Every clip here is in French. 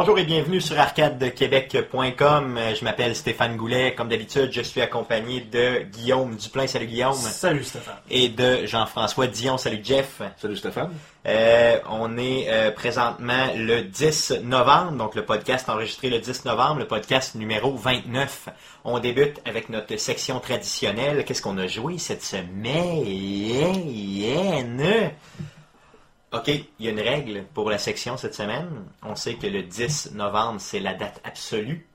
Bonjour et bienvenue sur arcadequebec.com. Euh, Je m'appelle Stéphane Goulet. Comme d'habitude, je suis accompagné de Guillaume Duplain. Salut Guillaume. Salut Stéphane. Et de Jean-François Dion. Salut Jeff. Salut Stéphane. Euh, on est euh, présentement le 10 novembre, donc le podcast enregistré le 10 novembre, le podcast numéro 29. On débute avec notre section traditionnelle. Qu'est-ce qu'on a joué cette semaine? OK, il y a une règle pour la section cette semaine. On sait que le 10 novembre, c'est la date absolue.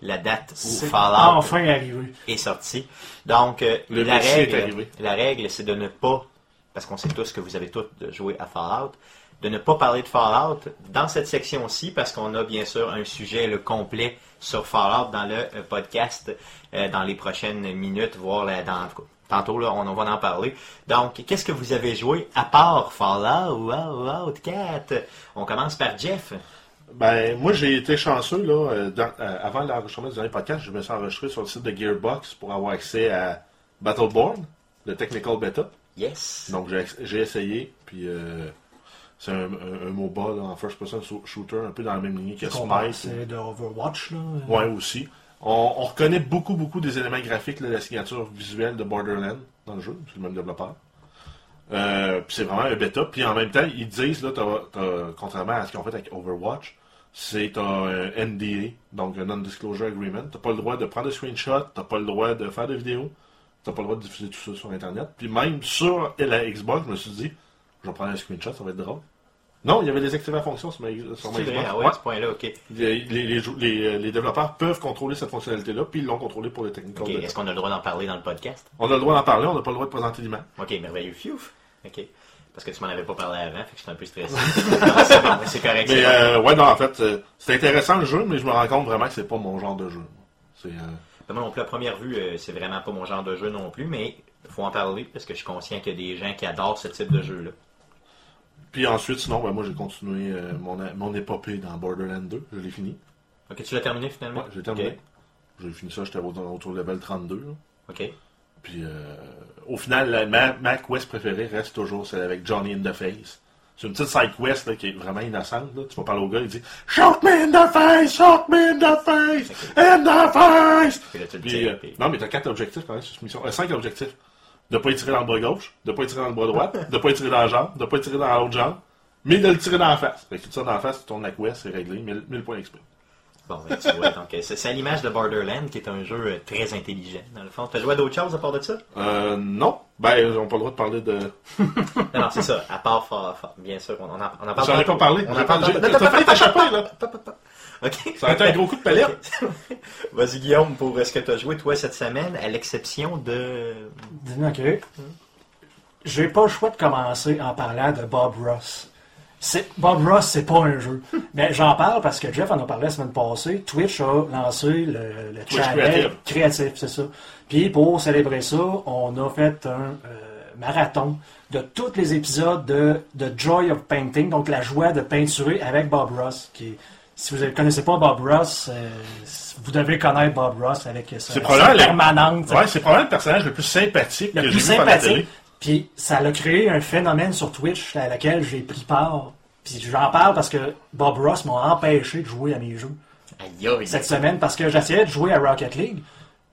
La date où C'est Fallout enfin arrivé. est sorti. Donc, euh, Le la, règle, la règle, c'est de ne pas, parce qu'on sait tous que vous avez tous joué à Fallout, de ne pas parler de Fallout dans cette section-ci, parce qu'on a bien sûr un sujet le complet sur Fallout dans le euh, podcast euh, dans les prochaines minutes, voire là, dans, tantôt, là, on, on va en parler. Donc, qu'est-ce que vous avez joué à part Fallout, Fallout 4? On commence par Jeff. Ben, moi, j'ai été chanceux, là. euh, dans- euh, avant l'enregistrement du dernier podcast, je me suis enregistré sur le site de Gearbox pour avoir accès à Battleborn, le Technical Beta. Yes. Donc, j'ai j'ai essayé, puis euh, c'est un, un, un MOBA, là, en first-person so- shooter, un peu dans la même lignée que Smite. C'est de Overwatch, là. Ouais, aussi. On, on reconnaît beaucoup, beaucoup des éléments graphiques, là, la signature visuelle de Borderlands dans le jeu, c'est le même développeur. Euh, c'est vraiment un bêta. Puis en même temps, ils disent, là, t'as- contrairement à ce qu'ils ont fait avec Overwatch, c'est un NDA, donc un Non-Disclosure Agreement. T'as pas le droit de prendre des screenshots, t'as pas le droit de faire des vidéos, t'as pas le droit de diffuser tout ça sur Internet. Puis même sur la Xbox, je me suis dit, je vais prendre un screenshot, ça va être drôle. Non, il y avait désactivé la fonction sur ma, sur vrai, ah ouais, Ouais. à ce point-là, ok. Les, les- les jou- les- les développeurs peuvent contrôler cette fonctionnalité-là, puis ils l'ont contrôlé pour les techniques. Ok, Est-ce qu'on a le droit d'en parler dans le podcast? On a le droit d'en parler, on n'a pas le droit de présenter l'image. Ok, merveilleux. Fiouf. Ok. Parce que tu m'en avais pas parlé avant, fait que j'étais un peu stressé. C'est correct. Mais euh, ouais, non, en fait, euh, c'est intéressant le jeu, mais je me rends compte vraiment que c'est pas mon genre de jeu. C'est euh, Ben, Moi non plus, à première vue, euh, c'est vraiment pas mon genre de jeu non plus, mais il faut en parler parce que je suis conscient qu'il y a des gens qui adorent ce type de jeu-là. Puis ensuite, sinon, ben, moi j'ai continué euh, mon, mon épopée dans Borderlands 2. Je l'ai fini. Ok, tu l'as terminé finalement? Ouais, j'ai terminé. J'ai fini ça, j'étais autour, du level 32. là. Ok. Ok. Puis euh, au final, la- ma, ma quest préférée reste toujours celle avec Johnny in the Face. C'est une petite side quest là, qui est vraiment innocente. Là. Tu vas parler au gars, il dit Shoot me in the face, shoot me in the face, in the face. Puis là, tu le Puis, tires, euh, puis- non, mais t'as quatre objectifs quand même sur cette mission. Euh, cinq objectifs. De pas y tirer dans le bras gauche, de pas y tirer dans le bras droit, de pas y tirer dans la jambe, de pas y tirer dans l'autre jambe, mais de le tirer dans la face. Fait que tu tires dans la face, tu tournes la quest, c'est réglé, 1000, 1000 points XP. Bon, ben, tu vois, donc c'est c'est à l'image de Borderlands, qui est un jeu euh, très intelligent, dans le fond. T'as joué à d'autres choses à part de ça? Euh, non. Ben, ils ont pas le droit de parler de. Non, non, c'est ça. À part, Fall- Fall- bien sûr, on en, on en parle J'en ai pas parlé. On en parle pas-. T'as t'échapper, là. Ok. Ça a été un gros coup de palette. Vas-y, Guillaume, pour ce que tu as joué, toi, cette semaine, à l'exception de. Dis-moi, OK. J'ai pas le choix de commencer en parlant de Bob Ross. C'est- Bob Ross, c'est pas un jeu. Mais j'en parle parce que Jeff en a parlé la semaine passée. Twitch a lancé le, channel créatif, c'est ça. Puis pour célébrer ça, on a fait un euh, marathon de tous les épisodes de, de Joy of Painting, donc la joie de peinturer avec Bob Ross. Qui, si vous ne connaissez pas Bob Ross, euh, vous devez connaître Bob Ross avec sa, sa permanente. Ouais, c'est probablement le personnage le plus sympathique le que plus j'ai vu par la sympathique. télé. Puis ça a créé un phénomène sur Twitch à laquelle j'ai pris part. Puis j'en parle parce que Bob Ross m'a empêché de jouer à mes jeux cette semaine parce que j'essayais de jouer à Rocket League.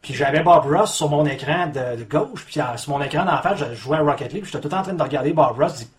Puis j'avais Bob Ross sur mon écran de, de gauche, puis euh, sur mon écran d'en face, je jouais à Rocket League, puis j'étais tout en train de regarder Bob Ross, je dis,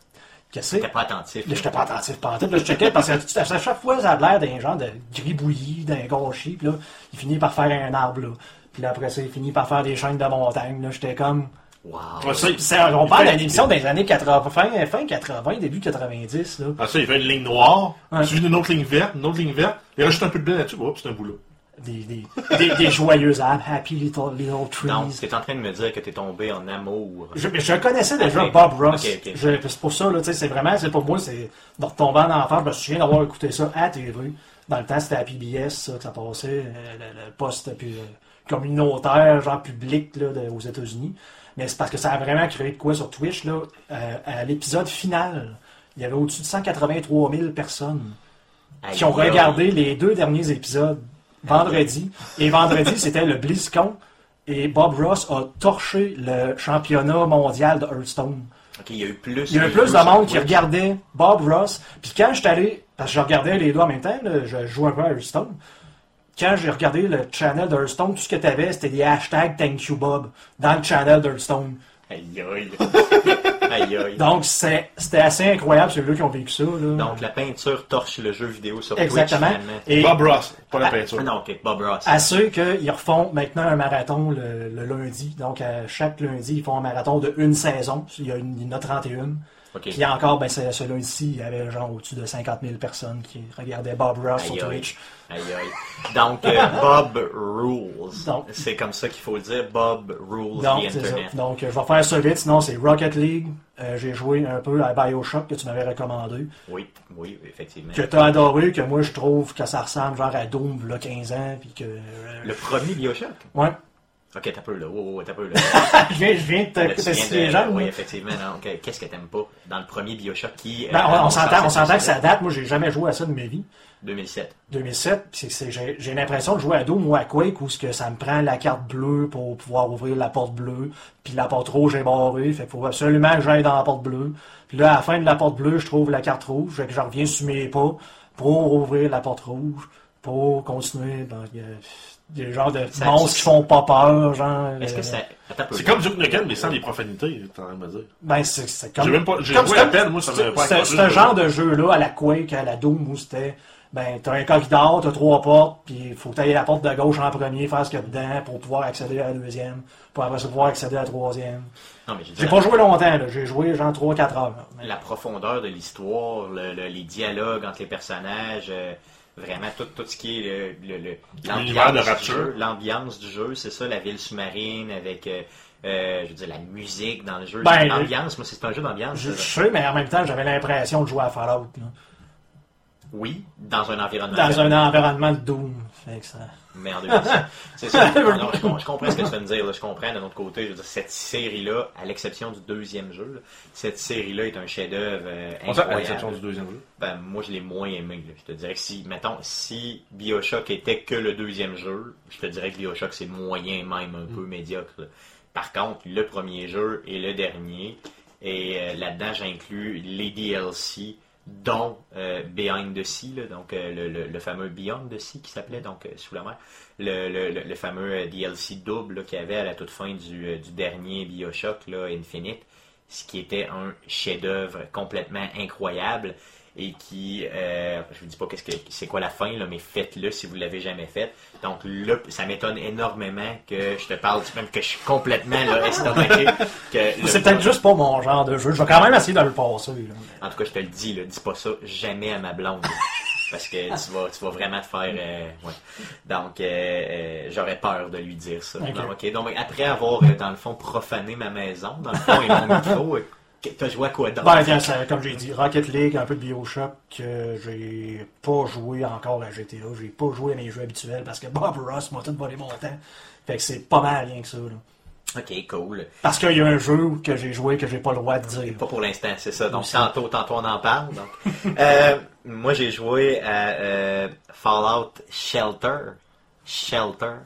qu'est-ce que c'est? pas attentif. Là, j'étais pas attentif, pas attentif. Là, je checkais parce que à chaque fois, ça a l'air d'un genre de gribouillis, d'un gâchis. Puis là, il finit par faire un arbre, là. Puis là, après ça, il finit par faire des chaînes de montagne. Là, j'étais comme... Wow. Ouais, ça, il- C'est- on parle d'une émission des années 80, fin, fin 80, début 90. Là. Ah, ça, il fait une ligne noire, Ouais. suivi d'une autre ligne verte, une autre ligne verte, il rajoute un peu de blé là-dessus, hop, c'est un boulot. Des, des, des, des joyeux arbres, happy little, little trees. Donc, t'es en train de me dire que t'es tombé en amour. Je, je connaissais déjà Ok. Bob Ross. C'est pour ça, là, c'est vraiment, c'est pour moi, c'est de retomber en enfance. Je me souviens d'avoir écouté ça à TV. Dans le temps, c'était à PBS, ça, que ça passait, euh, le, le poste puis, euh, communautaire, genre public, là, de- aux États-Unis. Mais c'est parce que ça a vraiment créé de quoi sur Twitch, là. Euh, à l'épisode final, il y avait au-dessus de 183 000 personnes qui ont regardé les deux derniers épisodes vendredi. Et vendredi, c'était le BlizzCon. Et Bob Ross a torché le championnat mondial de Hearthstone. Il y a eu plus. Il y a eu de plus de monde qui regardait Bob Ross. Puis quand je suis allé, Parce que je regardais les deux en même temps, là, je joue un peu à Hearthstone. Quand j'ai regardé le channel d'Hearthstone, tout ce que tu avais, c'était des hashtags Thank you Bob dans le channel d'Hearthstone. Aïe aïe. aïe aïe. Donc c'est- c'était assez incroyable, ceux-là qui ont vécu ça. Là. Donc la peinture torche le jeu vidéo sur Exactement. Twitch finalement. Et Bob Ross, pas la Ah, peinture. Ah non, ok, Bob Ross. à ceux qu'ils refont maintenant un marathon le, le lundi. Donc à chaque lundi, ils font un marathon de une saison. Il y, a une, il y en a 31. Ok. Puis encore, ben, c'est- ce lundi-ci, il y avait genre au-dessus de 50 000 personnes qui regardaient Bob Ross Aïe, sur. Twitch. Aïe aïe. Donc euh, Bob rules. C'est comme ça qu'il faut le dire. Bob rules Donc, the ça. Donc, euh, je vais faire ça vite. Sinon, c'est Rocket League. Euh, J'ai joué un peu à Bioshock que tu m'avais recommandé. Oui, oui, effectivement. Que tu as adoré, que moi, je trouve que ça ressemble genre à Doom, là, 15 ans. Puis que. Le premier Bioshock? Ouais. Ok, t'as peu là. Oh, oh, t'as peu là. je, viens, je viens de te, citer de- les gens. Oui, moi. effectivement. non. Qu'est-ce que t'aimes pas dans le premier Bioshock qui. euh, Ben, on, s'entend, on s'entend que ça date. Moi, j'ai jamais joué à ça de ma vie. 2007. 2007, puis c'est- c'est- j'ai j'ai l'impression de jouer à Doom ou à Quake où ce que ça me prend la carte bleue pour pouvoir ouvrir la porte bleue, puis la porte rouge est barrée, fait qu'il faut absolument que j'aille dans la porte bleue. Puis là, à la fin de la porte bleue, je trouve la carte rouge, fait que je reviens sur mes pas pour ouvrir la porte rouge, pour continuer. Il y a des genres de Ça- monstres qui font pas peur, genre. Est-ce euh, que ça. Peu. C'est comme Duke Nukem, mais sans les profanités, t'es en train de me dire. Ben, c'est comme. J'ai même pas- j'ai joué à peine, moi, ça c'est- je genre de jeu-là, à la Quake, à la Doom, où c'était. Ben, t'as un corridor, t'as trois portes, puis il faut que t'ailles à la porte de gauche en premier, faire ce qu'il y a dedans pour pouvoir accéder à la deuxième, pour après pouvoir accéder à la troisième. J'ai pas joué longtemps, là. J'ai joué genre 3-4 heures. là. La profondeur de l'histoire, le- le- les dialogues entre les personnages, euh, vraiment tout, tout ce qui est le, le- le- l'ambiance du jeu, l'ambiance du jeu, c'est ça, la ville sous-marine avec, euh, euh, je veux dire, la musique dans le jeu, Ben, l'ambiance, moi c'est un jeu d'ambiance. Je, je sais, mais en même temps, j'avais l'impression de jouer à Fallout, là. Oui, dans un environnement. Dans un environnement de Doom. Fait que ça... Mais en 2007. C'est ça. Non, non, je, com- je comprends ce que tu veux me dire. là. Je comprends d'un autre côté. Je veux dire, cette série-là, à l'exception du deuxième jeu, là, cette série-là est un chef-d'œuvre euh, On sait, à l'exception incroyable. du deuxième jeu. Ben, moi, je l'ai moins aimé. là. Je te dirais que si, mettons, si Bioshock était que le deuxième jeu, je te dirais que Bioshock, c'est moyen même, un peu médiocre. là. Par contre, le premier jeu et le dernier, et euh, là-dedans, j'inclus les DLC, dont euh, Behind the Sea, euh, le, fameux Beyond the Sea qui s'appelait, donc euh, sous la mer, le, fameux euh, DLC double qu'il y avait à la toute fin du, du dernier Bioshock, là, Infinite, ce qui était un chef-d'œuvre complètement incroyable et qui, euh, je vous dis pas qu'est-ce que c'est quoi la fin là, mais faites-le si vous l'avez jamais fait. Donc là, ça m'étonne énormément que je te parle, même que je suis complètement là, estomaqué. C'est peut-être juste pas mon genre de jeu. Je vais quand même essayer de le passer, là. En tout cas, je te le dis, là, dis pas ça jamais à ma blonde. Parce que tu vas, tu vas vraiment te faire. euh, ouais. Donc, euh, euh, j'aurais peur de lui dire ça. Ok. Non, ok. Donc, après avoir, euh, dans le fond, profané ma maison, dans le fond, et mon micro, t'as joué à quoi d'autre? Ben, tiens, ça, comme j'ai dit, Rocket League, un peu de Bioshock, que j'ai pas joué encore à GTA, j'ai pas joué à mes jeux habituels parce que Bob Ross m'a tout volé mon temps. Fait que c'est pas mal rien que ça, là. Ok, cool. Parce qu'il y a un jeu que j'ai joué que j'ai pas le droit de dire. Pas pour l'instant, c'est ça. Donc, tantôt, tantôt, on en parle. Donc. Euh, moi, j'ai joué à euh, Fallout Shelter. Shelter.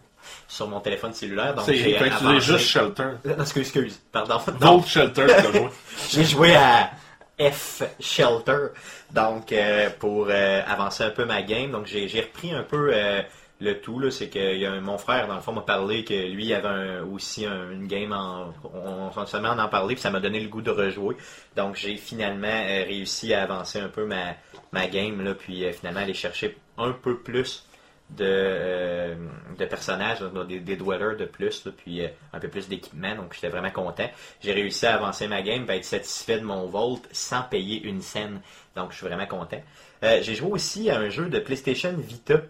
Sur mon téléphone cellulaire. Donc, C'est, fait que tu dis juste Shelter. Non, excuse, excuse. Pardon. Shelter, tu as joué. J'ai joué à F Shelter, donc euh, pour euh, avancer un peu ma game. Donc j'ai j'ai repris un peu euh, le tout. là. C'est que il y a un- mon frère, dans le fond, m'a parlé que lui avait un- aussi un- une game en. On, s'en met en parler, puis ça m'a donné le goût de rejouer. Donc j'ai finalement euh, réussi à avancer un peu ma, ma game, là, puis euh, finalement aller chercher un peu plus de, euh, de personnages, des, des de plus, puis euh, un peu plus d'équipement, donc j'étais vraiment content. J'ai réussi à avancer ma game, ben, être satisfait de mon Volt sans payer une scène, donc je suis vraiment content. Euh, j'ai joué aussi à un jeu de PlayStation Vita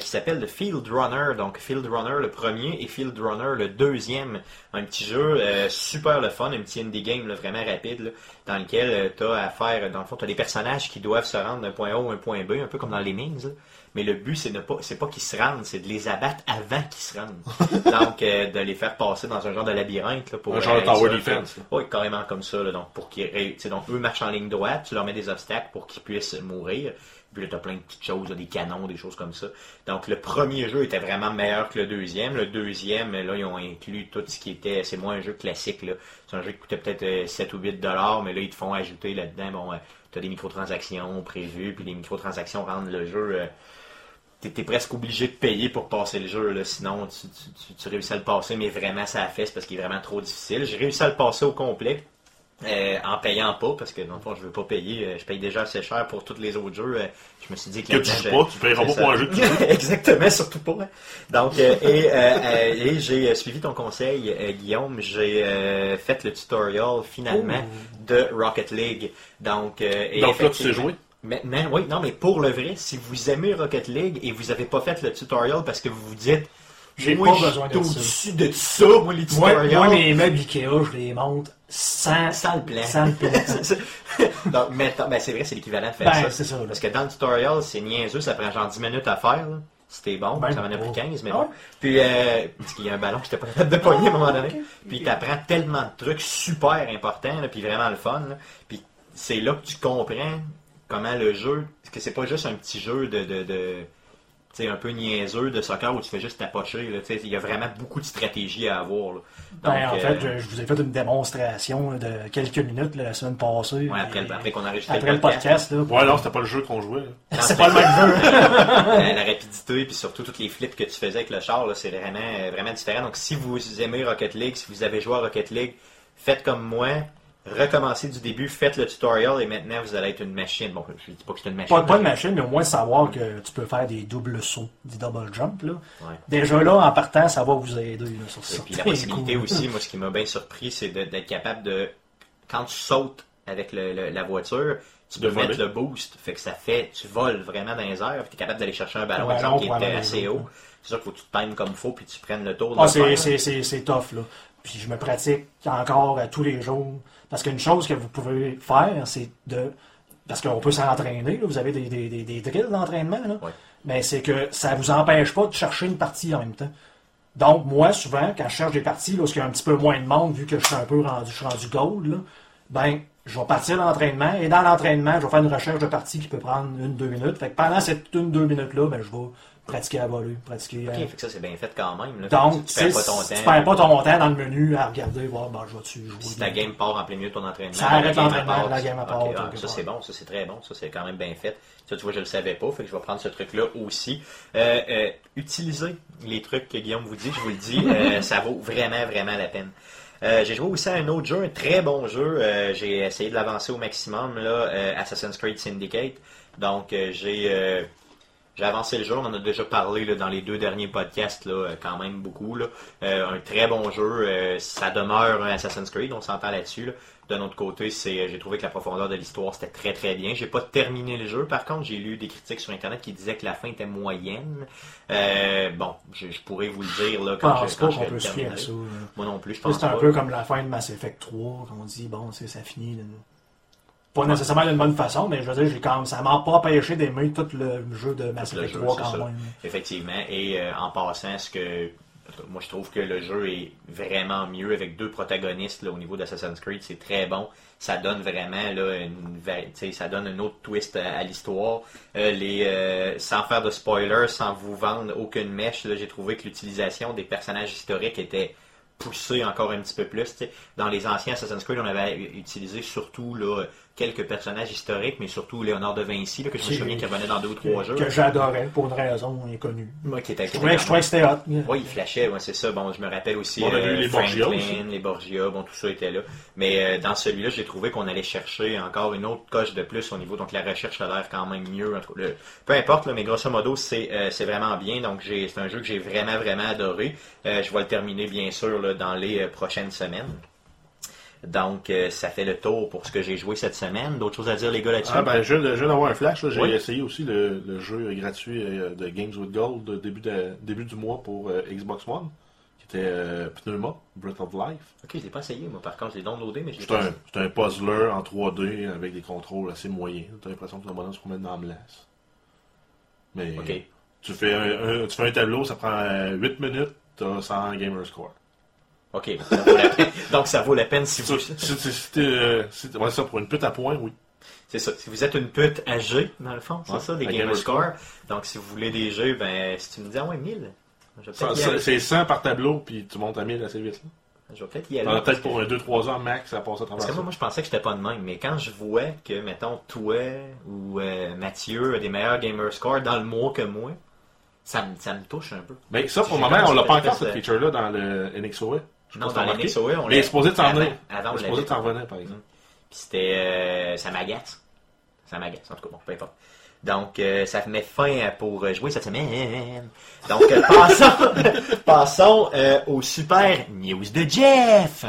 qui s'appelle The Field Runner, donc Field Runner le premier et Field Runner le deuxième, un petit jeu super le fun, un petit indie game vraiment rapide, dans lequel tu as à faire, dans le fond, tu as des personnages qui doivent se rendre d'un point A à un point B, un peu comme dans les Mings. Mais le but, c'est ne pas, c'est pas qu'ils se rendent, c'est de les abattre avant qu'ils se rendent. Donc, euh, de les faire passer dans un genre de labyrinthe. Là, pour Un genre de euh, tower defense. Oui, carrément comme ça. Là, donc, pour qu'ils, donc, eux marchent en ligne droite, tu leur mets des obstacles pour qu'ils puissent mourir. Puis là, t'as plein de petites choses, là, des canons, des choses comme ça. Donc, le premier jeu était vraiment meilleur que le deuxième. Le deuxième, là, ils ont inclus tout ce qui était... C'est moins un jeu classique, là. C'est un jeu qui coûtait peut-être euh, 7 ou 8 dollars, mais là, ils te font ajouter là-dedans, bon, euh, tu as des microtransactions prévues, puis les microtransactions rendent le jeu. euh, t'es presque obligé de payer pour passer le jeu, là, sinon tu, tu- tu- tu réussis à le passer, mais vraiment ça a fait, parce qu'il est vraiment trop difficile. J'ai réussi à le passer au complet. euh, en payant pas, parce que dans le fond, je veux pas payer. euh, Je paye déjà assez cher pour tous les autres jeux. euh, Je me suis dit que, Que tu joues pas, tu paieras pas pour un jeu que. Exactement, surtout pas. hein. Donc, euh, et, euh, euh, et j'ai suivi ton conseil, Guillaume. J'ai euh, fait le tutorial finalement de Rocket League. Donc, euh, et Donc là, tu sais jouer? Maintenant, oui, non, mais pour le vrai, si vous aimez Rocket League et vous n'avez pas fait le tutorial parce que vous vous dites, J'ai pas besoin de ça. au-dessus de ça, moi, les Moi, tutorials. moi, mes meubles Ikea, je les monte sans, Sans le plan. sans le plan. Donc, mettons- ben, c'est vrai, c'est l'équivalent de faire Ben, ça. c'est ça, là. Parce que dans le tutorial, c'est niaiseux, ça prend genre 10 minutes à faire. Là. T'es bon, Ben, ça m'en a pris pas. 15, mais Ah bon. Puis, euh, parce qu'il y a un ballon que j'étais pas capable de pogner à un moment donné. ok. Puis, t'apprends tellement de trucs super importants, là, puis vraiment le fun. là. Puis, c'est là que tu comprends comment le jeu, parce que c'est pas juste un petit jeu de, de, de tu sais, un peu niaiseux de soccer où tu fais juste tapocher. là. Tu sais, Il y a vraiment beaucoup de stratégie à avoir. là. Ben, en Donc, fait, euh, je, je vous ai fait une démonstration là, de quelques minutes là, la semaine passée. ouais, après, Et- après qu'on a enregistré après le podcast. là, Ouais, non, c'était pas le jeu qu'on jouait. c'est pas le même jeu. la, la rapidité puis surtout toutes les flips que tu faisais avec le char, là, c'est vraiment, euh, vraiment différent. Donc si vous aimez Rocket League, si vous avez joué à Rocket League, faites comme moi, recommencez du début, faites le tutorial et maintenant vous allez être une machine. Bon, je ne dis pas que c'est une machine. Pas, pas mais- machine, mais au moins savoir que tu peux faire des doubles sauts, des double jump. Là. Ouais. Déjà là, en partant, ça va vous aider là, sur Et ça. puis la possibilité aussi, moi ce qui m'a bien surpris, c'est d'être capable de, quand tu sautes avec le- le- la voiture, tu De peux mettre le boost. Fait que ça fait, tu voles vraiment dans les airs, tu es capable d'aller chercher un ballon, exemple, qui était assez haut. C'est sûr qu'il faut que tu te times comme il faut puis tu prennes le tour Ah, c'est, c'est, tough, là. Puis je me pratique encore euh, tous les jours. Parce qu'une chose que vous pouvez faire, c'est de. Parce qu'on peut s'entraîner, là. vous avez des, des, des, des drills d'entraînement, là. Mais c'est que ça vous empêche pas de chercher une partie en même temps. Donc, moi, souvent, quand je cherche des parties, là, où il y a un petit peu moins de monde, vu que je suis un peu rendu, je suis rendu gold, là, ben, je vais partir l'entraînement, et dans l'entraînement, je vais faire une recherche de partie qui peut prendre une, deux minutes. Fait que pendant cette une, deux minutes-là, ben, je vais pratiquer à voler, pratiquer à... Ok, fait que ça c'est bien fait quand même. Là. Donc, tu perds tu pas sais, ton tu temps. perds pas ton temps dans le menu à regarder, voir, ben, je vais-tu jouer? Si ta game part en plein milieu de ton entraînement, Ça arrête l'entraînement, la game à part, ah, ça c'est bon, ça c'est très bon, ça c'est quand même bien fait. Ça tu vois, je le savais pas, fait que je vais prendre ce truc-là aussi. Euh, euh, utilisez les trucs que Guillaume vous dit, je vous le dis, euh, ça vaut vraiment, vraiment la peine. Euh, j'ai joué aussi à un autre jeu, un très bon jeu. Euh, j'ai essayé de l'avancer au maximum, là, euh, Assassin's Creed Syndicate. Donc j'ai j'ai avancé le jeu, on en a déjà parlé là, dans les deux derniers podcasts, là, euh, quand même beaucoup. Là. Euh, un très bon jeu, euh, ça demeure un Assassin's Creed, on s'entend là-dessus. Là. D'un autre côté, c'est, j'ai trouvé que la profondeur de l'histoire c'était très très bien. J'ai pas terminé le jeu, par contre, j'ai lu des critiques sur internet qui disaient que la fin était moyenne. Euh, bon, je, je pourrais vous le dire là, quand pense je, quand pas je qu'on vais peut le se fier terminer. à ça. Moi non plus, je pense C'est un pas. peu comme la fin de Mass Effect 3, quand on dit, bon, sais, ça finit. Pas nécessairement d'une bonne façon, mais je veux dire, j'ai quand même, ça m'a pas empêché d'aimer tout le jeu de Mass Effect jeu, 3 c'est quand ça. même. Effectivement. Et euh, en passant, ce que moi je trouve que le jeu est vraiment mieux avec deux protagonistes là, au niveau d'Assassin's Creed, c'est très bon. Ça donne vraiment là, une, ça donne un autre twist à, à l'histoire. Euh, les, euh, sans faire de spoilers, sans vous vendre aucune mèche, j'ai trouvé que l'utilisation des personnages historiques était poussée encore un petit peu plus. Dans les anciens Assassin's Creed, on avait utilisé surtout là, quelques personnages historiques, mais surtout Léonard de Vinci, là, que je me Qui- souviens qui revenait dans deux ou trois jeux. Que j'adorais, pour une raison inconnue. Moi, qui était, Je trouvais, était je trouvais que c'était hot. oui, il flashait, ouais, c'est ça. Bon, je me rappelle aussi euh, les Franklin, Borgia aussi. les Borgia, bon, tout ça était là. Mais euh, dans celui-là, j'ai trouvé qu'on allait chercher encore une autre coche de plus au niveau. Donc la recherche a l'air quand même mieux. En tout cas, le- peu importe, là, mais grosso modo, c'est euh, c'est vraiment bien. Donc j'ai- c'est un jeu que j'ai vraiment, vraiment adoré. Euh, je vais le terminer, bien sûr, là, dans les euh, prochaines semaines. Donc, euh, ça fait le tour pour ce que j'ai joué cette semaine. D'autres choses à dire, les gars, là-dessus? Ah ben, je, viens de- je viens d'avoir un flash. J'ai Oui. essayé aussi le, le jeu gratuit euh, de Games with Gold début, de, début du mois pour euh, Xbox One, qui était euh, Pneuma, Breath of Life. Ok, je l'ai pas essayé, moi. Par contre, je l'ai downloadé, mais je l'ai C'est pas un, c'est un puzzler en 3D avec des contrôles assez moyens. T'as l'impression que le bonhomme se promène dans la glace. Mais tu, fais un, un- tu fais un tableau, ça prend 8 minutes, t'as 100 gamer score. Ok, donc ça vaut la peine, donc ça vaut la peine si vous... t'es, euh, ouais, ça, pour une pute à point, oui. C'est ça. Si vous êtes une pute âgée, dans le fond, c'est Ouais, ça, des gamer score. Donc, si vous voulez des jeux, ben, si tu me dis, ah ouais, 1000, je vais Ça- peut-être y ça- aller. C'est 100 par tableau, puis tu montes à 1000 assez vite. là. Je vais peut-être y aller. Parce peut-être pour que- un 2-3 ans max à passer à travers Parce que ça. moi, moi, je pensais que j'étais pas de même, mais quand je vois que, mettons, toi ou euh, Mathieu a des meilleurs gamer scores dans le mois que moi, ça me, ça me touche un peu. Mais ça, pour le moment, on l'a pas encore, cette feature-là, dans le NXOE. Je Non, les remarqué. NXOE, on Mais supposé t'en venir. Avant, supposé t'en revenir, par exemple. Puis c'était. euh, ça m'agace. Ça m'agace, en tout cas, bon, peu importe. Donc, euh, ça met fin pour euh, jouer cette semaine. Donc, euh, passons, passons euh, au super news de Jeff.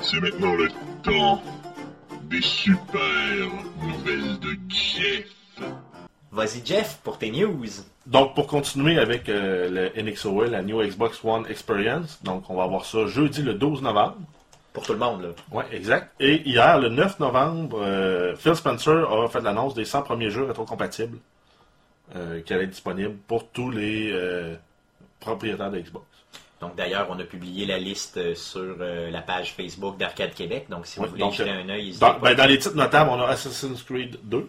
C'est maintenant le temps des super nouvelles de Jeff. Vas-y, Jeff, pour tes news. Donc, pour continuer avec euh, le NXOE, la New Xbox One Experience, donc on va avoir ça jeudi le 12 novembre. Pour tout le monde, là. Ouais, exact. Et hier, le 9 novembre, euh, Phil Spencer a fait l'annonce des 100 premiers jeux rétrocompatibles euh, qui allaient être disponibles pour tous les euh, propriétaires de Xbox. Donc d'ailleurs, on a publié la liste sur euh, la page Facebook d'Arcade Québec. Donc si vous Oui, voulez donc, jeter un œil, Dans, ben, dans les titres notables, on a Assassin's Creed 2.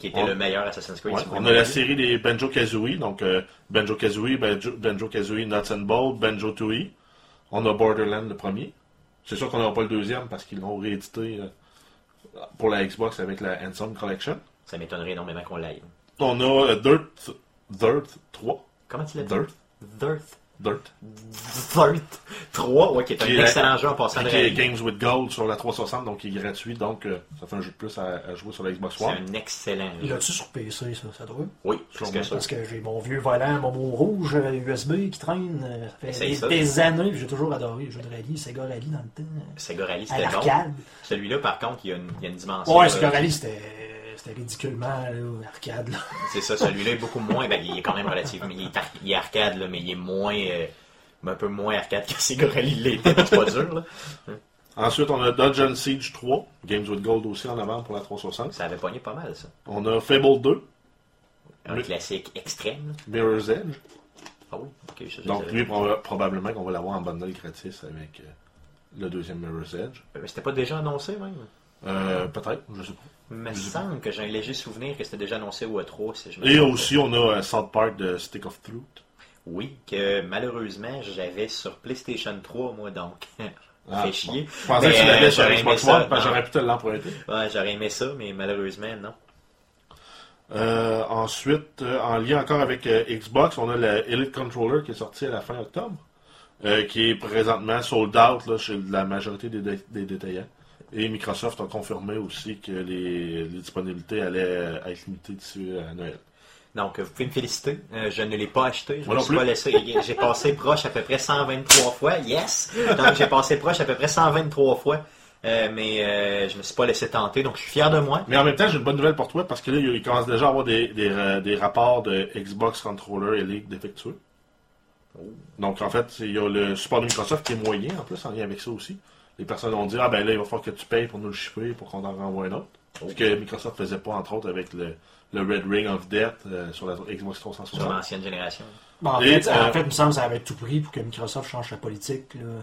Qui était on- le meilleur Assassin's Creed. Ouais, si vous on a la série des Banjo Kazooie, donc euh, Banjo Kazooie, Banjo, Banjo Kazooie Nuts and Bolts, Banjo Tooie. On a Borderland le premier. C'est sûr qu'on n'aura pas le deuxième parce qu'ils l'ont réédité euh, pour la Xbox avec la Handsome Collection. Ça m'étonnerait énormément qu'on l'aille. On a euh, Dirt, Dirt 3. Comment tu l'as dit? Dirt. Dirt. Dirt. Dirt 3, ouais, qui est un Qui est- excellent jeu en passant de Qui est. Games with Gold sur la 360, donc il est gratuit, donc euh, ça fait un jeu de plus à, à jouer sur la Xbox C'est One. un excellent Il jeu. l'a-tu sur PC, ça, ça doit? Oui, Sûrement, que ça. Parce que j'ai mon vieux volant, mon mot rouge euh, USB qui traîne. euh, Ça fait des, ça. des années, j'ai toujours adoré les jeux de rallye, Sega Rally dans le temps. Sega Rally, c'était bon. l'arcade. Celui-là, par contre, il y a une, il y a une dimension. Ouais, euh, Sega Rally, c'était c'était ridiculement là, arcade. Là. C'est ça, celui-là est beaucoup moins. Ben, il est quand même relativement. Il est, ar- il est arcade, là, mais il est moins. euh, un peu moins arcade que Sega Rally l'était. mais C'est pas dur, là. Ensuite, on a Dungeon Siege 3, Games with Gold aussi en avant pour la 360. Ça avait pogné pas mal, ça. On a Fable 2, Un classique extrême. Mirror's Edge. Ah oui, ok, je, je Donc lui, proba- probablement qu'on va l'avoir en bundle gratis avec euh, le deuxième Mirror's Edge. Mais C'était pas déjà annoncé, même? Euh, Peut-être, je sais pas. Il me semble que j'ai un léger souvenir que c'était déjà annoncé au E3. Si je me Et aussi, on a euh, South Park de Stick of Truth. Oui, que malheureusement, j'avais sur PlayStation 3, moi, donc. Ah, fait chier. Je pensais Mais, que tu l'avais euh, sur Xbox One, j'aurais pu te l'emprunter. Ouais, j'aurais aimé ça, mais malheureusement, non. Euh, ensuite, euh, en lien encore avec euh, Xbox, on a le Elite Controller qui est sorti à la fin octobre, qui est présentement sold out là, chez la majorité des, dé- des détaillants. Et Microsoft a confirmé aussi que les, les disponibilités allaient euh, être limitées d'ici à Noël. Donc, euh, vous pouvez me féliciter. Euh, je ne l'ai pas acheté. Je suis plus. pas laissé. J'ai passé proche à peu près 123 fois. Yes! Donc, j'ai passé proche à peu près 123 fois. Euh, mais euh, je me suis pas laissé tenter. Donc, je suis fier de moi. Mais en même temps, j'ai une bonne nouvelle pour toi parce que là, il commence déjà à avoir des, des, euh, des rapports de Xbox Controller Elite défectueux. Donc, en fait, il y a le support de Microsoft qui est moyen en plus en lien avec ça aussi. Les personnes vont dire Ah ben là, il va falloir que tu payes pour nous le shipper pour qu'on en renvoie un autre. Ce que Microsoft faisait pas, entre autres, avec le, le Red Ring of Death euh, sur la Xbox Sur 360. l'ancienne génération. Bon, en, Et, fait, euh, en fait, il me semble que ça avait tout pris pour que Microsoft change sa politique là, euh,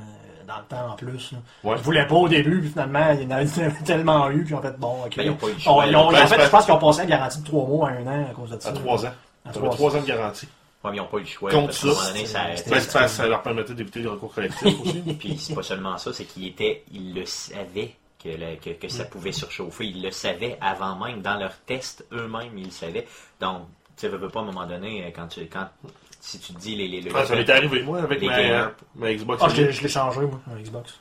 dans le temps en plus. Ouais. Ils voulaient pas au début, puis finalement, il y en avait tellement eu, puis en fait, bon, ok. Ben, ils ont pas eu le ils ont- en fait, je pense qu'ils ont passé la garantie de 3 mois à 1 an à cause de ça. À 3 ans. À Ça trois fait 3 ans de garantie. Ouais, mais ils n'ont pas eu le choix. Contre ça, ça, leur permettait d'éviter les recours collectifs aussi. Puis c'est pas seulement ça, c'est qu'il était, ils le savaient que, le- que, que ça pouvait surchauffer. Ils le savaient avant même, dans leurs tests eux-mêmes, ils le savaient. Donc, tu sais, veux, pas à un moment donné, euh, quand tu, quand, si tu te dis les, les, le- Ouais, ça m'est arrivé, moi, avec Les ma, gamers. ma Xbox Ah, je l'ai- Elite. je l'ai changé, moi, mon Xbox.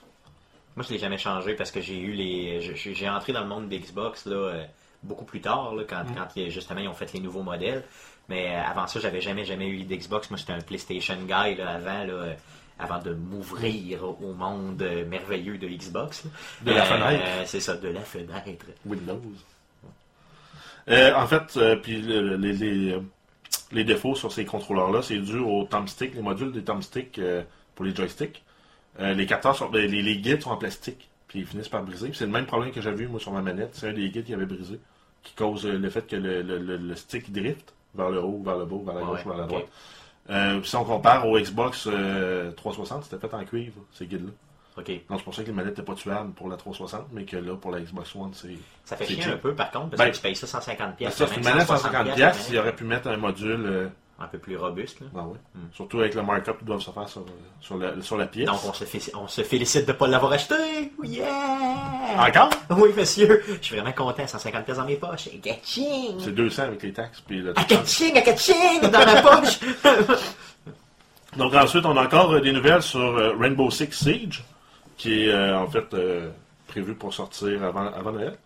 Moi, je l'ai jamais changé parce que j'ai eu les. J'ai entré dans le monde d'Xbox là, euh, beaucoup plus tard, là, quand, quand ils- justement ils ont fait les nouveaux modèles. Mais euh, avant ça, j'avais jamais, jamais eu d'Xbox. Moi, j'étais un PlayStation guy là, avant, là, euh, avant de m'ouvrir au monde euh, merveilleux de Xbox. De la fenêtre. C'est ça, de la fenêtre. Windows. Euh, en fait, euh, puis le- les, les, les défauts sur ces contrôleurs-là, c'est dû aux thumbsticks, les modules des thumbsticks euh, pour les joysticks. Les capteurs, sont, les, les, les guides sont en plastique, puis ils finissent par briser. C'est le même problème que j'avais eu moi sur ma manette. C'est un des guides qui avait brisé, qui cause le fait que le, le, le, le stick drift vers le haut, vers le bas, vers la Ouais, gauche, vers la droite. Euh, si on compare au Xbox euh, 360, c'était fait en cuivre, ces guides-là. Donc c'est pour ça que les manettes n'étaient pas tuables pour la 360, mais que là, pour la Xbox One, c'est... Ça fait chier un peu, par contre, parce Ben, que tu payes ça 150 pièces. Ça, c'est une manette 150 pièces, il aurait pu mettre un module euh, Un peu plus robuste. là. Ben oui. Mm. Surtout avec le markup qu'ils doivent se faire sur, sur, la, sur la pièce. Donc, on se, fé- on se félicite de ne pas l'avoir acheté. Yeah! Encore? Oui, monsieur. Je suis vraiment content. 150 pièces dans mes poches. Et Gaching! C'est 200 avec les taxes. Puis le à Gaching! Dans ma poche! Donc ensuite, on a encore euh, des nouvelles sur euh, Rainbow Six Siege, qui est euh, en fait euh, prévu pour sortir avant, avant Noël.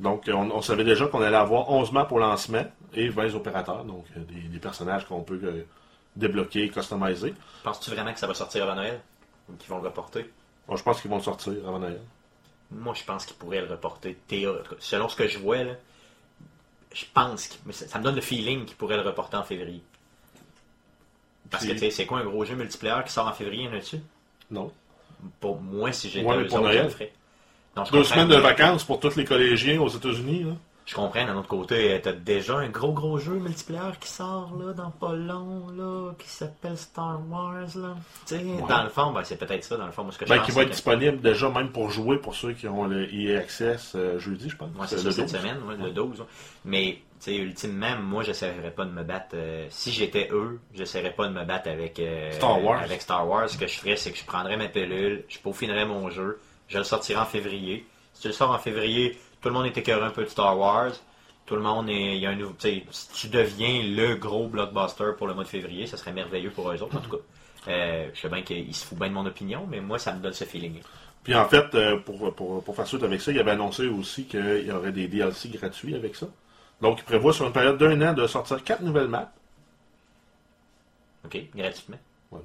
Donc on, on savait déjà qu'on allait avoir 11 maps au lancement et 20 opérateurs, donc euh, des, des personnages qu'on peut euh, débloquer, customiser. Penses-tu vraiment que ça va sortir avant Noël? Ou qu'ils vont le reporter? Bon, je pense qu'ils vont sortir avant Noël. Moi, je pense qu'ils pourraient le reporter. Théo, selon ce que je vois, là, je pense que mais ça, ça me donne le feeling qu'ils pourraient le reporter en février. Parce que, Puis- tu sais, c'est quoi un gros jeu multiplayer qui sort en février, en a-tu? Non. Pour moi, si j'étais Ouais, mais eux pour autres, je Noël. le ferais. Non, je Deux semaines de vacances pour tous les collégiens aux États-Unis. là. Je comprends, d'un autre côté, euh, t'as déjà un gros gros jeu multiplayer qui sort là, dans pas long, là, qui s'appelle Star Wars, là. Dans le fond, ben, c'est peut-être ça, dans le fond, moi, ce que je Ben, pense. qui va être que- disponible déjà même pour jouer pour ceux qui ont le EA Access euh, jeudi, je pense. Moi, c'est le ça, cette 12. semaine, ouais, le 12. ouais. Mais, tu sais, ultimement, moi, j'essaierais pas de me battre. euh, si j'étais eux, j'essaierais pas de me battre avec, euh, Star Wars. avec Star Wars. Ce que je ferais, c'est que je prendrais ma pilule, je peaufinerais mon jeu, je le sortirais en février. Si tu le sors en février, tout le monde est écœuré un peu de Star Wars. Tout le monde est. Il y a un nouveau. Si tu deviens le gros blockbuster pour le mois de février, ça serait merveilleux pour eux autres, en tout cas. Euh, je sais bien qu'ils se foutent bien de mon opinion, mais moi, ça me donne ce feeling. Puis en fait, euh, pour, pour, pour faire suite avec ça, il avait annoncé aussi qu'il y aurait des DLC gratuits avec ça. Donc, il prévoit sur une période d'un an de sortir quatre nouvelles maps. OK? Gratuitement. Ouais,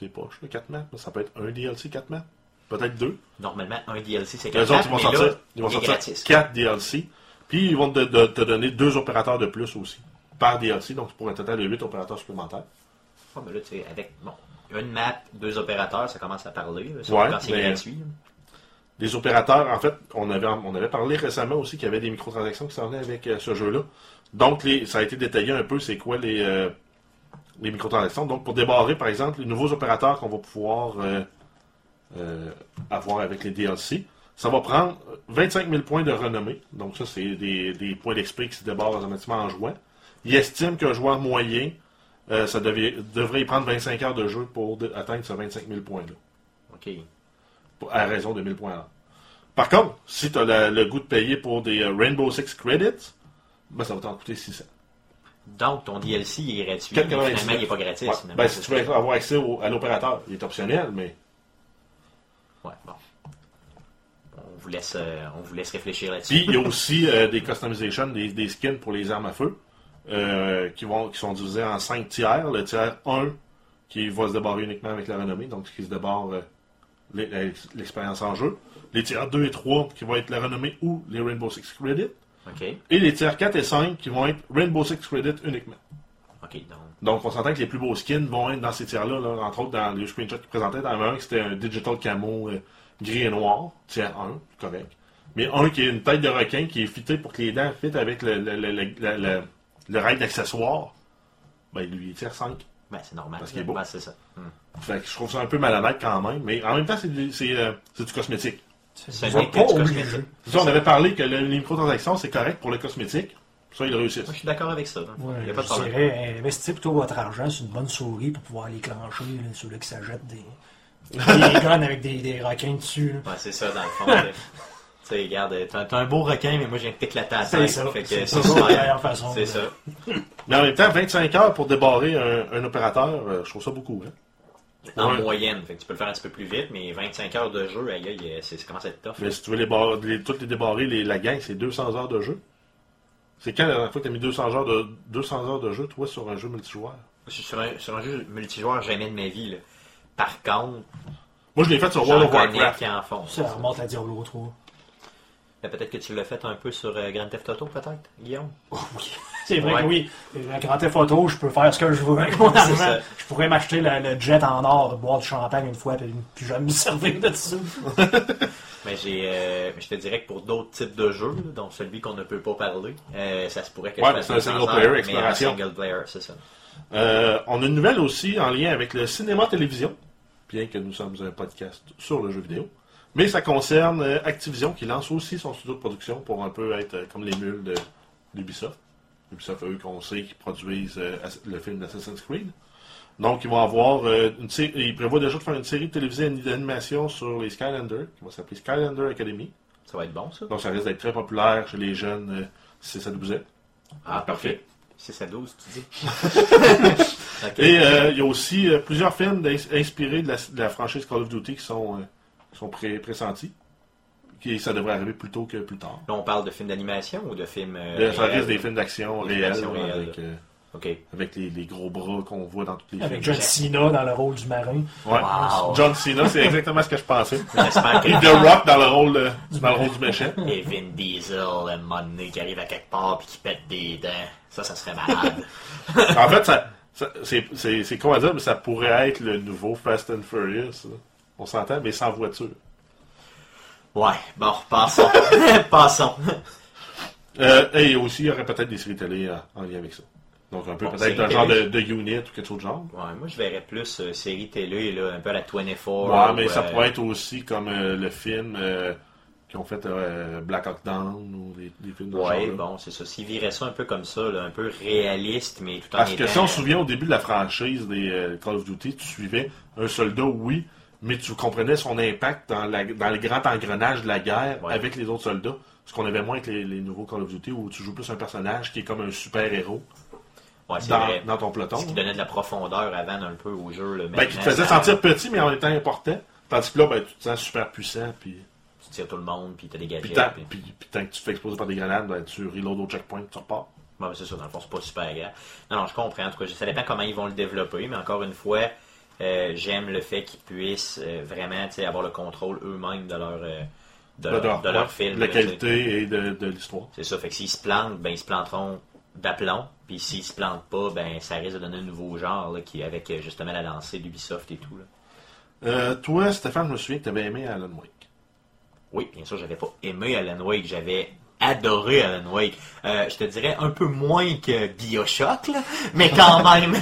c'est- poche, là, quatre maps. Ça peut être un DLC, quatre maps. Peut-être deux. Normalement, un DLC, c'est Les gratuit. autres, ils vont mais sortir, là, ils vont sortir quatre DLC. Puis, ils vont te, te donner deux opérateurs de plus aussi. Par DLC, donc pour un total de huit opérateurs supplémentaires. Ah, ben là, tu sais, avec bon, une map, deux opérateurs, ça commence à parler. là, Ouais, quand c'est mais- gratuit. Les opérateurs, en fait, on avait, on avait parlé récemment aussi qu'il y avait des microtransactions qui s'en venaient avec euh, ce jeu-là. Donc, les, ça a été détaillé un peu, c'est quoi les, euh, les microtransactions. Donc, pour débarrer, par exemple, les nouveaux opérateurs qu'on va pouvoir euh, euh, avoir avec les DLC, ça va prendre 25 000 points de renommée. Donc, ça, c'est des, des points d'XP qui se débarrent automatiquement en jouant. Il estime qu'un joueur moyen, euh, ça devait- devrait y prendre 25 heures de jeu pour de- atteindre ces 25 000 points-là OK. à raison de 1000 points à. Par contre, si tu as le goût de payer pour des euh, Rainbow Six Credits, ben, ça va t'en coûter 600. Donc, ton DLC il est gratuit. mais 4,99. finalement, il n'est pas. Ouais. finalement, Ben, si tu veux avoir accès au- à l'opérateur, il est optionnel, mais Ouais, bon. On vous laisse, euh, on vous laisse réfléchir là-dessus. Puis il y a aussi euh, des customizations, des, des skins pour les armes à feu, euh, qui, vont, qui sont divisés en 5 tiers. Le tiers 1 qui va se débarrer uniquement avec la renommée, donc qui se débarre l'e- l'ex- l'expérience en jeu. Les tiers 2 et 3 qui vont être la renommée ou les Rainbow Six Credits. Et les tiers 4 et 5 qui vont être Rainbow Six Credits uniquement. OK, donc. Donc, on s'entend que les plus beaux skins vont être dans ces tiers-là, là, entre autres dans les screenshots qu'ils présentaient. Dans un, c'était un digital camo euh, gris et noir, tiers 1, correct. Mais un qui est une tête de requin qui est fité pour que les dents fitent avec le, le, le, le, le, le- le rail d'accessoires, ben lui, il est tiers 5. Ben, c'est normal. Parce qu'il est beau. Ben, c'est ça. Hmm. Fait que je trouve ça un peu malhonnête quand même, mais en même temps, c'est du, c'est, euh, c'est du cosmétique. C'est pas on avait parlé que le- les microtransactions, c'est correct pour le cosmétique. Ça, ils réussissent. Moi, je suis d'accord avec ça. Il Ouais, n'y a pas de je dirais, investissez plutôt votre argent sur une bonne souris pour pouvoir les clencher, là, ceux-là qui s'achètent des, des guns avec des, des requins dessus. là. Ouais, c'est ça, dans le fond. Tu sais, regarde, t'as t'as un beau requin, mais moi, j'ai t'éclater à la C'est tête. ça. Fait que C'est c'est ça, la super. meilleure façon. C'est ça. Mais en même temps, 25 heures pour débarrer un, un opérateur, euh, je trouve ça beaucoup. Hein? En Ouais. moyenne. Fait que tu peux le faire un petit peu plus vite, mais 25 heures de jeu, aïe, aïe, c'est- ça commence à être tough. Mais si tu veux les, bar- les- toutes les débarrer, les- la gang, c'est 200 heures de jeu. C'est quand la dernière fois que tu as mis 200 heures, de, 200 heures de jeu, toi, sur un jeu multijoueur? Je sur un, sur un jeu multijoueur jamais de ma vie. Là. Par contre, Moi, je l'ai fait sur World of Warcraft. qui en font. Ça remonte à Diablo 3. Mais Peut-être que tu l'as fait un peu sur euh, Grand Theft Auto, peut-être, Guillaume? C'est vrai Ouais. que oui. La grande photo, je peux faire ce que je veux avec mon argent. ça. Je pourrais m'acheter le, le jet en or, boire du champagne une fois, puis puis jamais me servir de ça. Mais j'ai, euh, je te dirais que pour d'autres types de jeux, là, dont celui qu'on ne peut pas parler, euh, ça se pourrait que Ouais, je fasse un 200 single player, exploration. single player, c'est ça. Euh, on a une nouvelle aussi en lien avec le cinéma-télévision, bien que nous sommes un podcast sur le jeu vidéo. Mais ça concerne euh, Activision qui lance aussi son studio de production pour un peu être comme les mules d'Ubisoft. Ubisoft, eux, qu'on sait qu'ils produisent le film d'Assassin's Creed. Donc, ils vont avoir euh, une série, ils prévoient déjà de faire une série télévisée d'animation sur les Skylanders, qui va s'appeler Skylander Academy. Ça va être bon, ça. Donc, ça risque d'être très populaire chez les jeunes, euh, si ça nous est. Ah, parfait. 6 à 12, tu dis. Et euh, il y a aussi euh, plusieurs films inspirés de la, de la franchise Call of Duty qui sont, qui sont pré- pressentis. Qui, ça devrait arriver plus tôt que plus tard. Là, on parle de films d'animation ou de films. ça risque des films d'action réels, réelle. avec, euh, Ok. avec les, les gros bras qu'on voit dans tous les Avec films. John Cena dans le rôle du marin. Ouais. Wow. John Cena, c'est exactement ce que je pensais. Et The Rock dans le rôle, de- dans le rôle du méchant. Et Vin Diesel, un moment donné, qui arrive à quelque part puis qui pète des dents. Ça, ça serait malade. En fait, ça, ça- c'est, c'est, c'est con à dire, mais ça pourrait être le nouveau Fast and Furious. là. On s'entend, mais sans voiture. ouais, bon, passons. passons. Euh, et aussi, il y aurait peut-être des séries télé euh, en lien avec ça. Donc, un peu Bon, peut-être un genre de, de unit ou quelque chose de genre. Ouais, moi, je verrais plus euh, série télé, là, un peu à la 24. Ouais, mais ou, ça euh, pourrait être aussi comme euh, le film euh, qui ont fait euh, Black Hawk Down ou des, des films de Ouais, genre-là. bon, c'est ça. S'ils viraient ça un peu comme ça, là, un peu réaliste, mais tout en Parce que si on se souvient au début de la franchise des euh, Call of Duty, tu suivais un soldat, oui, mais tu comprenais son impact dans, la, dans le grand engrenage de la guerre Ouais. avec les autres soldats. Ce qu'on avait moins avec les, les nouveaux Call of Duty où tu joues plus un personnage qui est comme un super-héros Ouais, dans, vrai. dans ton peloton. Ce qui donnait de la profondeur avant un peu au jeu. Là, Ben, qui te faisait sentir petit, mais en même temps important. Tandis que là, ben, tu te sens super puissant, puis, Tu tires tout le monde, puis t'as des puis, gadgets. tant, puis- puis- puis tant que tu te fais exploser par des grenades, ben, tu reload au checkpoint, tu repars. Bon, ben, c'est ça, dans le fond, c'est pas super grave. Non, non, je comprends. En tout cas, ça dépend comment ils vont le développer, mais encore une fois, euh, j'aime le fait qu'ils puissent euh, vraiment avoir le contrôle eux-mêmes de leur, euh, de leur, de leur ouais, film. de la qualité et de, de l'histoire. C'est ça, fait que s'ils se plantent, ben ils se planteront d'aplomb. Puis s'ils se plantent pas, ben ça risque de donner un nouveau genre là, qui avec euh, justement la lancée d'Ubisoft et tout. Là. Euh, toi, Stéphane, je me souviens que tu avais aimé Alan Wake. Oui, bien sûr, j'avais pas aimé Alan Wake, j'avais adoré Alan Wake. Euh, je te dirais un peu moins que Bioshock, là, mais quand même.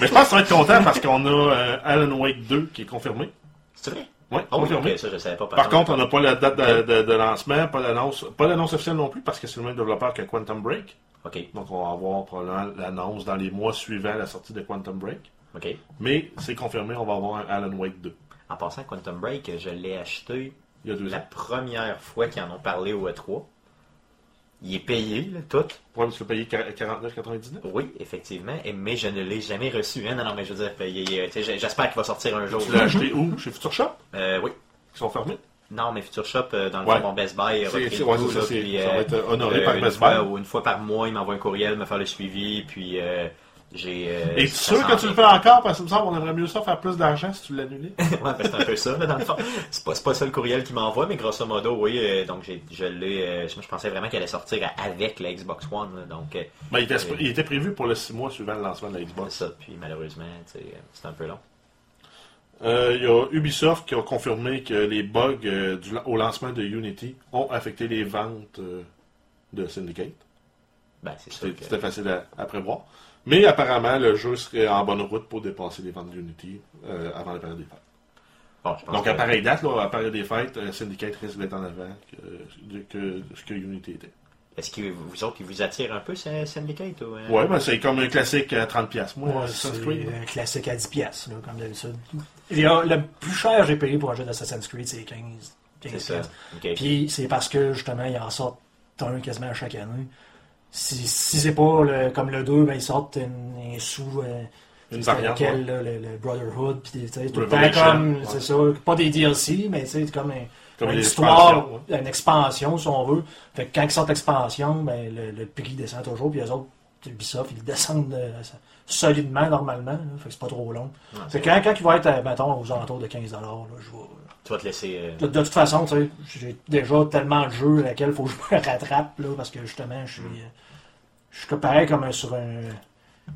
Mais je pense que tu vas être content parce qu'on a euh, Alan Wake 2 qui est confirmé. c'est vrai? Oui, Oh, confirmé. ça je savais pas. Par contre, on n'a pas la date de, de- de lancement, pas l'annonce, pas l'annonce officielle non plus parce que c'est le même développeur que Quantum Break. Ok, Donc on va avoir probablement l'annonce dans les mois suivants la sortie de Quantum Break. ok. Mais c'est confirmé, on va avoir un Alan Wake 2. En passant, Quantum Break, je l'ai acheté Il y a deux la ans. première fois qu'ils en ont parlé au E3. Il est payé, là, tout. Ouais, parce que payé 49,99. Oui, effectivement, et- mais je ne l'ai jamais reçu. Hein? Non, non, mais je veux dire, tu j'espère qu'il va sortir un jour. Tu l'as acheté où? Chez Future Shop? Euh, oui. Qui sont fermés? Non, mais Future Shop, euh, dans le Ouais. fond, mon Best Buy repris ouais, là, ça, c'est- puis, ça va être honoré par Best fois, Buy. ou une fois par mois, il m'envoie un courriel, me faire le suivi, puis euh, j'ai... euh, Et tu sûr que tu le fais encore? Parce que me semble qu'on aimerait mieux ça faire plus d'argent si tu l'annulais ouais, ben, c'est un peu ça, là, dans le fond. C'est pas, pas ça le courriel qu'il m'envoie, mais grosso modo, oui. euh, donc, je l'ai. euh, je pensais vraiment qu'elle allait sortir avec la Xbox One. là, donc, ben, il, était, il était prévu pour le 6 mois suivant le lancement de la c'est Xbox. ça. Puis, malheureusement, c'est un peu long. Il y a Ubisoft qui a confirmé que les bugs du- au lancement de Unity ont affecté les ventes de Syndicate. Ben, c'est ça. C'était que- c'était facile à, à prévoir. Mais apparemment, le jeu serait en bonne route pour dépasser les ventes d'Unity euh, avant la période des fêtes. Bon, je pense Donc, que- à pareille date, là, à période des fêtes, euh, Syndicate risque d'être en avant que, que ce que Unity était. Est-ce que vous autres, il vous attire un peu, ce Syndicate ou, euh? Ouais, ben, c'est comme un classique à 30$. Moi, Ouais, Assassin's c'est Creed. un classique à 10$, piastres, là, comme d'habitude. Il Le plus cher que j'ai payé pour un jeu d'Assassin's Creed, c'est 15$. 15 C'est ça. piastres. Ok. Puis c'est parce que justement, ils en sortent un quasiment à chaque année. Si, si c'est pas le- comme le 2, ben, ils sortent une- un sous. euh, Une variante, là, le, le Brotherhood, puis tout le temps comme, ouais. c'est ça, pas des DLC, mais sais, comme, un- Comme une histoire, une expansion, si on veut. Fait que quand ils sortent l'expansion, ben, le, le prix descend toujours, puis les autres, Ubisoft, ils descendent euh, solidement normalement, là, fait que c'est pas trop long. Ouais, c'est quand, quand il va être, euh, mettons, aux alentours de 15$, là, je vais... Tu vas te laisser. euh, De, de toute façon, tu sais, j'ai déjà tellement de jeux à laquelle il faut que je me rattrape, là, parce que justement, je suis, euh, je suis pareil comme un- sur un,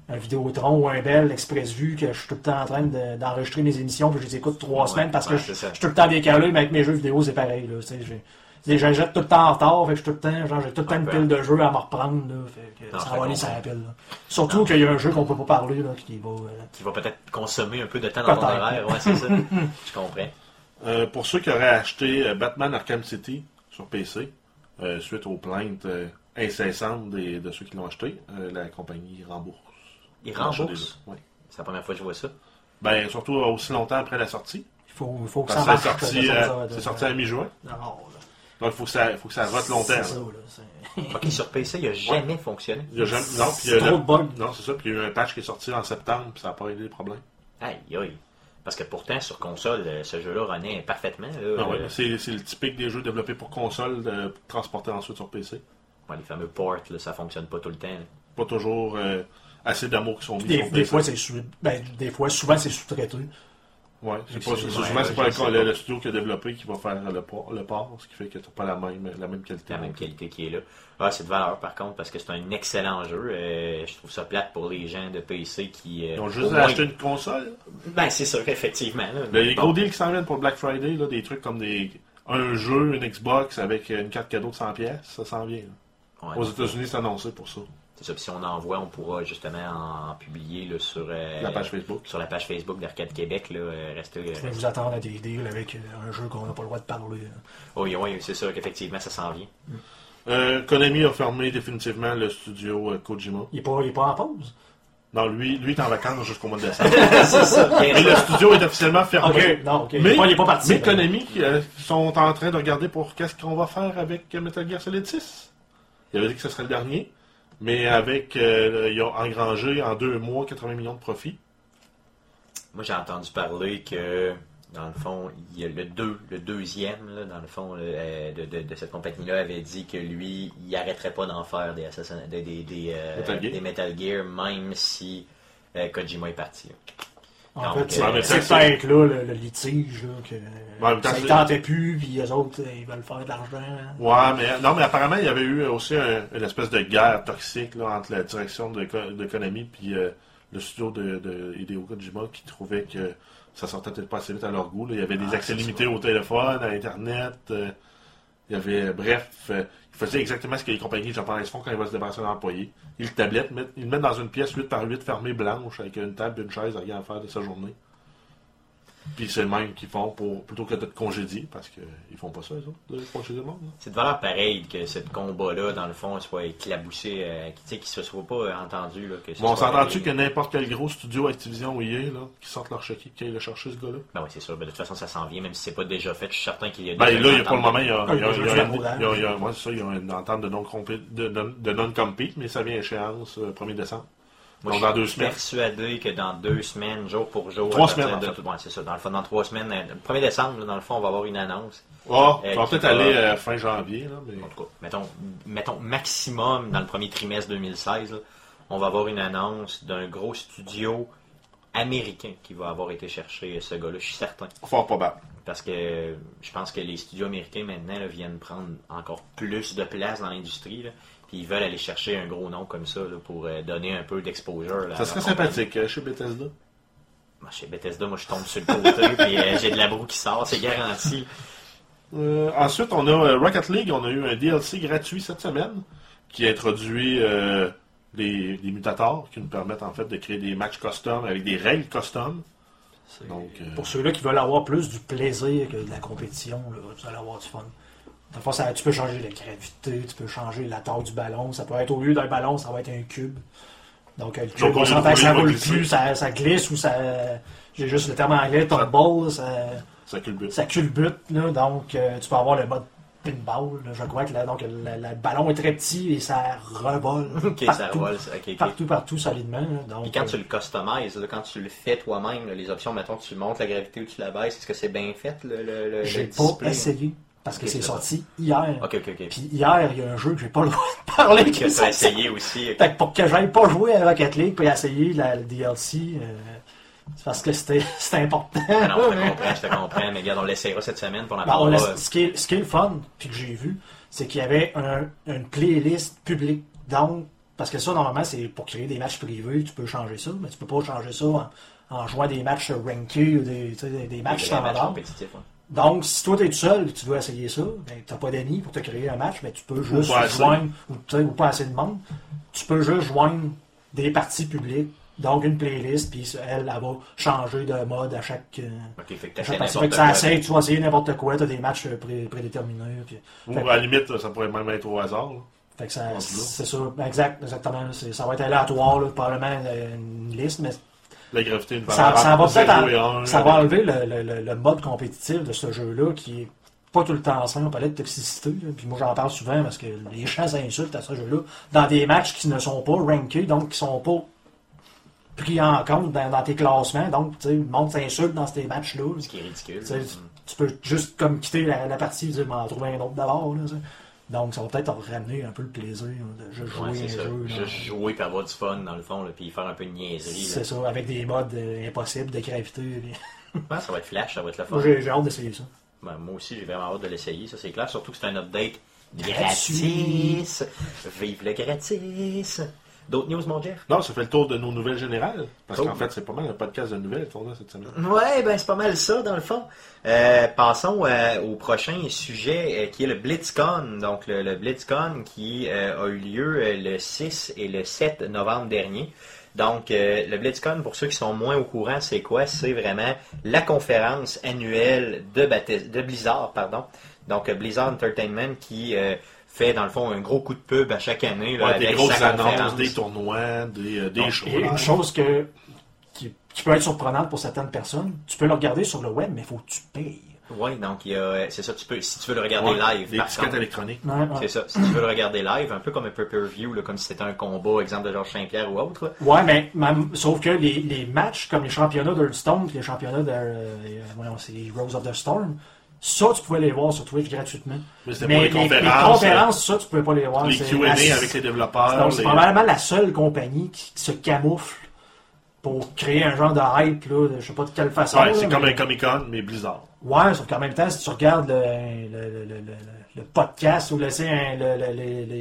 un Vidéotron ou un Bell Express Vue, que je suis tout le temps en train de- d'enregistrer mes émissions, puis je les écoute trois Ouais, semaines parce que je, suis tout le temps décalé, mais avec mes jeux vidéo, c'est pareil, là, tu sais, j'ai- tu sais, je jette tout le temps en retard, fait que je suis tout le temps, genre, j'ai tout le temps une pile de jeux à me reprendre, là, fait que Non, ça va aller comprends. sur la pile, là. Surtout qu'il y a un jeu qu'on peut pas parler, là, qui va, euh, qui va peut-être consommer un peu de temps dans ton horaire. Ouais, c'est ça. Je comprends. Euh, pour ceux qui auraient acheté euh, Batman Arkham City sur PC, euh, suite aux plaintes euh, incessante des- de ceux qui l'ont acheté, euh, la compagnie rembourse. Il L'achat rembourse? des- ouais. C'est la première fois que je vois ça. Ben, surtout aussi longtemps après la sortie. Il faut, il faut que Parce ça c'est sorti, euh, c'est ça, sorti à mi-juin. Non. Donc, il faut que ça, faut que ça rote longtemps. C'est ça, là. Ok, sur PC, il n'a jamais fonctionné. Il a jamais- non, puis il y C'est a trop le- de. Non, c'est ça. Puis il y a eu un patch qui est sorti en septembre, puis ça n'a pas aidé les problèmes. Aïe, aïe. Parce que pourtant, sur console, euh, ce jeu-là renaît parfaitement. Là, Ah ouais, Euh, c'est, c'est le typique des jeux développés pour console, de transporter ensuite sur PC. Ouais, les fameux ports, là, ça fonctionne pas tout le temps. là. Pas toujours euh, assez d'amour qui sont mis Des, sur des fois, c'est sous, ben, des fois, souvent, c'est sous-traité. Ouais, c'est C'est- pas, c'est- souvent, pas le, studio qui a développé qui va faire le port, le port ce qui fait que tu pas la même, la même qualité. la même qualité qui est là. Ah, c'est de valeur par contre parce que c'est un excellent jeu. Euh, je trouve ça plate pour les gens de PC qui. euh, Ils ont juste moins- acheté une console? Ben, c'est sûr, effectivement. là. Ben, les gros deals qui s'en viennent pour Black Friday, là, des trucs comme des, un jeu, une Xbox avec une carte cadeau de 100 pièces, ça s'en vient. là. Ouais, Aux États-Unis, c'est annoncé pour ça. c'est ça. Puis si on envoie, on pourra justement en publier là, sur, euh, La page Facebook. sur la page Facebook d'Arcade Québec. Là, euh, restez, Vous euh, vous attendre à des deals avec un jeu qu'on n'a pas le droit de parler. Oui, oui, c'est sûr qu'effectivement, ça s'en vient. Euh, Konami a fermé définitivement le studio Kojima. Il n'est pas, il est pas en pause? Non, lui, lui est en vacances jusqu'au mois de décembre. c'est ça. Et le studio est officiellement fermé. Non, ok. Mais, il est pas parti. mais Konami euh, sont en train de regarder pour qu'est-ce qu'on va faire avec Metal Gear Solid 6. Il avait dit que ce serait le dernier, mais avec euh, ils ont engrangé en deux mois 80 millions de profits. Moi, j'ai entendu parler que, dans le fond, il y a le, deux, le deuxième, là, dans le fond, euh, de, de- de cette compagnie-là, avait dit que lui, il arrêterait pas d'en faire des, des, des, euh, Metal Gear. des Metal Gear, même si euh, Kojima est parti. là. En fait, c'est peut-être là le, le litige, là, que ça ne tentait plus, puis les autres, euh, ils veulent faire de l'argent. Ouais, mais non, mais apparemment il y avait eu aussi un- une espèce de guerre toxique là, entre la direction de, de Konami puis euh, le studio de, de Hideo Kojima qui trouvait que ça sortait peut-être pas assez vite à leur goût. là. Il y avait des Ah, accès limités au téléphone, à Internet. euh, il y avait, bref, euh, faisait exactement ce que les compagnies japonaises font quand ils vont se débarrasser d'un employé. Ils le tablette, mettent- ils le mettent dans une pièce 8 par 8 fermée blanche avec une table, une chaise, rien à faire de sa journée. Puis c'est le même qu'ils font pour plutôt que de te congédier, parce qu'ils font pas ça, eux autres, de congédier le monde. là. C'est de valeur pareille que ce combat-là, dans le fond, soit éclaboussé, euh, tu sais, qu'il se soit pas euh, entendu. Là, que ce Bon, on s'entend-tu que n'importe quel gros studio Activision ou EA, là, qui sortent leur chéquier, qui aille le chercher, ce gars-là? Ben oui, c'est sûr. Ben, de toute façon, ça s'en vient, même si c'est pas déjà fait. Je suis certain qu'il y a Ben déjà là, il y a pour le moment, il y a, il y il y il y une entente de non-compete, de, de- de non-compete, mais ça vient à échéance euh, 1er décembre. Moi, Donc, je dans deux suis semaines. persuadé que dans deux semaines, jour pour jour, Trois à partir semaines, en de fait. tout- ouais, c'est ça. Dans le fond, dans trois semaines, euh, le 1er décembre, dans le fond, on va avoir une annonce. Ah, Euh, va qui peut-être aller euh, fin janvier, là, mais... En tout cas, mettons, mettons maximum dans le premier trimestre 2016, là, on va avoir une annonce d'un gros studio américain qui va avoir été chercher ce gars-là, je suis certain. Fort probable. Parce que je pense que les studios américains maintenant là, viennent prendre encore plus de place dans l'industrie. Puis ils veulent aller chercher un gros nom comme ça là, pour euh, donner un peu d'exposure. Ça serait sympathique euh, chez Bethesda. Moi, chez Bethesda, moi je tombe sur le côté puis euh, j'ai de la broue qui sort, c'est garanti. Euh, ensuite, on a euh, Rocket League. On a eu un DLC gratuit cette semaine qui introduit euh, les mutators qui nous permettent en fait de créer des matchs custom avec des règles custom. Donc, euh, Pour ceux-là qui veulent avoir plus du plaisir que de la compétition, là, vous allez avoir du fun. Des fois, ça- tu peux changer la gravité, tu peux changer la taille du ballon. Ça peut être au lieu d'un ballon, ça va être un cube. Donc, le cube, on s'entend que ça roule plus, ça, ça glisse ou ça. J'ai juste le terme anglais, tumble, ça, ça culbute. ça culbute. Là, donc, euh, tu peux avoir le mode pinball. là. je crois que là, donc, le, le ballon est très petit et ça revole. Ok, ça partout, ça- ok. partout, partout, solidement. là. Donc, Puis quand euh, tu le customises, quand tu le fais toi-même, les options, mettons, tu montes la gravité ou tu la baisses, est-ce que c'est bien fait, le, le, le- J'ai le pas essayé parce que c'est sorti hier. Puis hier, il y a un jeu que j'ai pas le droit de parler Que tu as essayé aussi. Fait que pour que j'aille pas jouer à Rocket League puis essayer la, le DLC, euh, c'est parce que c'était important. Ah non, je te comprends, je te comprends, mais regarde, on l'essayera cette semaine pour en Ben, on ce, qui est, ce qui est le fun, puis que j'ai vu, c'est qu'il y avait un- une playlist publique. Donc, parce que ça, normalement, c'est pour créer des matchs privés, tu peux changer ça, mais tu peux pas changer ça en, en jouant des matchs rankés ou des, des, des matchs standards. compétitifs. Donc, si toi, tu es tout seul et tu veux essayer ça, ben, tu n'as pas d'amis pour te créer un match, mais tu peux juste pas joindre, ou, ou pas assez de monde, tu peux juste joindre des parties publiques, donc une playlist, puis elle, elle va changer de mode à chaque, euh, Ok, fait que chaque. Fait ça tu vas essayer n'importe quoi, tu as des matchs euh, pré- prédéterminés. Puis, Ou fait à la limite, ça pourrait même être au hasard. là. Fait que ça, c'est ça, exact, exactement. Ça va être aléatoire, là, probablement euh, une liste, mais La gravité, une ça, ça va peut-être 0 et en- 1, ça va enlever le, le- le- le mode compétitif de ce jeu-là qui est pas tout le temps simple. On parlait de toxicité, là, puis moi j'en parle souvent parce que les gens s'insultent à ce jeu-là dans des matchs qui ne sont pas rankés, donc qui sont pas pris en compte dans, dans tes classements. Donc, tu sais, le monde s'insulte dans ces matchs-là. Ce qui est ridicule. Tu peux juste comme quitter la, la partie et dire m'en trouver un autre d'abord. là. Donc, ça va peut-être ramener un peu le plaisir de juste jouer Ouais, un ça. jeu. là. Juste jouer pour avoir du fun, dans le fond, là, puis faire un peu de niaiserie. C'est ça, avec des modes euh, impossibles de gravité. puis- Ouais, ça va être flash, ça va être le fun. Moi, j'ai hâte d'essayer ça. Ben, moi aussi, j'ai vraiment hâte de l'essayer, ça c'est clair. Surtout que c'est un update gratis. Vive le gratis. D'autres news, mon Jeff? Non, ça fait le tour de nos nouvelles générales. Parce Cool. qu'en fait, c'est pas mal un podcast de nouvelles qu'on a cette semaine. Ouais, ben c'est pas mal ça dans le fond. Euh, passons euh, au prochain sujet euh, qui est le BlitzCon. Donc le, le BlitzCon qui a eu lieu le 6 et le 7 novembre dernier. Donc euh, le BlitzCon, pour ceux qui sont moins au courant, c'est quoi? C'est vraiment la conférence annuelle de, de Blizzard, pardon. Donc Blizzard Entertainment qui euh, fait dans le fond un gros coup de pub à chaque année là, Ouais, des avec grosses annonces, des tournois, des, euh, des Donc, shows. Et une chose que, qui, qui peut être surprenante pour certaines personnes, tu peux le regarder sur le web, mais il faut que tu payes. Oui, donc il y a- c'est ça, tu peux, si tu veux le regarder Ouais, live, des par disquettes contre, électroniques. Ouais, ouais. C'est ça. Si tu veux le regarder live, un peu comme un pay-per-view, là, comme si c'était un combat, exemple de Georges Saint-Pierre ou autre. Ouais, mais même- sauf que les, les matchs comme les championnats d'Hearthstone, puis les championnats de euh, voyons, c'est les Rose of the Storm, ça tu pouvais les voir sur Twitch gratuitement. Mais c'était Mais pour les, les les conférences, conférences, ça tu pouvais pas les voir. les Q&A avec les développeurs. Donc, c'est probablement la seule compagnie qui se camoufle pour créer un genre de hype, là, de, je sais pas de quelle façon. Ouais, c'est comme mais- un Comic Con, mais Blizzard. Ouais, sauf qu'en même temps, si tu regardes le, le, le, le, le- podcast ou le,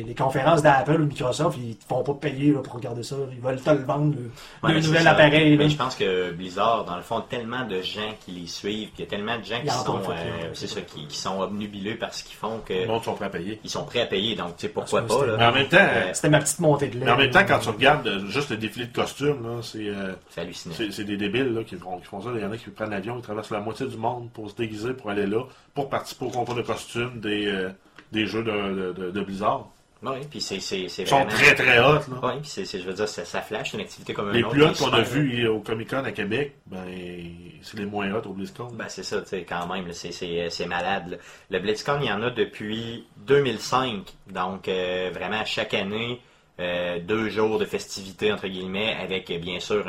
les, conférences d'Apple ou Microsoft, ils te font pas payer là, pour regarder ça. Ils veulent te le vendre, le, Ouais, nouvel appareil. là. Mais je pense que Blizzard, dans le fond, a tellement de gens qui les suivent, puis il y a tellement de gens qui sont, euh, c'est ça, qui, qui sont obnubilés par ce qu'ils font, que Le monde sont prêts à payer. ils sont prêts à payer. Donc, tu sais, pourquoi pas, là. Mais en même temps, Euh, C'était ma petite montée de lait. mais en même temps, quand tu regardes euh, juste le défilé de costumes, là, c'est euh, c'est hallucinant. c'est- c'est des débiles là, qui, font, qui font ça. Il y en a qui prennent l'avion, ils traversent la moitié du monde pour se déguiser, pour aller là, pour participer au concours de costumes des, euh, des jeux de, de, Blizzard. Oui, puis c'est. Ils sont très très hot. Oui, puis je veux dire, ça, ça flash, une activité comme Les un autre, plus hot qu'on a vus au Comic Con à Québec, ben, c'est les moins hot au BlizzCon. Ben, c'est ça, tu sais, quand même, euh, c'est malade. Le BlizzCon, il y en a depuis 2005. Donc, euh, vraiment, chaque année, euh, deux jours de festivités, entre guillemets, avec bien sûr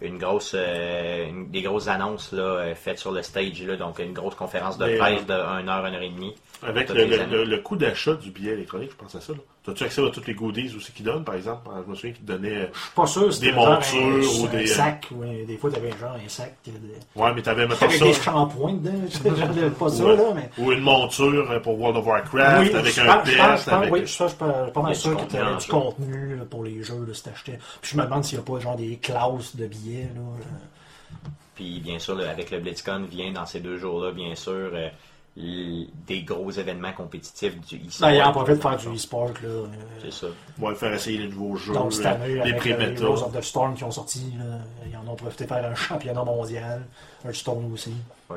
une grosse, euh, des grosses annonces là, faites sur le stage. Là, donc, une grosse conférence de presse de 1h, 1h30. Avec le, les le- années. le- le coût d'achat du billet électronique, je pense à ça. là. As-tu accès à tous les goodies aussi qu'ils donnent, par exemple? Je me souviens qu'ils donnaient. euh, Je suis pas sûr si Des montures un, ou un des- sac. ouais, des fois, t'avais genre un sac. euh, de- Ouais, mais t'avais des ça. shampoings dedans. pas ça, Ouais. là, mais. Ou une monture euh, pour World of Warcraft, avec je un avec... oui, ça, je suis pas mal sûr que en du contenu là, pour les jeux, là, si t'achetais. Puis je me demande s'il n'y a pas genre des classes de billets. Là, euh. Puis bien sûr, avec le BlitzCon vient dans ces deux jours-là, bien sûr, euh, des gros événements compétitifs du e-sport. Ben, il en profite de faire du e-sport. Là, euh. C'est ça. Ouais, faire essayer les nouveaux jeux, Donc cette euh, année, les avec prix euh, les. Rose of the Storm qui ont sorti, là, ils en ont profité de faire un championnat mondial. Hearthstone aussi.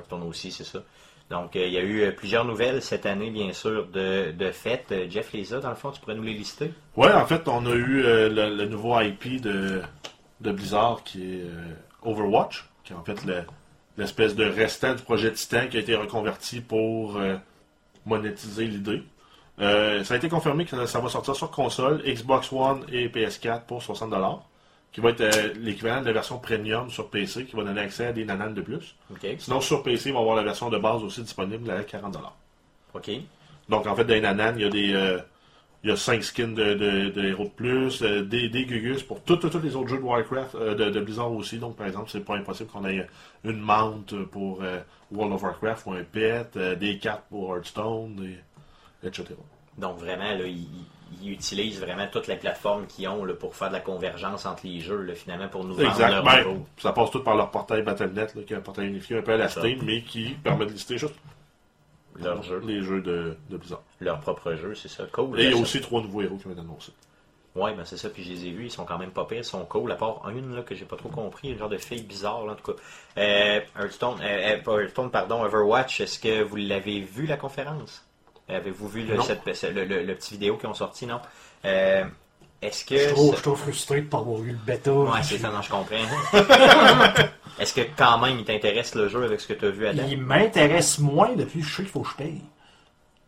Tourne aussi, c'est ça. Donc, euh, il y a eu euh, plusieurs nouvelles cette année, bien sûr, de, de fêtes. Euh, Jeff les a, dans le fond, tu pourrais nous les lister? Ouais, en fait, on a eu euh, le, le nouveau IP de, de Blizzard qui est euh, Overwatch, qui est en fait le- l'espèce de restant du projet Titan qui a été reconverti pour euh, monétiser l'idée. Euh, ça a été confirmé que ça va sortir sur console, Xbox One et PS4 pour 60$, qui va être euh, l'équivalent de la version premium sur PC, qui va donner accès à des nananes de plus. Sinon, sur PC, il va y avoir la version de base aussi disponible à 40$. OK. Donc, en fait, dans les nananes, il y a des. Il y a 5 skins de, de- de de plus, euh, des, des gugus pour tous les autres jeux de Warcraft, euh, de, de Blizzard aussi. Donc, par exemple, c'est pas impossible qu'on ait une mount pour euh, World of Warcraft ou un pet, des cartes pour Hearthstone, des- etc. Donc, vraiment, là, ils, ils utilisent vraiment toutes les plateformes qu'ils ont là, pour faire de la convergence entre les jeux, là, finalement, pour nous vendre Exact. leur Ben, ça passe tout par leur portail Battle.net, qui est un portail unifié un peu à la. Steam, mais qui permet de lister juste Leur jeu, les jeux de, de Blizzard. leur propre jeu, c'est ça. Cool. Et il y a aussi trois nouveaux héros qui vont être annoncés. Ouais, ben c'est ça, puis je les ai vus, ils sont quand même pas pires, ils sont cool, à part une là, que j'ai pas trop compris, une genre de fille bizarre, là, en tout cas. Euh, Hearthstone, euh, euh, Hearthstone, pardon, Overwatch, est-ce que vous l'avez vu la conférence? Avez-vous vu le, cette- le, le- le petit vidéo qu'ils ont sorti, non? Euh, Est-ce que... Je suis trop, je frustré de pas avoir eu le bêta. Ouais, c'est ça, non, je comprends. Est-ce que quand même il t'intéresse le jeu avec ce que tu as vu à date? Il m'intéresse moins depuis que je sais qu'il faut que je paye.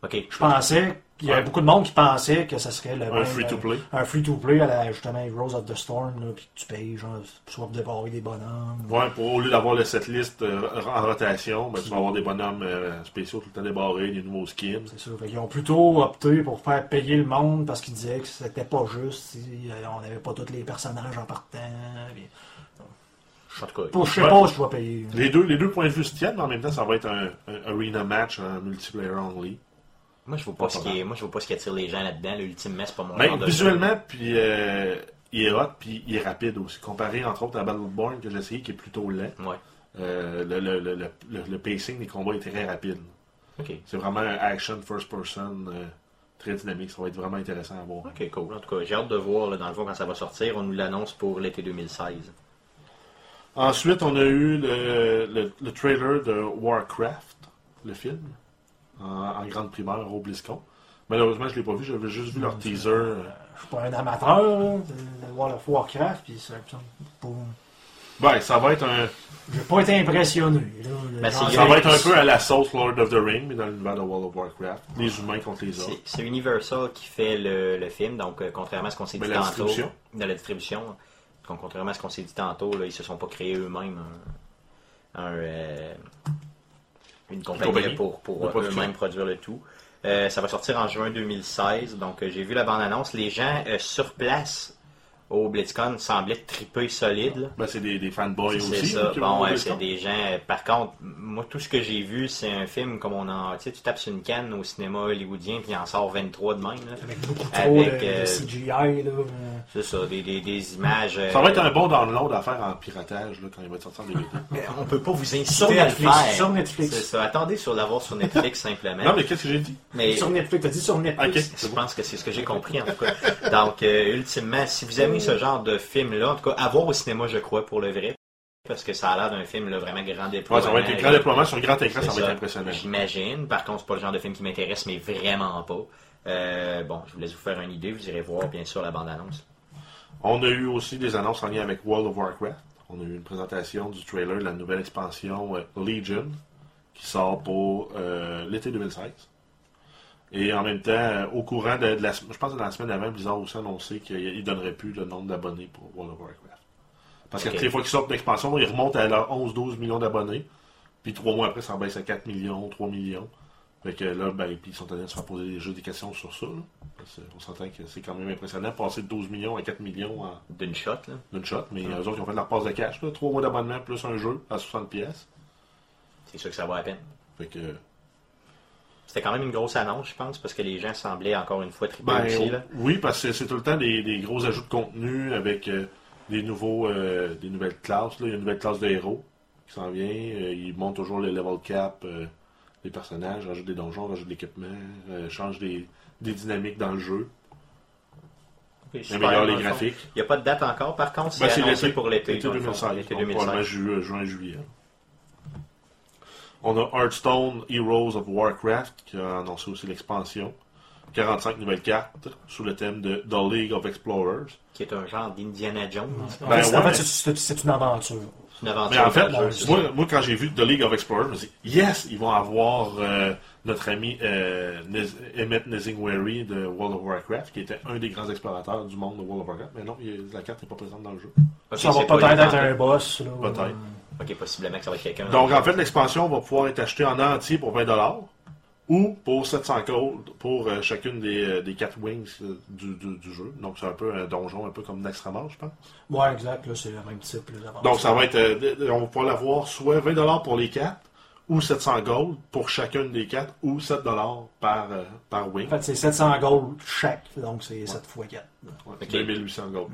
Ok. Je pensais qu'il y avait beaucoup de monde qui pensait que ça serait le Un free-to-play. euh, Un free-to-play à la, justement, Heroes of the Storm, là, puis que tu payes, genre, soit pour dévorer des bonhommes. Ouais, pour, au lieu d'avoir le setlist euh, en rotation, ben, tu vas avoir des bonhommes euh, spéciaux tout le temps débarrés, des nouveaux skins. C'est ça. Qu'ils ont plutôt opté pour faire payer le monde parce qu'ils disaient que c'était pas juste si on n'avait pas tous les personnages en partant. puis- Pour, je sais pas si je vais payer. Les deux, les deux points de vue se tiennent, mais en même temps, ça va être un, un arena match en multiplayer only. Moi je vois pas Pas ce qui est, moi je vois pas ce qui attire les gens là-dedans. là. Ultimement, c'est pas mon Mais genre de visuellement, puis euh, il est hot, puis il est rapide aussi. Comparé entre autres à Battleborn que j'ai essayé, qui est plutôt lent. Ouais. euh, le, le, le, le, le pacing des combats est très rapide. Ok. C'est vraiment un action first person euh, très dynamique. Ça va être vraiment intéressant à voir. Ok, cool. En tout cas, j'ai hâte de voir là, dans le fond quand ça va sortir. On nous l'annonce pour l'été 2016. Ensuite, on a eu le, le, le trailer de Warcraft, le film, en, en grande primaire au BlizzCon. Malheureusement, je ne l'ai pas vu, j'avais juste vu leur teaser. euh, Je suis pas un amateur là, de, World of Warcraft, puis ça, pas- Ben, ça va être un, j'ai pas été impressionné. Là, Ben, genre- ça va être un peu à la sauce Lord of the Ring, mais dans l'univers de World of Warcraft. Les humains contre les autres. C'est Universal qui fait le, le film, donc euh, contrairement à ce qu'on s'est dit Mais la tantôt, distribution. de la distribution, donc, contrairement à ce qu'on s'est dit tantôt, là, ils se sont pas créés eux-mêmes un, un, euh, une compagnie, pour, pour euh, eux-mêmes produire le tout. Euh, ça va sortir en juin 2016, donc euh, j'ai vu la bande-annonce. Les gens euh, sur place au BlitzCon semblaient triper solide. là. Ben, c'est des, des fanboys C'est aussi. ça. qui vont Bon, ouais, c'est BlizzCon. des gens. euh, Par contre, moi, tout ce que j'ai vu, c'est un film comme on en. Tu sais, tu tapes sur une canne au cinéma hollywoodien, puis il en sort 23 de même. là. Avec beaucoup trop Avec, de, de euh, CGI. Là, euh, C'est ça, des, des, des images. euh, Ça va être un bon download à faire en piratage là, quand il va sortir en DVD. Mais on peut pas vous sur inciter à le Netflix. faire. Sur C'est Netflix. ça. Attendez sur l'avoir sur Netflix simplement. non, mais qu'est-ce que j'ai dit? Mais Sur Netflix. T'as dit sur Netflix. Ok. je pense que c'est ce que j'ai compris en tout cas. Donc, euh, ultimement, si vous aimez ce genre de film-là, en tout cas, à voir au cinéma, je crois, pour le vrai, parce que ça a l'air d'un film là, vraiment grand Ouais, déploiement. ça va être un grand déploiement sur grand écran, ça va être impressionnant. J'imagine. Par contre, c'est pas le genre de film qui m'intéresse, mais vraiment pas. Euh, bon, je vous laisse vous faire une idée. Vous irez voir, bien sûr, la bande-annonce. On a eu aussi des annonces en lien avec World of Warcraft. On a eu une présentation du trailer de la nouvelle expansion euh, Legion qui sort pour euh, l'été 2016. Et en même temps, euh, au courant de, de la, je pense que dans la semaine d'avant, Blizzard a aussi annoncé qu'il ne donnerait plus le nombre d'abonnés pour World of Warcraft. Parce que toutes les fois qu'ils sortent une expansion, ils remontent à leurs 11-12 millions d'abonnés. Puis trois mois après, ça baisse à 4 millions, 3 millions. Fait que là, ben, puis ils sont en train de se faire poser déjà des questions sur ça. là. Parce on s'entend que c'est quand même impressionnant, passer de 12 millions à 4 millions en, D'une shot, là. d'une shot, mais eux autres, ils ont fait de leur passe de cash, là, 3 mois d'abonnement plus un jeu à 60 pièces. C'est sûr que ça vaut la peine. Fait que, C'était quand même une grosse annonce, je pense, parce que les gens semblaient encore une fois triper ben, aussi. Là. oui, parce que c'est tout le temps des, des gros ajouts de contenu avec euh, des nouveaux, euh, des nouvelles classes. Là. Il y a une nouvelle classe de héros qui s'en vient. Euh, ils montent toujours le level cap des personnages, rajoutent des donjons, rajoutent de l'équipement, changent des, des dynamiques dans le jeu, améliorent les graphiques. Il n'y a pas de date encore, par contre, c'est Ben, c'est annoncé l'été- pour l'été. L'été dans le fond. 2016. L'été donc probablement 2016. ju- juin, juillet. On a Hearthstone Heroes of Warcraft qui a annoncé aussi l'expansion. 45 nouvelles cartes sous le thème de The League of Explorers. Qui est un genre d'Indiana Jones. En Ben fait, en fait, c'est- c'est c'est une aventure. C'est une aventure. Mais en fait, moi, quand j'ai vu The League of Explorers, je me suis dit, yes, ils vont avoir euh, notre ami euh, Emmett Nezingwary de World of Warcraft, qui était un des grands explorateurs du monde de World of Warcraft. Mais non, il- la carte n'est pas présente dans le jeu. Ok, ça va peut-être être un boss. là. Peut-être. Ok, possiblement que ça va être quelqu'un. Donc, en fait, l'expansion va pouvoir être achetée en entier pour 20$ ou pour 700 gold pour euh, chacune des, euh, des 4 wings euh, du, du- du jeu. Donc, c'est un peu un donjon, un peu comme Naxxramas, je pense. Ouais, exact. là, C'est le même type. là. Donc, ça va être. euh, on va pouvoir l'avoir soit 20$ pour les 4 ou 700 gold pour chacune des 4 ou 7$ par, euh, par wing. En fait, c'est 700 gold chaque. Donc, c'est 7 x 4. Ouais, Ok. 2800 gold.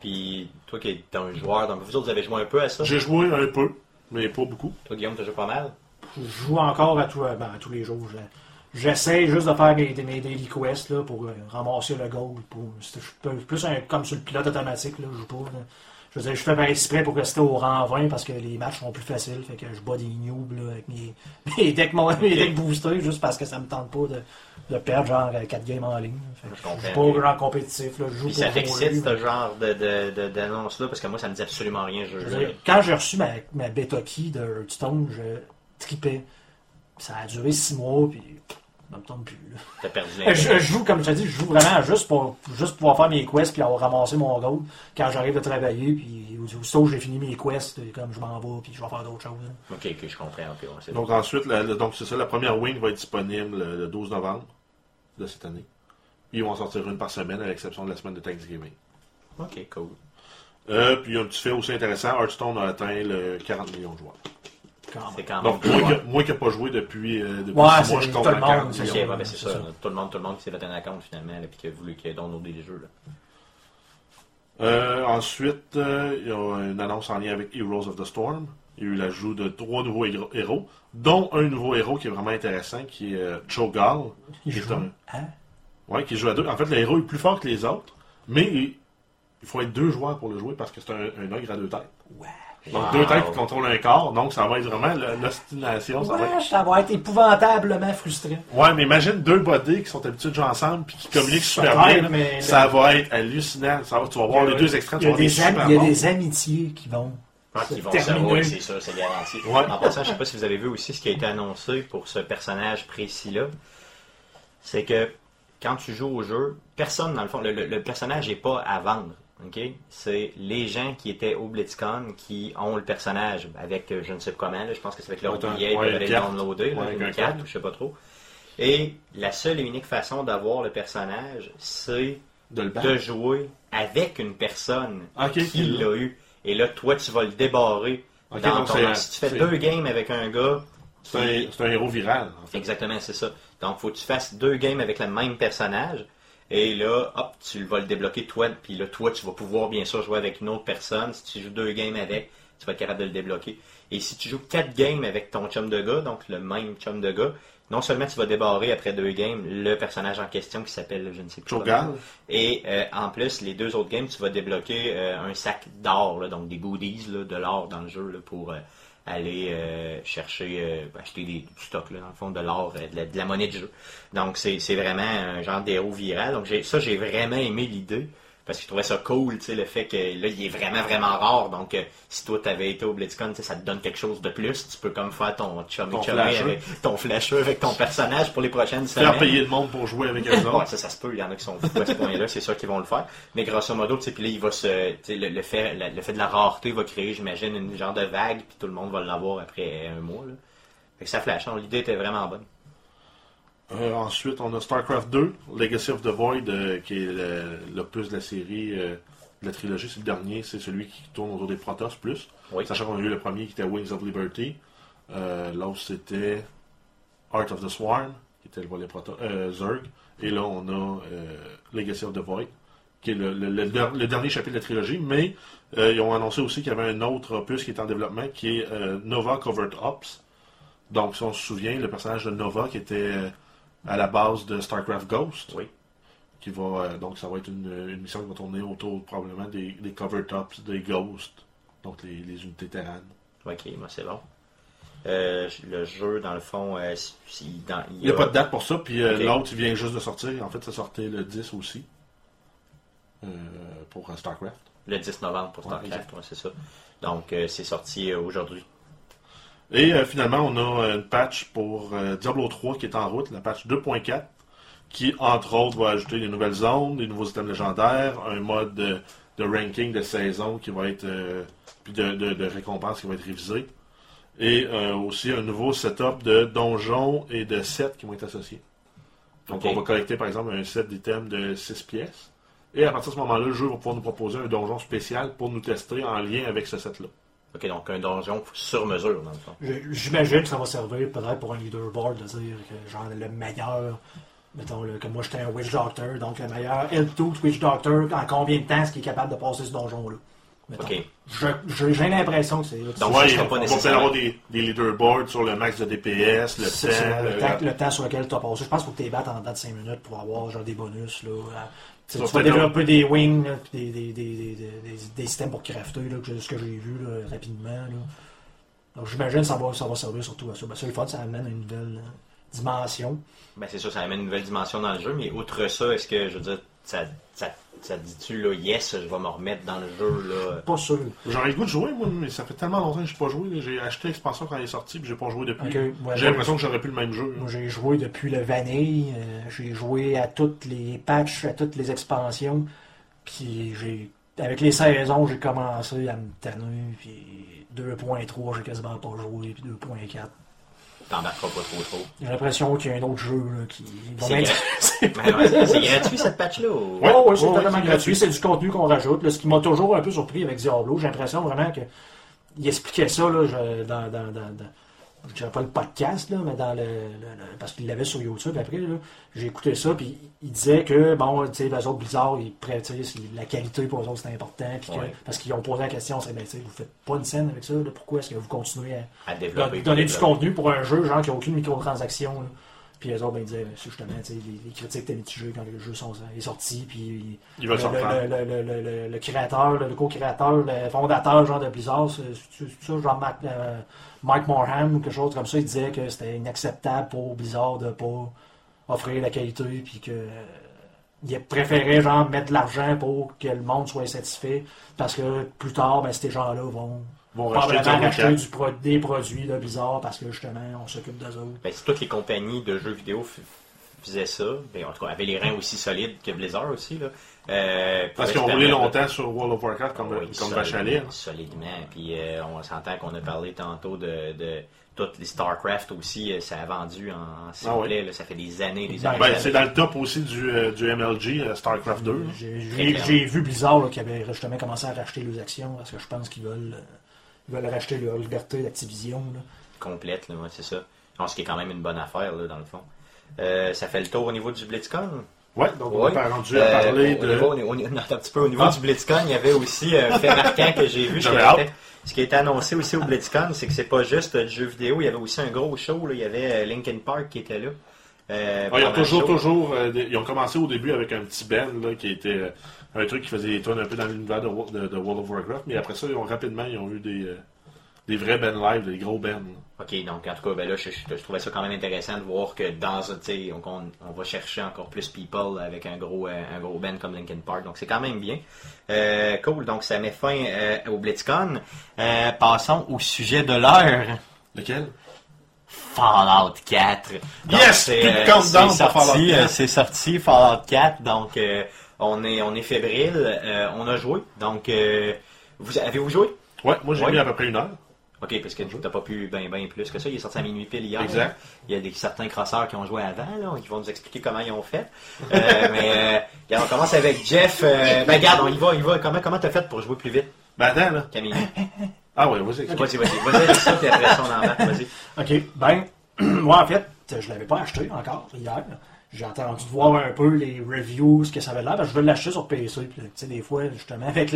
Puis, toi qui es un joueur, donc vous autres, vous avez joué un peu à ça? J'ai joué un peu, mais pas beaucoup. Toi, Guillaume, tu joué pas mal? Je joue encore à, tout- ben, à tous les jours. Je- J'essaie juste de faire mes, mes daily quests là, pour euh, ramasser le gold. Pour, c'est- je suis plus un- comme sur le pilote automatique. Là, je joue pas. là. Je veux dire, je fais bien exprès pour rester au rang 20 parce que les matchs sont plus faciles. Fait que je bats des noobs là, avec mes, mes decks, mon- mes decks boostés juste parce que ça me tente pas de, de perdre genre 4 games en ligne. Je comprends. pas genre compétitif. Là, je joue Puis pour ça t'excite, ce genre de, de, de- d'annonce-là, parce que moi, ça me dit absolument rien. Je, Je veux dire, quand j'ai reçu ma, ma bêta key de Hearthstone, je tripais. Ça a duré 6 mois, puis ça me tombe plus. là. T'as perdu Je, je joue, comme je te dis, je joue vraiment juste pour juste pouvoir faire mes quests puis avoir ramassé mon gold quand j'arrive de travailler. Puis aussitôt que j'ai fini mes quests, comme je m'en vais, puis je vais faire d'autres choses. là. Ok, ok, je comprends. ok, ouais, c'est bon. Donc ensuite, la- la- donc c'est ça, la première wing va être disponible le, le 12 novembre de cette année. Puis ils vont en sortir une par semaine, à l'exception de la semaine de Thanksgiving. Ok, cool. Euh, puis un petit fait aussi intéressant, Hearthstone a atteint le 40 millions de joueurs. Quand C'est même. quand même. Donc moi, qui- moi qui n'ai pas joué depuis, euh, depuis Ouais, six mois, c'est je compte tout le monde, 40 c'est Ok, millions. ouais, ben c'est c'est ça. Tout le monde, tout le monde qui s'est fait un account finalement, puis qui a voulu qui a downloadé les jeux. Là. Euh, ensuite, euh, il y a une annonce en lien avec Heroes of the Storm. Il y a eu l'ajout de trois nouveaux héro- héros, dont un nouveau héros qui est vraiment intéressant, qui est euh, Cho'Gall. Il qui est joue. un- Hein? Ouais, qui joue à deux. En fait, le héros est plus fort que les autres, mais il, il faut être deux joueurs pour le jouer parce que c'est un, un ogre à deux têtes. Ouais. Donc Wow. deux têtes qui contrôlent un corps, donc ça va être vraiment l'ostination. Ça va être... Ouais, ça va être épouvantablement frustrant. Ouais, mais imagine deux bodies qui sont habitués de jouer ensemble puis qui communiquent super bien. mais- Ça va être hallucinant. Ça va- tu vas voir les deux extraits, Il y a voir des des, am- super il y a bons. des amitiés qui vont. Ah, se qui vont ouais, c'est ça, c'est garanti. Ouais. En passant, je sais pas si vous avez vu aussi ce qui a été annoncé pour ce personnage précis-là. C'est que quand tu joues au jeu, personne, dans le fond, le, le- le personnage n'est pas à vendre. C'est les gens qui étaient au BlitzCon qui ont le personnage avec euh, je ne sais comment, là, je pense que c'est avec leur billet, ouais, ils le downloader, Ouais, une un carte, je sais pas trop. Et la seule et unique façon d'avoir le personnage, c'est De jouer avec une personne Ok, qui l'a eu. Et là, toi, tu vas le débarrer. Dans ton- si tu fais deux games avec un gars, C'est un, c'est un héros viral, en fait. exactement, c'est ça. Donc, faut que tu fasses deux games avec le même personnage. Et là, hop, tu vas le débloquer toi. Puis là, toi, tu vas pouvoir bien sûr jouer avec une autre personne. Si tu joues deux games avec, tu vas être capable de le débloquer. Et si tu joues quatre games avec ton chum de gars, donc le même chum de gars, non seulement tu vas débarrer après deux games le personnage en question qui s'appelle, je ne sais plus. Comment. Et euh, en plus, les deux autres games, tu vas débloquer euh, un sac d'or, donc des goodies, là, de l'or dans le jeu là, pour euh, aller chercher, acheter des, du stock, là, dans le fond, de l'or, de, la, de la monnaie de jeu. Donc c'est vraiment un genre d'héros viral. Donc ça, j'ai vraiment aimé l'idée. Parce que je trouvais ça cool, tu sais, le fait que là, il est vraiment, vraiment rare. Donc, euh, si toi, t'avais été au BlitzCon, ça te donne quelque chose de plus. Tu peux comme faire ton chummy Ton chummy flasheux. avec ton flasheux avec ton personnage pour les prochaines semaines. Faire payer le monde pour jouer avec eux Ouais, ça, ça se peut. Il y en a qui sont fous à ce point-là. C'est sûr qu'ils vont le faire. Mais grosso modo, tu sais, puis là, il va se, le, le fait, la- le fait de la rareté va créer, j'imagine, une genre de vague, puis tout le monde va l'avoir après un mois. Là. Fait que ça flash. hein. L'idée était vraiment bonne. Euh, ensuite, on a StarCraft 2, Legacy of the Void, euh, qui est le- l'opus de la série, euh, de la trilogie. C'est le dernier, c'est celui qui tourne autour des Protoss plus. Oui. Sachant qu'on a eu le premier qui était Wings of Liberty. L'autre, c'était Art of the Swarm, qui était le volet Protoss, Zerg. Et là, on a Legacy of the Void, qui est le, le- le der- le dernier chapitre de la trilogie. Mais ils ont annoncé aussi qu'il y avait un autre opus qui est en développement, qui est Nova Covert Ops. Donc, si on se souvient, le personnage de Nova qui était à la base de StarCraft Ghost. Oui. Qui va, euh, donc, ça va être une, une mission qui va tourner autour probablement des, des Covert Ops, des Ghosts. Donc, les, les unités terranes. Ok, moi, c'est bon. Euh, le jeu, dans le fond, euh, Il n'y a pas de date pour ça, puis l'autre, il vient juste de sortir. En fait, ça sortait le 10 aussi. Euh, pour StarCraft. le 10 novembre pour StarCraft, ouais, c'est ça. Donc, c'est sorti aujourd'hui. Et euh, finalement, on a euh, une patch pour euh, Diablo 3 qui est en route, la patch 2.4, qui, entre autres, va ajouter des nouvelles zones, des nouveaux items légendaires, un mode de, de ranking de saison qui va être. euh, puis de, de, de récompense qui va être révisé. Et aussi un nouveau setup de donjons et de sets qui vont être associés. Donc, on va collecter, par exemple, un set d'items de 6 pièces. Et à partir de ce moment-là, le jeu va pouvoir nous proposer un donjon spécial pour nous tester en lien avec ce set-là. Ok, donc un donjon sur mesure, dans le fond. J'imagine que ça va servir peut-être pour un leaderboard de dire que genre le meilleur. Mettons, là, que moi j'étais un Witch Doctor, donc le meilleur L2 Witch Doctor, en combien de temps est-ce qu'il est capable de passer ce donjon-là? J'ai l'impression que c'est. Donc, ouais, on pas nécessairement- des, des leaderboards sur le max de DPS, le C'est ça, temps. le, le- temps, le temps sur lequel tu as passé. Je pense qu'il faut que tu les battes en dedans de 5 minutes pour avoir genre des bonus. Là. Tu, Ça vas développer des wings, là, puis des, des, des, des, systèmes pour crafter, là, que- ce que j'ai vu là, rapidement. Là. Donc j'imagine que ça va, ça va servir surtout à ça. Ben, ça, le fun, ça amène une nouvelle euh, dimension. Ben, c'est sûr, ça amène une nouvelle dimension dans le jeu, mais outre ça, est-ce que, je veux dire, ça, ça, ça te dit-tu, là, yes, je vais me remettre dans le jeu, là? Pas sûr. J'aurais le goût de jouer, moi, mais ça fait tellement longtemps que je n'ai pas joué. J'ai acheté l'expansion quand elle est sortie, puis j'ai pas joué depuis. Ouais, j'ai l'impression que j'aurais plus le même jeu. Moi, j'ai joué depuis le Vanille, euh, j'ai joué à toutes les patchs, à toutes les expansions, puis j'ai avec les saisons, j'ai commencé à me tanner, puis 2.3, j'ai quasiment pas joué, puis 2.4. T'embarqueras pas trop trop. J'ai l'impression qu'il y a un autre jeu là, qui va C'est m'intéresser. Ben, c'est- gratuit, cette patch-là? ou- Ouais, ouais, c'est ouais, totalement gratuit. gratuit. C'est du contenu qu'on rajoute. là, ce qui m'a toujours un peu surpris avec Diablo, j'ai l'impression vraiment que il expliquait ça là, je- dans, dans, dans, dans- je dirais pas le podcast, là, mais dans le, le- le- parce qu'il l'avait sur YouTube après, j'ai écouté ça, puis il disait que, bon, tu sais, les autres Blizzard, ils la qualité pour eux autres, c'est important, puis Ouais. parce qu'ils ont posé la question, c'est, ben, tu sais, vous faites pas une scène avec ça, là, pourquoi est-ce que vous continuez à, À développer. Don- donner du contenu pour un jeu, genre qui n'a aucune microtransaction. là? Puis les autres, ben, ils disaient, c'est justement, les, les critiques étaient mitigées quand le jeu sont, est sorti. Puis le, créateur, le, co-créateur, le fondateur genre de Blizzard, c'est ça, genre euh, Mike Morham ou quelque chose comme ça, il disait que c'était inacceptable pour Blizzard de pas offrir la qualité, puis que euh, il préférait genre mettre de l'argent pour que le monde soit satisfait, parce que plus tard, ben, ces gens-là vont Vont racheter Diablo racheter 4. du pro- des produits de Blizzard parce que justement on s'occupe d'eux autres. Ben, si toutes les compagnies de jeux vidéo faisaient ça, ben, en tout cas, avaient les reins aussi solides que Blizzard aussi, là. euh, Parce qu'ils ont roulé longtemps sur World of Warcraft comme, Oui, comme solidement, vache à lait. Solidement. Puis euh, on s'entend qu'on a parlé tantôt de, de toutes les StarCraft aussi, euh, ça a vendu en s'il Ah vous oui. plaît, là, ça fait des années, des Ben, années. C'est dans le top aussi du, euh, du MLG, StarCraft 2. là. J'ai vu Blizzard là, qui avait justement commencé à racheter leurs actions parce que je pense qu'ils veulent, euh, ils veulent racheter leur liberté d'Activision. là. complète, là, ouais, c'est ça. Qu'il y a quand même une bonne affaire, là, dans le fond. Euh, ça fait le tour au niveau du BlitzCon. Ouais, donc on Ouais. pas rendu à Euh, parler au de. niveau- au niveau- non, un petit peu au niveau Ah. du BlitzCon, il y avait aussi un fait marquant que j'ai vu. Ce qui, a été, ce qui a été annoncé aussi au BlitzCon, c'est que c'est pas juste du jeu vidéo, il y avait aussi un gros show. là. Il y avait euh, Linkin Park qui était là. Euh, Ouais, ils ont le toujours, show. toujours. euh, ils ont commencé au début avec un petit band là, qui était euh, un truc qui faisait des tonnes un peu dans l'univers de, Wo- de- de World of Warcraft, mais après ça, ils ont rapidement ils ont eu des, euh, des vrais bands live, des gros bands. Ok, donc en tout cas, ben là, je, je- je trouvais ça quand même intéressant de voir que dans un, tu sais, on, on, va chercher encore plus people avec un gros, euh, un gros band comme Linkin Park, donc c'est quand même bien. Euh, cool, donc ça met fin euh, au BlitzCon. Passons au sujet de l'heure. Lequel? Fallout 4. Donc, Yes! c'est, euh, sorti, 4. euh, C'est sorti Fallout 4, donc euh, on est on est fébrile, euh, on a joué. Donc euh, vous avez-vous joué? Ouais, moi j'ai Ouais. mis à peu près une heure. Ok, parce que t'as pas pu ben ben plus que ça. Il est sorti à minuit pile hier. Exact. Il y a des certains crosseurs qui ont joué avant, là, qui vont nous expliquer comment ils ont fait. Euh, mais euh, regarde, on commence avec Jeff. Euh, ben regarde, on y va, il va. Comment comment t'as fait pour jouer plus vite, Ben attends, là. Camille Ah ouais, vas-y. Vas-y, vas-y, vas-y avec ça, puis après ça on embarque, vas-y. Ok, ben, moi en fait, je l'avais pas acheté encore hier. J'ai attendu de voir un peu les reviews, ce que ça avait l'air. je veux l'acheter sur PC. Tu sais, des fois, justement, avec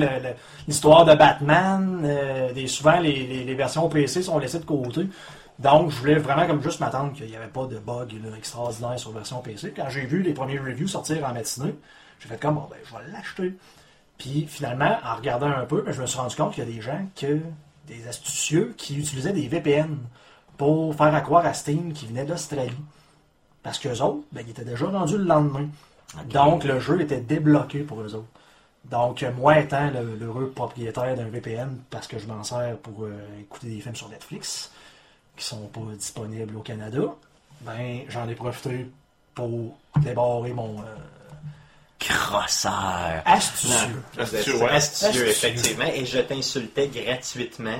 l'histoire de Batman, euh, des, souvent les, versions PC sont laissées de côté. Donc, je voulais vraiment comme juste m'attendre qu'il n'y avait pas de bug là, extraordinaire sur version PC. Quand j'ai vu les premiers reviews sortir en matinée, j'ai fait comme, ben, je vais l'acheter. Puis finalement, en regardant un peu, ben, je me suis rendu compte qu'il y a des gens, que, des astucieux, qui utilisaient des VPN pour faire accroire à Steam qu'ils venaient d'Australie. Parce qu'eux autres, ben, ils étaient déjà rendus le lendemain. Donc, le jeu était débloqué pour eux autres. Donc, euh, moi étant le- l'heureux propriétaire d'un VPN, parce que je m'en sers pour euh, écouter des films sur Netflix, qui sont pas disponibles au Canada, ben, j'en ai profité pour débarrer mon euh, Crosseur. astucieux. Astucieux, ouais. Astucieux, Astucieux. effectivement. Et je t'insultais gratuitement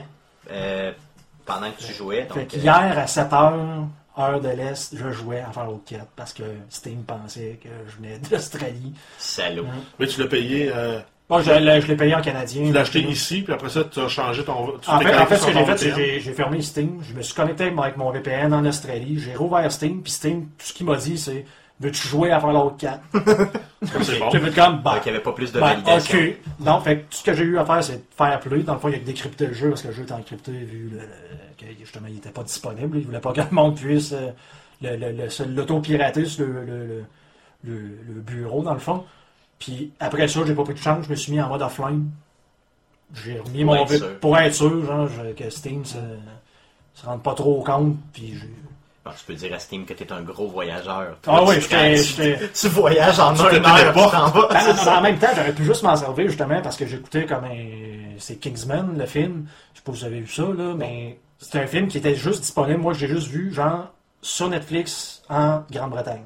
euh, pendant que tu jouais. Fait Donc, euh, qu'hier, à 7h, heure de l'Est, je jouais à Fallout 4 parce que Steam pensait que je venais d'Australie. salaud. Mais tu l'as payé. euh, Moi, je l'ai je l'ai payé en canadien. tu l'as acheté ici, puis après ça, tu as changé ton. Tu En fait, en fait, ce que j'ai fait, c'est que j'ai- j'ai fermé Steam. Je me suis connecté avec mon VPN en Australie. J'ai rouvert Steam. Puis Steam, tout ce qu'il m'a dit, c'est veux-tu jouer à Fallout 4? C'est bon. J'ai fait comme, bah, Donc, il n'y avait pas plus de ben, validation. ok. Non, fait que tout ce que j'ai eu à faire, c'est de faire play. Dans le fond, il a décrypté le jeu parce que le jeu était encrypté vu le, le- que justement il n'était pas disponible. Il voulait pas que le monde puisse euh, le- le- le- sur le, le- bureau, dans le fond. Puis après ça, j'ai pas pris de chance, je me suis mis en mode offline. J'ai remis Pour mon être sûr. pour être sûr, genre, que Steam se, se rende pas trop compte. Puis j'ai- Bon, tu peux dire à Steam que tu es un gros voyageur. Ah oui, tu- j'étais- tu- voyages en un heure, t'en vas. Ben, en même temps, j'aurais pu juste m'en servir justement parce que j'écoutais comme un. C'est Kingsman, le film. Je sais pas si vous avez vu ça, là, mais c'est un film qui était juste disponible. Moi, j'ai juste vu, genre, sur Netflix en Grande-Bretagne,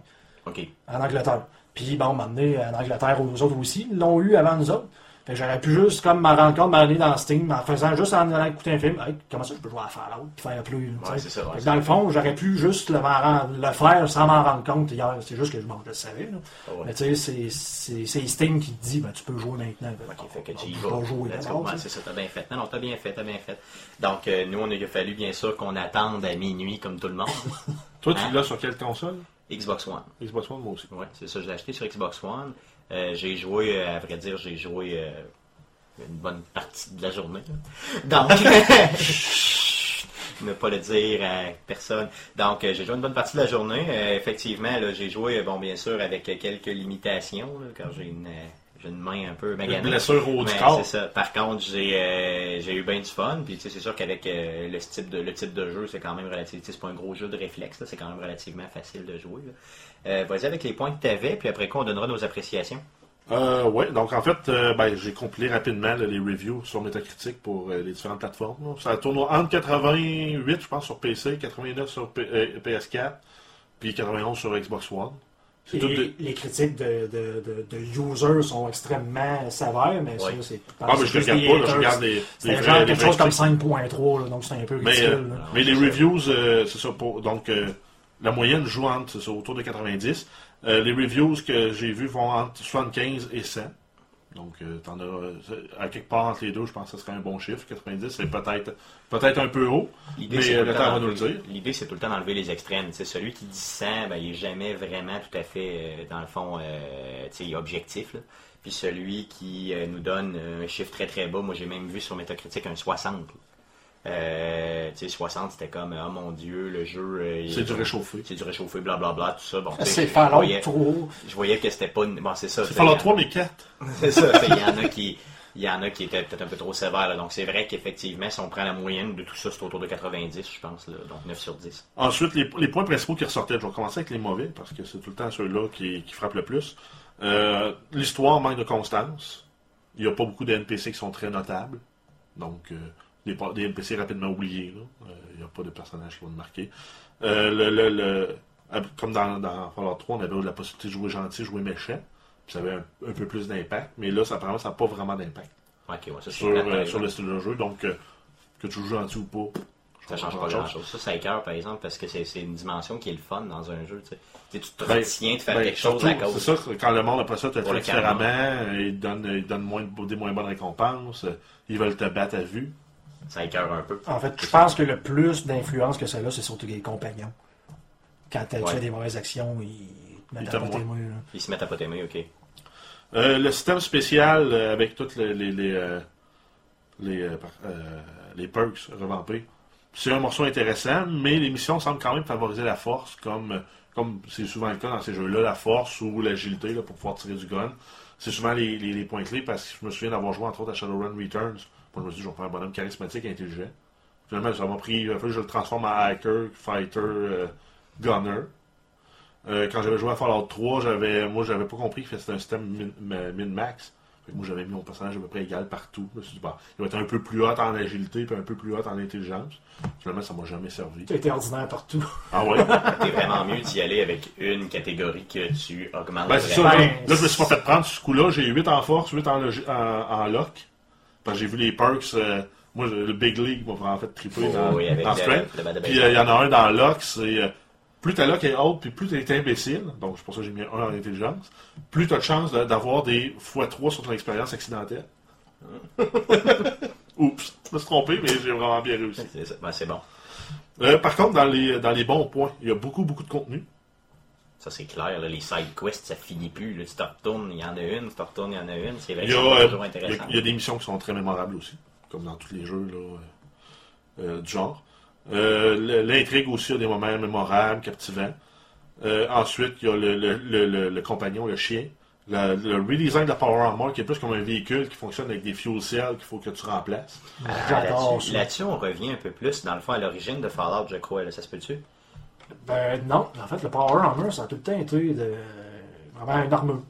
Ok. en Angleterre. Puis, bon, m'emmener en Angleterre aux autres aussi. Ils l'ont eu avant nous autres. Fait que j'aurais pu juste, comme, m'en rendre compte, m'aller dans Steam, en faisant juste en allant écouter un film. Hey, comment ça, je peux jouer à Fallout, puis faire plus. Ouais, ça, ouais, dans le fond, j'aurais pu juste le, faire sans m'en rendre compte hier. C'est juste que bon, je le savais. Là. Ah ouais. Mais tu sais, c'est- Steam qui te dit, ben, tu peux jouer maintenant. Ok, fait que tu y Je vais jouer c'est ça, t'as bien fait. Non, non, t'as bien fait, t'as bien fait. Donc, euh, nous, on a il a fallu, bien sûr, qu'on attende à minuit, comme tout le monde. Toi, Hein? tu l'as sur quelle console? Xbox One. Xbox One, moi aussi. Ouais, c'est ça, je l'ai acheté sur Xbox One. Euh, j'ai joué, euh, à vrai dire, j'ai joué euh, une bonne partie de la journée. là. Donc, ne pas le dire à personne. Donc, j'ai joué une bonne partie de la journée. Euh, effectivement, là, j'ai joué, bon, bien sûr, avec quelques limitations, là, car j'ai une, euh, j'ai une main un peu Une maganée. blessure au corps. c'est ça. Par contre, j'ai euh, j'ai eu bien du fun. Puis tu sais, c'est sûr qu'avec euh, le type de le type de jeu, c'est quand même relativement. C'est pas un gros jeu de réflexe. là, C'est quand même relativement facile de jouer. là. Euh, Vas-y avec les points que tu avais, puis après quoi, on donnera nos appréciations. Euh, ouais, donc en fait, euh, ben, j'ai compilé rapidement là, les reviews sur Metacritic pour euh, les différentes plateformes. là. Ça tourne entre 88, je pense, sur PC, 89 sur P- euh, PS4, puis 91 sur Xbox One. Et les critiques de, de, de, de users sont extrêmement sévères, mais Ouais. ça, c'est. Ah, mais je c'est regarde pas, là, je regarde les, C'est genre quelque chose comme critiques. 5.3, là, donc c'est un peu Mais, ridicule. euh, mais les reviews, euh, c'est ça. Pour, donc, euh, la moyenne joue entre, ça, autour de 90. Euh, les reviews que j'ai vues vont entre 75 et 100. Donc, euh, t'en as, euh, à quelque part entre les deux, je pense que ce serait un bon chiffre. 90, c'est peut-être peut-être un peu haut. L'idée, Mais, c'est tout le le temps va nous le d'enlever- dire. L'idée, c'est tout le temps d'enlever les extrêmes. C'est celui qui dit 100, ben, il est jamais vraiment tout à fait, dans le fond, euh, objectif. là. Puis celui qui nous donne un chiffre très très bas, moi j'ai même vu sur Metacritic un 60. Euh, tu sais, 60, c'était comme, oh mon dieu, le jeu. euh, C'est du réchauffé. C'est du réchauffé, blablabla, tout ça. Bon, C'est je- je Fallout voyais- 3. Je voyais que c'était pas. une- Bon, c'est ça. C'est tu sais, Fallout il y a- 3, mais 4. c'est ça. Il y en a qui. Il y en a qui étaient peut-être un peu trop sévères. là. Donc, c'est vrai qu'effectivement, si on prend la moyenne de tout ça, c'est autour de 90, je pense. Là. Donc, 9 sur 10. Ensuite, les, les points principaux qui ressortaient, je vais commencer avec les mauvais, parce que c'est tout le temps ceux-là qui, qui frappent le plus. Euh, L'histoire manque de constance. Il n'y a pas beaucoup de NPC qui sont très notables. Donc, euh, des, des NPC rapidement oubliés. Euh, Il n'y a pas de personnages qui vont te marquer. Euh, le, le- le- euh, comme dans, dans Fallout 3, on avait la possibilité de jouer gentil, jouer méchant. Puis ça avait un, un peu plus d'impact. Mais là, ça apparemment, ça n'a pas vraiment d'impact ouais, ça, sur, euh, sur le style de jeu. Donc, euh, que tu joues gentil ou pas, Ça change pas grand-chose. Ça, ça écœure, par exemple, parce que c'est une dimension qui est le fun dans un jeu. Tu. Tu tu te Ben, retiens de faire Ben, quelque chose à cause. C'est ça, quand le monde après ça Pour fait le différemment, ils donnent, ils te donnent moins, de- des moins bonnes récompenses, euh, ils veulent te battre à vue. Ça écœure un peu. En fait, je pense que le plus d'influence que ça a, c'est surtout les compagnons. Quand tu Ouais. fais des mauvaises actions, ils te mettent Ils à. Ils se mettent à pas t'aimer, ok. Euh, le système spécial euh, avec toutes les, les, les, euh, les, euh, les perks revampés, c'est un morceau intéressant, mais les missions semblent quand même favoriser la force, comme comme c'est souvent le cas dans ces jeux-là, la force ou l'agilité là, pour pouvoir tirer du gun. C'est souvent les, les- les points clés parce que je me souviens d'avoir joué entre autres à Shadowrun Returns. Moi, je me suis dit, je vais faire un bonhomme charismatique et intelligent. Finalement, ça m'a pris, que je le transforme en hacker, fighter, euh, gunner. Euh, quand j'avais joué à Fallout 3, j'avais, moi, j'avais pas compris que c'était un système min- ma- min-max. Fait que moi, j'avais mis mon personnage à peu près égal partout. Je me suis dit, bah, il va être un peu plus haut en agilité puis un peu plus haut en intelligence. Finalement, ça m'a jamais servi. Tu été ordinaire partout. Ah ouais? T'es vraiment mieux d'y aller avec une catégorie que tu augmentes. Ben, c'est ça. Là, là, je me suis pas fait prendre ce coup-là. J'ai 8 en force, 8 en, logi- en, en lock. J'ai vu les perks. euh, moi, le Big League m'a vraiment fait triper Oh, dans, oui, dans Strength. Puis euh, il y en a un dans lock, c'est euh, plus ta lock est haute, puis plus tu es imbécile, donc c'est pour ça que j'ai mis un en intelligence, plus tu as de chance de- d'avoir des x3 sur ton expérience accidentelle. Oups, je me suis trompé, mais j'ai vraiment bien réussi. C'est. Ben, bon. Par contre, dans les, dans les bons points, il y a beaucoup, beaucoup de contenu. Ça, c'est clair. là, les side quests, ça finit plus. Là. Tu te retournes, il y en a une. Tu te retournes, il y en a une. C'est vrai Il que y, a, c'est euh, il y intéressant. il y a des missions qui sont très mémorables aussi, comme dans tous les jeux là, euh, euh, du genre. Euh, L'intrigue aussi a des moments mémorables, captivants. Euh, ensuite, il y a le, le, le, le- le compagnon, le chien. Le, le redesign de la Power Armor qui est plus comme un véhicule qui fonctionne avec des fuel cells qu'il faut que tu remplaces. Ah, là-dessus, on revient un peu plus, dans le fond, à l'origine de Fallout, je crois. Là, ça se peut-tu? Ben non, en fait, le Power Armor, ça a tout le temps été de... vraiment une armure.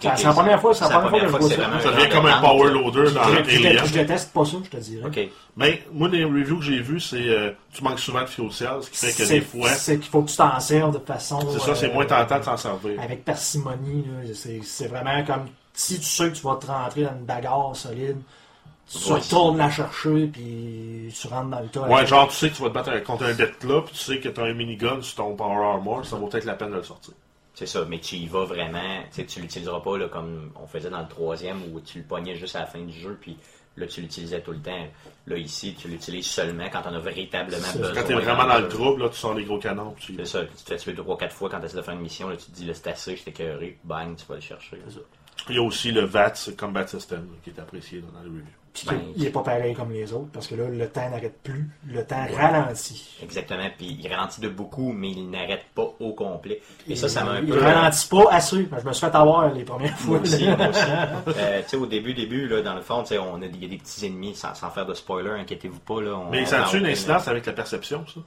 C'est- la première fois- c'est la première fois que je vois ça. Ça devient comme un power loader dans Alien. je déteste pas ça, je te dirais. Mais moi, les reviews que j'ai vues, c'est euh, tu manques souvent de fuel cells, ce qui fait que C'est- des fois, C'est qu'il faut que tu t'en serves de façon... c'est ça, c'est euh, moins tentant de s'en servir. Avec parcimonie, c'est vraiment comme... Si tu sais que tu vas te rentrer dans une bagarre solide, tu Ouais, retournes la chercher, puis tu rentres dans le tas. Ouais, genre, tu sais que tu vas te battre contre un Deathclaw, puis tu sais que tu as un minigun sur ton Power Armor, ça vaut peut-être la peine de le sortir. C'est ça, mais tu y vas vraiment. Tu sais, tu l'utiliseras pas là, comme on faisait dans le troisième où tu le pognais juste à la fin du jeu, puis là tu l'utilisais tout le temps. Là ici, tu l'utilises seulement quand on a véritablement C'est- besoin. Quand t'es vraiment dans le trouble, là, tu sors les gros canons, puis tu. C'est ça, tu te fais tuer 3-4 fois quand tu essaies de faire une mission, là, tu te dis là c'est assez, je t'ai bang, tu vas le chercher. C'est ça. Il y a aussi le VATS Combat System, qui est apprécié dans les reviews. Puis Ben, il est pas pareil comme les autres, parce que là, le temps n'arrête plus. Le temps ralentit. Exactement, puis il ralentit de beaucoup, mais il n'arrête pas au complet. Et ça, ça m'a un il peu. ralentit pas assez. Je me suis fait avoir les premières fois. Moi aussi, moi aussi. Euh, tu sais, au début, début, là, dans le fond, tu sais, on a, il y a des petits ennemis, sans, sans faire de spoiler, inquiétez-vous pas. Là, on- Mais ça a a-tu une incidence avec la perception, ça?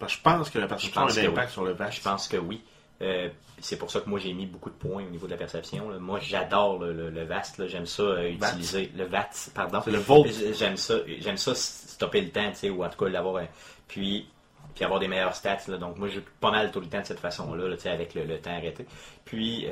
Parce que je pense que la perception a un impact oui. sur le VATS. Je pense que oui. Euh, c'est pour ça que moi j'ai mis beaucoup de points au niveau de la perception. là. Moi j'adore le, le, le VAST, j'aime ça euh, utiliser le VATS, pardon. Le Volt. J'aime ça, j'aime ça stopper le temps, tu ou en tout cas l'avoir, euh, puis puis avoir des meilleurs stats. là. Donc moi j'ai pas mal tout le temps de cette façon-là, là, tu avec le, le temps arrêté. Puis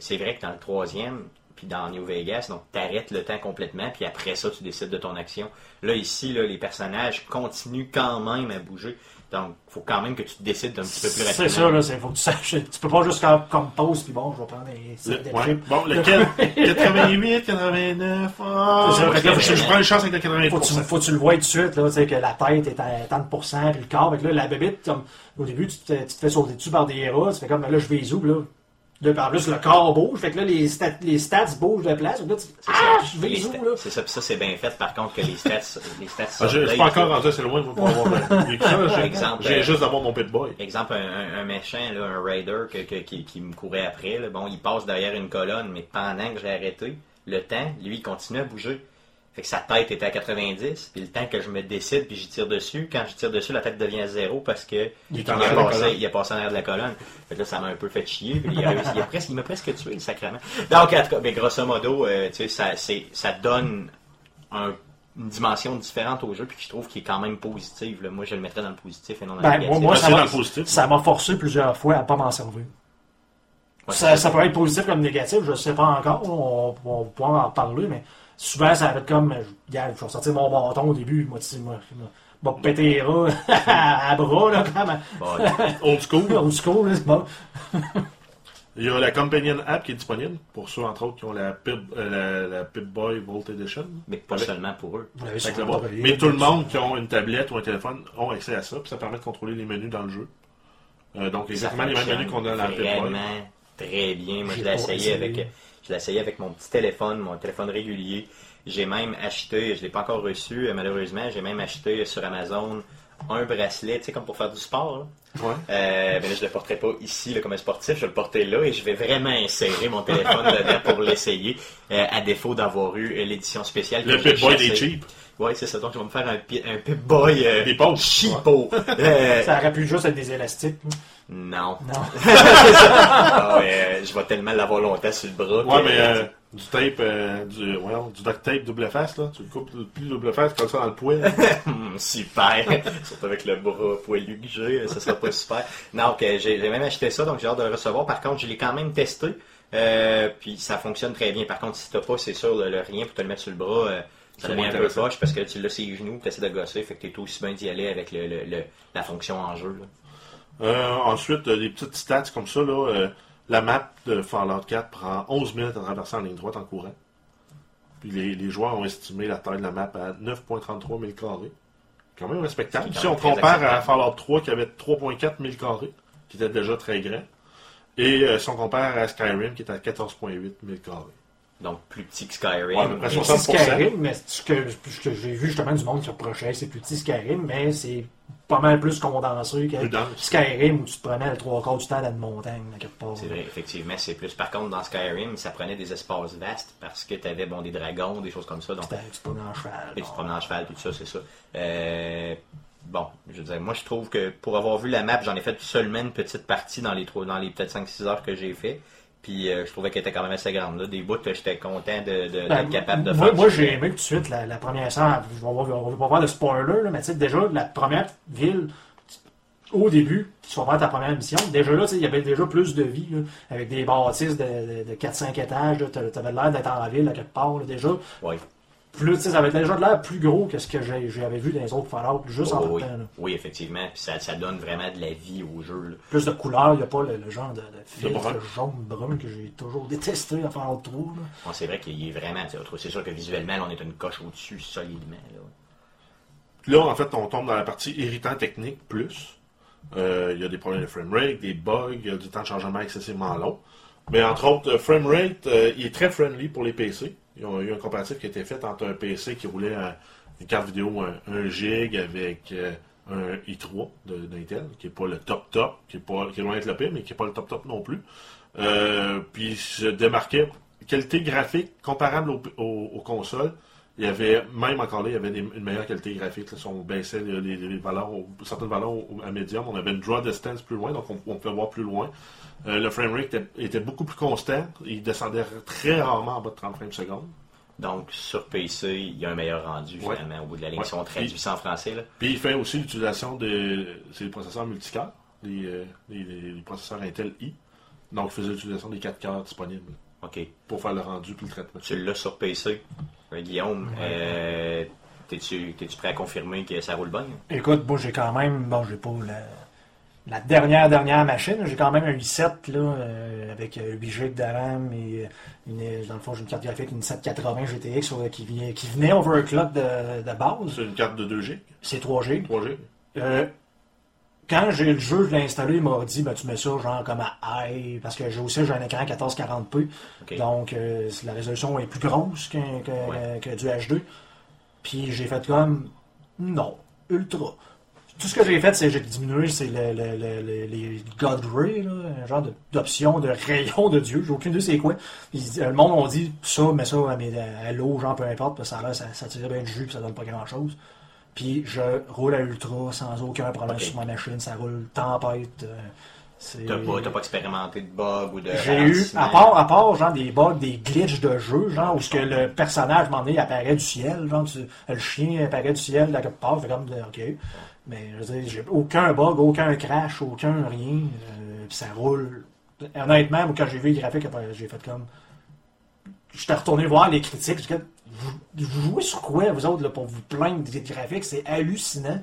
c'est vrai que dans le troisième, puis dans New Vegas, donc t'arrêtes le temps complètement, puis après ça tu décides de ton action. Là ici, là, les personnages continuent quand même à bouger. Donc, faut quand même que tu te décides d'un petit peu plus rapidement. C'est ça, là. c'est- Faut que tu saches. Tu peux pas juste comme, comme pause, puis bon, je vais prendre des, Le- des ouais. Bon, lequel? 88, 89, oh, C'est ça, moi, fait que là, je, je prends une chance avec le 88%. Faut que, tu, faut que tu le vois tout de suite, là, tu sais, que la tête est à tant de pourcents, puis le corps. Fait que là, la bébite, comme, au début, tu te, tu te fais sauter dessus par des héros, tu fais comme, là, je vais là? Puis en plus, le corps bouge, fait que là, les stats, les stats bougent de place. Que là, tu C'est ah, ça. je vais Les où, là? C'est ça, puis ça c'est bien fait par contre que les stats, les stats Ah, je, suis pas encore rendu assez loin pour avoir un- j'ai- ça, euh, juste d'avoir mon Pit-Boy. Exemple, un, un- un méchant, là, un raider que- que- qui, qui me courait après, là, bon, il passe derrière une colonne, mais pendant que j'ai arrêté, le temps, lui, il continue à bouger. Fait que sa tête était à 90, puis le temps que je me décide, puis j'y tire dessus, quand je tire dessus, la tête devient à zéro parce que Il est il, a passé, il a passé en arrière de la colonne. Fait que là, ça m'a un peu fait chier. puis il, a réussi- il a presque- il m'a presque tué, le sacrement. Donc, en tout cas, mais grosso modo, euh, tu sais, ça, c'est- ça donne un- une dimension différente au jeu, puis que je trouve qu'il est quand même positive. là. Moi, je le mettrais dans le positif et non dans le Ben, négatif. moi, moi, Ben, ça m'a- dans le positif. ça m'a forcé plusieurs fois à pas m'en servir. Ouais, Ça, ça peut être positif comme négatif, je sais pas encore, on, on pourra en reparler, mais souvent ça va être comme, je, regarde, je vais sortir mon bâton au début, moi, tu sais, moi, je vais péter les rats à bras, là, quand même. Bon, Old school. Au school, là, c'est bon. Il y a la Companion App qui est disponible pour ceux, entre autres, qui ont la Pip, euh, la, la Pip-Boy Volt Edition. mais pas Avec- seulement pour eux. Mais tout le monde qui ont une tablette ou un téléphone ont accès à ça, puis ça permet de contrôler les menus dans le jeu. Euh, donc, exactement les mêmes menus qu'on a dans la Pip-Boy. Vraiment très bien. Moi, je l'ai essayé. avec, je l'ai essayé avec mon petit téléphone, mon téléphone régulier. J'ai même acheté, je l'ai pas encore reçu, euh, malheureusement, j'ai même acheté sur Amazon un bracelet, tu sais, comme pour faire du sport. là. Ouais. Euh, mais là, je le porterai pas ici là, comme un sportif, je vais le porter là et je vais vraiment insérer mon téléphone dedans pour l'essayer, euh, à défaut d'avoir eu l'édition spéciale. Le Pip-Boy des cheap. Ouais, c'est ça. Donc, je vais me faire un, pi- un Pip-Boy euh, Des pauvres. cheapo. Euh, Ça aurait pu juste être des élastiques. là. non. Non. Ah ouais, euh, je vais tellement l'avoir longtemps sur le bras. Ouais, que- mais euh, du tape, euh, du, voyons, du duct tape double face, là. Tu le coupes plus double face, comme ça dans le poêle. Hum, super. Surtout avec le bras poilu que j'ai, ça sera pas super. Non, ok, j'ai j'ai même acheté ça, donc j'ai hâte de le recevoir. Par contre, je l'ai quand même testé. euh, puis ça fonctionne très bien. Par contre, si t'as pas, c'est sûr, le, le rien pour te le mettre sur le bras, euh, ça C'est devient moins un peu poche parce que tu l'as sur les genoux, tu essaies de gosser, fait que t'es aussi bien d'y aller avec le, le- le- la fonction en jeu. là. Euh, ensuite, euh, des petites stats comme ça, là. euh, la map de Fallout 4 prend 11 minutes à traverser en ligne droite en courant. Puis les, les joueurs ont estimé la taille de la map à 9,33 000 carrés. Quand même respectable. Si on compare à. Fallout 3 qui avait 3,4 000 carrés, qui était déjà très grand. Et euh, si on compare à Skyrim, qui est à 14,8 000 carrés. Donc, plus petit que Skyrim. Ouais, C'est 60%. Skyrim, mais ce que, ce que j'ai vu justement du monde qui reprochait, c'est plus petit Skyrim, mais c'est pas mal plus condensé que Plus. Skyrim où tu te prenais le trois quarts du temps dans une montagne, à quelque part. C'est vrai, effectivement, c'est plus. Par contre, dans Skyrim, ça prenait des espaces vastes parce que tu avais bon, des dragons, des choses comme ça. Donc, Tu te prenais en cheval. Et tu te promènes en cheval, tout ça, c'est ça. Euh, bon, je veux dire, moi je trouve que pour avoir vu la map, j'en ai fait seulement une petite partie dans les trois, dans les peut-être 5-6 heures que j'ai fait. Puis euh, je trouvais qu'elle était quand même assez grande. Là. Des bouts, que j'étais content de, de- Ben, d'être capable de moi, faire. moi, j'ai aimé tout de suite la, la première scène. Je vais avoir- On va pas voir de spoiler, là, mais tu sais, déjà, la première ville, au début, tu vas faire ta première mission. Déjà là, tu il y avait déjà plus de vie, là, avec des bâtisses de, de, de 4-5 étages. là. T'a- T'avais l'air d'être en ville, à quelque part, là, déjà. Oui. Plus, tu sais, ça avait déjà de l'air plus gros que ce que j'avais vu dans les autres Fallout, juste en Oh, même oui. temps. là. oui, effectivement. Puis ça, ça donne vraiment de la vie au jeu. là. Plus de couleurs, il n'y a pas le, le genre de, de filtre brun. jaune-brun que j'ai toujours détesté à Fallout 3. là. Bon, c'est vrai qu'il est vraiment. C'est sûr que visuellement, là, on est une coche au-dessus solidement. Là. Puis là, en fait, on tombe dans la partie irritant technique plus. Euh, Il y a des problèmes de framerate, des bugs, il y a du temps de chargement excessivement long. Mais entre autres, le framerate, euh, il est très friendly pour les PC. Ils ont eu un comparatif qui a été fait entre un PC qui roulait à une carte vidéo 1, gig avec euh, un i3 de- d'Intel, qui n'est pas le top top, qui est, pas, qui est loin d'être le pire, mais qui n'est pas le top top non plus. Euh, puis se démarquait qualité graphique comparable aux, consoles. Il y avait, même encore là, il y avait une meilleure qualité graphique. Là, si on baissait les, valeurs, certaines valeurs à médium, on avait une draw distance plus loin, donc on, on pouvait voir plus loin. Euh, le framerate était, était beaucoup plus constant. Il descendait très rarement en bas de 30 frames secondes. Donc, sur PC, il y a un meilleur rendu Ouais. finalement au bout de la ligne. Ouais. Si on traduit ça en français, là. Puis il fait aussi l'utilisation de c'est les processeurs multicœurs, les, euh, les, les- les processeurs Intel I. Donc il faisait l'utilisation des 4 cœurs disponibles OK. pour faire le rendu puis le traitement. Tu l'as sur PC. Euh, Guillaume, euh, t'es-tu t'es-tu prêt à confirmer que ça roule bien? Écoute, moi j'ai quand même, bon j'ai pas la, la dernière dernière machine, j'ai quand même un i7 là, euh, avec euh, 8 GB de RAM et euh, une, dans le fond j'ai une carte graphique, une 780 GTX euh, qui, vient- qui venait overclock de, de base, C'est une carte de 2 G, c'est 3 GB. 3 G. Euh, quand j'ai le jeu, je l'ai installé, il m'a dit ben, tu mets ça genre comme à high, parce que j'ai aussi j'ai un écran 1440p, OK. donc euh, la résolution est plus grosse que, Ouais. que du HD. Puis j'ai fait comme non, ultra. Tout ce que j'ai fait, c'est j'ai diminué c'est le, le- le- le- les God Ray, là, un genre d'option de, rayon de Dieu. J'ai aucune idée c'est quoi. Ils- le monde on dit ça, mais ça à, l'eau, genre peu importe, parce que ça, ça, ça tire bien du jus puis ça donne pas grand chose. Puis je roule à ultra sans aucun problème sur ma machine, ça roule tempête. euh, T'as pas, pas expérimenté de bug ou de. j'ai eu, à part, à part, genre, des bugs, des glitches de jeu, genre, où ce que le personnage, à un moment donné, apparaît du ciel, genre, tu- le chien apparaît du ciel, là, quelque part, fait comme, de- ok. Mais, je veux dire, j'ai aucun bug, aucun crash, aucun rien, euh, puis ça roule. Honnêtement, quand j'ai vu les graphiques, après, j'ai fait comme, j'étais retourné voir les critiques, j'ai fait, vous, vous jouez sur quoi, vous autres, là, pour vous plaindre des graphiques, c'est hallucinant.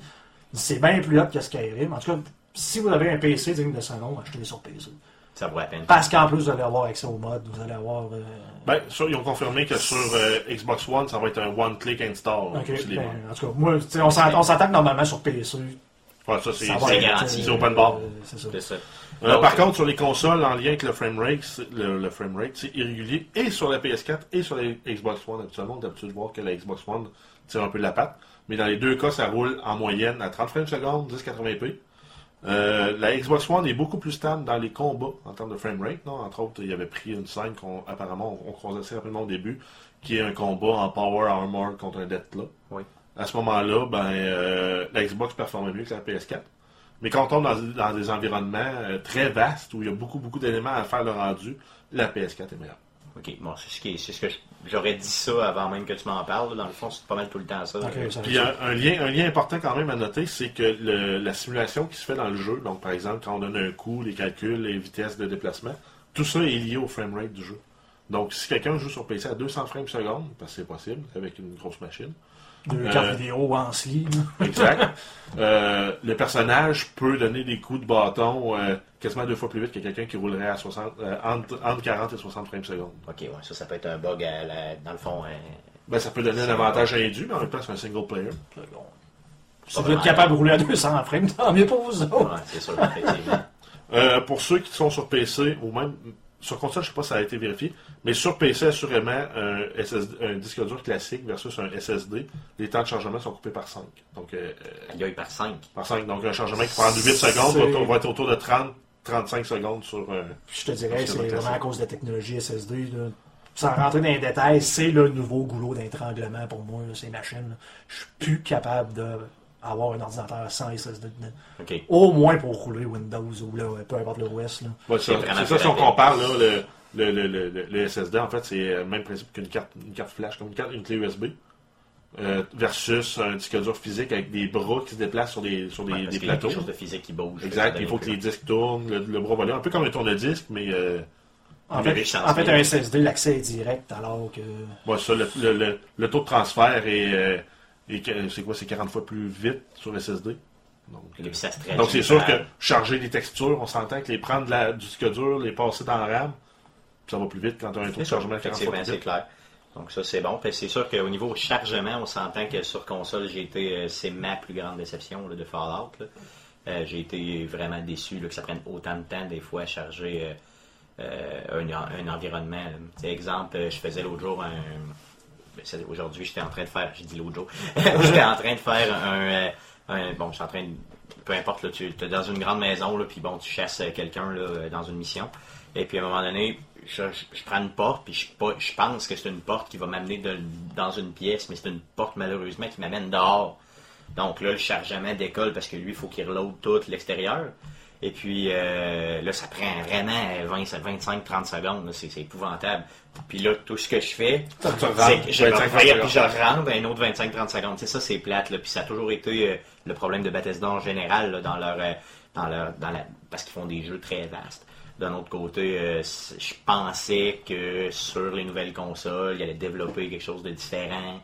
C'est bien plus hot que Skyrim. En tout cas, si vous avez un PC digne de ce nom, achetez-le sur PC. Ça vaut la peine. Parce qu'en plus, vous allez avoir accès au mode, vous allez avoir. euh, Ben, ça, ils ont confirmé que sur euh, Xbox One, ça va être un one-click install. ben, en tout cas, moi, on s'attend on s'entend que normalement sur PC. Ouais, ça, c'est ça va c'est garanti. open bar. euh, c'est ça. C'est ça. Euh, Donc, par contre, sur les consoles, en lien avec le framerate, c'est- le, le framerate, c'est irrégulier et sur la PS4 et sur la Xbox One. Habituellement, on a l'habitude de voir que la Xbox One tire un peu de la patte. Mais dans les deux cas, ça roule en moyenne à 30 frames secondes, 1080p. Euh, la Xbox One est beaucoup plus stable dans les combats en termes de framerate. Entre autres, il y avait pris une scène qu'on apparemment on, on croisait assez rapidement au début, qui est un combat en Power Armor contre un Deathclaw. Oui. À ce moment-là, ben, euh, la Xbox performait mieux que la PS4. Mais quand on tombe dans, dans des environnements euh, très vastes où il y a beaucoup, beaucoup d'éléments à faire le rendu, la PS4 est meilleure. Ok, bon, c'est ce, qui est- c'est ce que je- j'aurais dit ça avant même que tu m'en parles. Dans le fond, c'est pas mal tout le temps ça. Puis un, un lien, un lien important quand même à noter, c'est que le- la simulation qui se fait dans le jeu, donc par exemple quand on donne un coup, les calculs, les vitesses de déplacement, tout ça est lié au framerate du jeu. Donc si quelqu'un joue sur PC à 200 frames secondes, parce que c'est possible avec une grosse machine, Deux Euh, cartes vidéo en sleeve. Exact. Euh, le personnage peut donner des coups de bâton euh, quasiment deux fois plus vite que quelqu'un qui roulerait à 60, euh, entre, entre 40 et 60 frames secondes. Ok, ouais, ça, ça peut être un bug à la- dans le fond. hein. Ben, ça peut donner un avantage indu, mais en même temps, c'est un single player. Si vous êtes capable de rouler à 200 frames, tant mieux pour vous autres. Ouais, c'est sûr, effectivement. Euh, pour ceux qui sont sur PC, ou même sur console, je sais pas si ça a été vérifié, mais sur PC, assurément, un, SSD, un disque dur classique versus un SSD, les temps de chargement sont coupés par 5. Donc, euh, Il y a eu par 5. par 5. Donc, un chargement qui prend 8 secondes va, va être autour de 30, 35 secondes sur. euh, Je te dirais, c'est vraiment à cause de la technologie SSD. Là. Sans rentrer dans les détails, c'est le nouveau goulot d'étranglement pour moi, là, ces machines. là. Je suis plus capable d'avoir un ordinateur sans SSD dedans. OK. Au moins pour rouler Windows ou là, peu importe l'OS. là. Ouais, c'est ça, si on compare là, le, le, le, le, le- le SSD, en fait, c'est le même principe qu'une carte, une carte flash, comme une, carte, une clé USB, euh, versus un disque dur physique avec des bras qui se déplacent sur des, sur des, Ouais, parce des qu'il y a plateaux. quelque chose de physique qui bouge. Exact, il faut que les disques tournent, le, le bras va là, un peu comme un tourne-disque, mais euh, En fait, en fait, un SSD, l'accès est direct, alors que. ouais, ça, le, le, le, le taux de transfert est, euh, que- c'est quoi, c'est 40 fois plus vite sur SSD. Donc, Et c'est sûr que charger des textures, on s'entend que les prendre de la, du disque dur, les passer dans la RAM, ça va plus vite quand tu as un taux de chargement 40 fois plus c'est vite. clair. Donc ça, c'est bon. C'est sûr qu'au niveau chargement, on s'entend que sur console, j'ai été, euh, c'est ma plus grande déception là, de Fallout. Euh, j'ai été vraiment déçu là, que ça prenne autant de temps des fois à charger euh, un, un environnement. exemple, je faisais l'autre jour un... ben, Aujourd'hui, j'étais en train de faire... J'ai dit l'autre j'étais en train de faire un... euh, un- bon, je suis en train de... Peu importe, là, tu es dans une grande maison, puis bon, tu chasses euh, quelqu'un euh, dans une mission. Et puis à un moment donné, je, prends une porte, puis je, pense que c'est une porte qui va m'amener dans une pièce, mais c'est une porte malheureusement qui m'amène dehors. Donc là, le chargement décolle parce que lui, il faut qu'il reload tout l'extérieur. Et puis là, ça prend vraiment 20, 25, 30 secondes. c'est épouvantable. Puis là, tout ce que je fais, c'est que je me 25, reviens, 30 puis je rentre un autre 25-30 secondes. C'est ça, c'est plate. Là. Puis ça a toujours été euh, le problème de Bethesda en général là, dans leur, euh, dans leur, dans la, parce qu'ils font des jeux très vastes. D'un autre côté, euh, je pensais que sur les nouvelles consoles, ils allaient développer quelque chose de différent.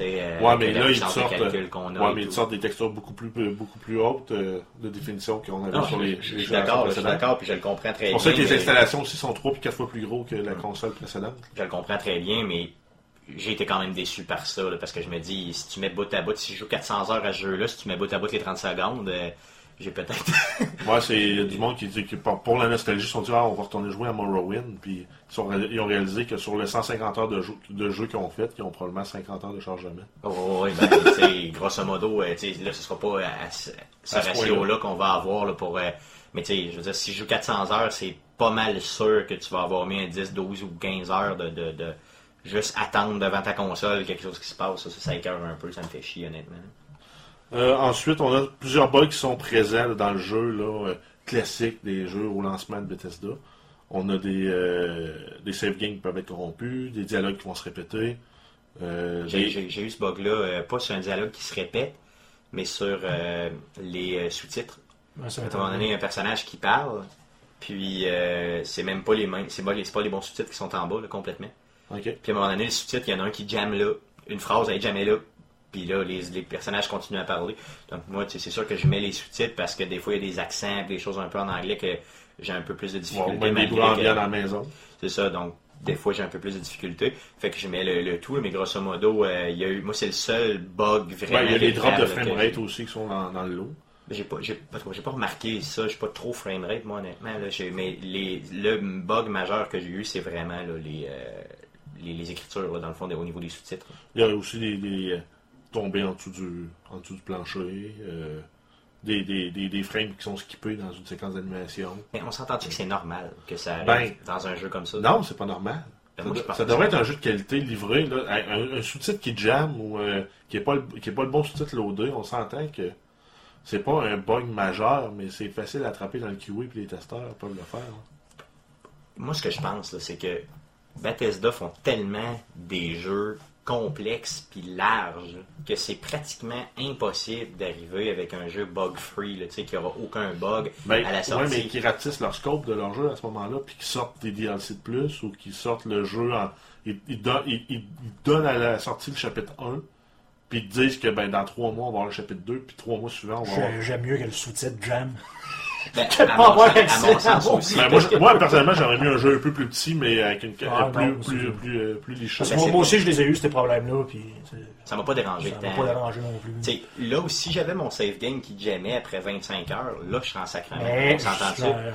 Euh, Ouais, mais là, ils sortent, a ouais, mais ils sortent des textures beaucoup plus, beaucoup plus hautes euh, de définition qu'on avait Non, sur je, les, je- je suis d'accord, je suis d'accord, puis je le comprends très C'est bien. pour ça que les installations aussi sont 3 puis 4 fois plus gros que la console précédente. Je le comprends très bien, mais j'ai été quand même déçu par ça, là, parce que je me dis, si tu mets bout à bout, si je joue 400 heures à ce jeu-là, si tu mets bout à bout les 30 secondes, euh, j'ai peut-être... Moi, c'est il y a du monde qui dit que pour la nostalgie, ils sont dit, ah, on va retourner jouer à Morrowind. Puis ils, ont réalisé que sur les 150 heures de, jeu, de jeu qu'ils ont fait, ils ont probablement 50 heures de chargement. Oh, oui, ben, tu sais, grosso modo, euh, là, ce sera pas à, à ce ce À ce ratio-là qu'on va avoir là, pour... euh, mais tu sais, je veux dire, si je joue 400 heures, c'est pas mal sûr que tu vas avoir mis un 10, 12 ou 15 heures de... de, de juste attendre devant ta console quelque chose qui se passe. Ça, ça, ça écœure un peu, ça me fait chier, honnêtement. Euh, ensuite, on a plusieurs bugs qui sont présents là, dans le jeu là, euh, classique des jeux au lancement de Bethesda. On a des, euh, des save games qui peuvent être corrompus, des dialogues qui vont se répéter. euh, J'ai des- j'ai- j'ai eu ce bug-là, euh, pas sur un dialogue qui se répète, mais sur euh, les euh, sous-titres. Ça À un moment donné, il y a un personnage qui parle, puis euh, c'est même pas les mêmes, c'est pas, les- c'est pas les bons sous-titres qui sont en bas, là, complètement. Puis à un moment donné, le sous-titre, il y en a un qui jamme là, une phrase, elle est jammée là, puis là, les, les personnages continuent à parler. Donc moi, c'est sûr que je mets les sous-titres parce que des fois, il y a des accents, des choses un peu en anglais que j'ai un peu plus de Bon, difficulté. même des malgré bruits que- dans la maison. c'est ça, donc des fois j'ai un peu plus de difficultés. Fait que je mets le, le tout, mais grosso modo, euh, il y a eu, moi c'est le seul bug vraiment. Ben, il y a des drops de framerate aussi qui sont dans, dans le lot. J'ai pas, j'ai, pas j'ai pas remarqué ça, je suis pas trop framerate moi honnêtement. Là, J'ai- mais les, le bug majeur que j'ai eu, c'est vraiment là, les, euh, les, les écritures là, dans le fond au niveau des sous-titres. Il y a aussi des, des, tombées en dessous du, en dessous du plancher, euh, des, des, des, des frames qui sont skippés dans une séquence d'animation. Mais on s'entend-tu que c'est normal que ça arrive Ben, dans un jeu comme ça? Non, c'est pas normal. Ben, Ça, moi, devrait être un jeu de qualité livré. Là, un, un sous-titre qui jamme ou euh, qui n'est pas, le- qui est pas le bon sous-titre loadé. On s'entend que c'est pas un bug majeur, mais c'est facile à attraper dans le QA et les testeurs peuvent le faire. Moi, ce que je pense, c'est que Bethesda font tellement des jeux complexes puis larges que c'est pratiquement impossible d'arriver avec un jeu bug-free, là, tu sais, qui aura aucun bug Ben, à la ouais, sortie. mais qui ratissent leur scope de leur jeu à ce moment-là, puis qui sortent des DLC de plus, ou qui sortent le jeu en. Ils, ils donnent, ils- ils donnent à la sortie le chapitre 1, puis ils disent que ben, dans trois mois, on va avoir le chapitre 2, puis trois mois suivants, on va avoir. J'ai- J'aime mieux que le sous-titre Jam. Ben, à mon à mon sens aussi. Ben, moi, personnellement, j'aurais mis un jeu un peu plus petit, mais avec une Ah, plus, non, plus, plus, euh, plus Ben, moi, aussi, je les ai eu, ces problèmes-là, puis tu Ça m'a pas dérangé ça m'a pas dérangé non plus. Tu là aussi, j'avais mon save game qui jamais après 25 heures. Là, je suis en sacrament. Mais euh,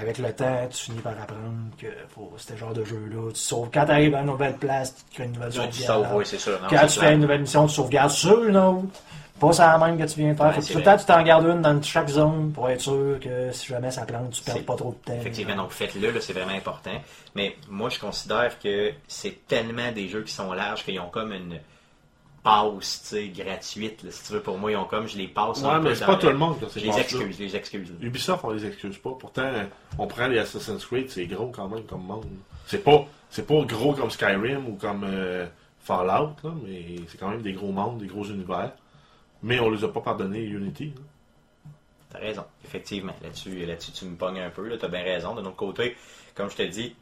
avec le temps, tu finis par apprendre que faut, ce genre de jeu-là, tu sauves. Quand tu arrives à une nouvelle place, tu crées une nouvelle Tu dis sauvegarde. ça, oui, c'est sûr. Non, Quand tu fais une nouvelle mission, tu sauvegardes sur une autre. Pas ça la même que tu viens de faire. Ouais, tout le temps, tu t'en gardes une dans chaque zone pour être sûr que si jamais ça plante, tu perds pas trop de temps. Effectivement, donc faites-le, là, c'est vraiment important. Mais moi, je considère que c'est tellement des jeux qui sont larges qu'ils ont comme une passe, tu sais, gratuite, là, si tu veux. Pour moi, ils ont comme, je les passe Ouais, un peu mais c'est pas tout le monde Je les excuse, je les excuse. Ubisoft, on les excuse pas. Pourtant, on prend les Assassin's Creed, c'est gros quand même comme monde. C'est pas, c'est pas gros comme Skyrim ou comme euh, Fallout, là, mais c'est quand même des gros mondes, des gros univers. Mais on les a pas pardonné Unity. là. T'as raison, effectivement. Là-dessus, là-dessus, tu me pognes un peu, là, t'as bien raison. De notre côté, comme je te dis,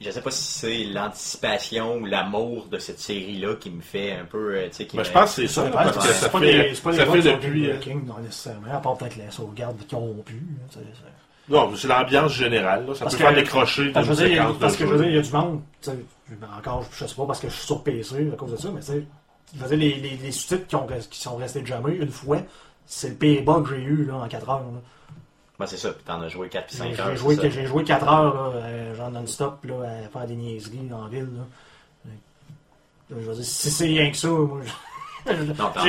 je sais pas si c'est l'anticipation ou l'amour de cette série-là qui me fait un peu, euh, tu sais, qui Ben, me- je pense que c'est ça, Ouais, parce que c'est ça pas fait, des- c'est pas ça les fait depuis. euh, King, non nécessairement, à part peut-être les sauvegardes qui ont pu. hein, Non, c'est l'ambiance générale. Là. Ça Parce peut que- faire décrocher Parce que je veux dire, il y a- séquence de parce que je veux jeu. dire, il y a du monde, tu sais, encore, je sais pas parce que je suis sur PC à cause de ça, mais tu sais, les, les, les sous-titres qui, ont- qui sont restés jamais une fois, c'est le pire bug que j'ai eu là, en 4 heures. là. Ben, c'est ça, puis t'en as joué 4 puis 5 J'ai heures. j'ai joué, c'est ça. j'ai joué 4 heures, là, euh, genre non-stop, là, à faire des niaiseries en ville. Là. Là, je veux dire, si c'est rien que ça, moi,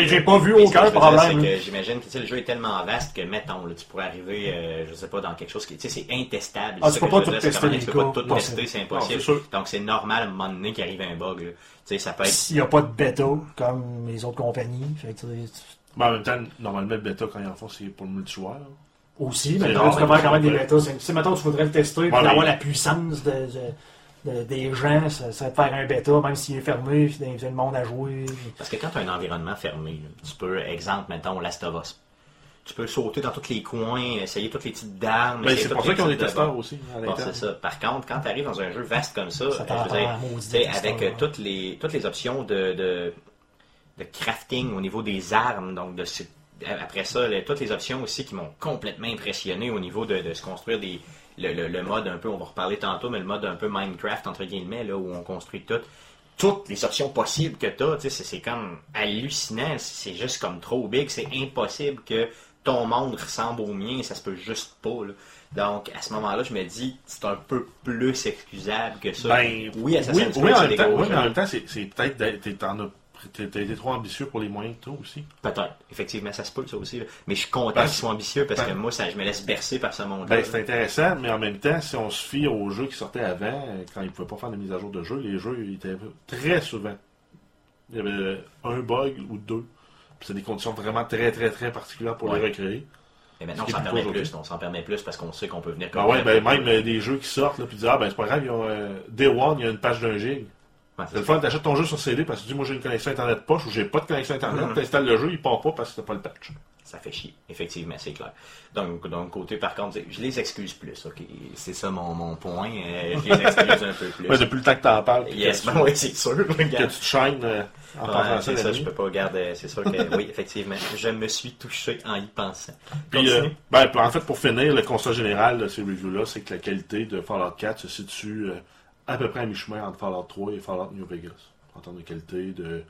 j'ai pas vu Mais ce que aucun problème. que J'imagine que le jeu est tellement vaste que, mettons, là, tu pourrais arriver, euh, je sais pas, dans quelque chose qui tu sais, c'est intestable. Ah, C'est tu peux pas tout tester Tu peux pas tout tester, c'est impossible. Donc, c'est normal à un moment donné qu'il arrive un bug. là. Tu sais, ça peut être. S'il n'y a pas de bêta, comme les autres compagnies, fait que, en même temps, normalement, le bêta, quand ils en font, c'est pour le multijoueur. là. Aussi, mais tu peux faire quand même des bêtas. C'est- Si, mettons, tu voudrais le tester pour avoir la puissance de, de- de- des gens, ça serait de faire un bêta, même s'il est fermé, puis d'inviter le monde à jouer. Parce que quand tu as un environnement fermé, là, tu peux, exemple, mettons, Last of Us. Tu peux sauter dans tous les coins, essayer toutes les petites d'armes. Ben, c'est pour ça qu'ils ont des testeurs aussi. Bon, c'est ça. Par contre, quand tu arrives dans un jeu vaste comme ça, Ça je veux dire, avec euh, ouais. toutes, les, toutes les options de, de, de crafting au niveau des armes, donc de après ça, les- toutes les options aussi qui m'ont complètement impressionné au niveau de, de se construire des, le, le- le mode un peu, on va reparler tantôt, mais le mode un peu Minecraft, entre guillemets, là, où on construit tout. Toutes les options possibles que tu as, c'est comme hallucinant, c'est juste comme trop big, c'est impossible que ton monde ressemble au mien, ça se peut juste pas. là. Donc, à ce moment-là, je me dis, c'est un peu plus excusable que ça. Ben, oui, Assassin's oui, Creed, oui, en même temps, oui, mais en même temps, c'est c'est peut-être t'en as- t'as été trop ambitieux pour les moyens que tu aussi. Peut-être, effectivement, ça se peut, ça aussi. là. Mais je suis content Ben, qu'ils soient ambitieux parce que ben- moi, ça, je me laisse bercer par ce monde-là. Ben, c'est intéressant, mais en même temps, si on se fie aux jeux qui sortaient avant, quand ils ne pouvaient pas faire de mise à jour de jeu, les jeux ils étaient très souvent. Il y avait un bug ou deux. Puis c'est des conditions vraiment très, très, très particulières pour les Ouais. recréer. Mais maintenant, on s'en permet plus. On s'en permet plus parce qu'on sait qu'on peut venir Ben ouais, ben complètement- même euh, des jeux qui sortent, là, puis dire, ah ben c'est pas grave, ils ont, euh, Day One, il y a une page d'un gig. Ouais, C'est le fun, t'achètes ton jeu sur CD parce que tu dis, moi j'ai une connexion Internet poche ou j'ai pas de connexion Internet, Mhm. t'installes le jeu, il part pas parce que t'as pas le patch. Ça fait chier, effectivement, c'est clair. Donc, d'un côté, par contre, je les excuse plus, ok? C'est ça mon, mon point. euh, je les excuse un peu plus. Ouais, depuis le temps que t'en parles, yes, ben tu, oui, c'est sûr. que tu te chaînes euh, en Ouais, c'est ça, je peux pas garder. C'est sûr que oui, effectivement. Je me suis touché en y pensant. Puis, euh, ben, en fait, pour finir, le constat général de ces reviews-là, c'est que la qualité de Fallout 4 se situe à peu près à mi-chemin entre Fallout 3 et Fallout New Vegas. En termes de qualité, de,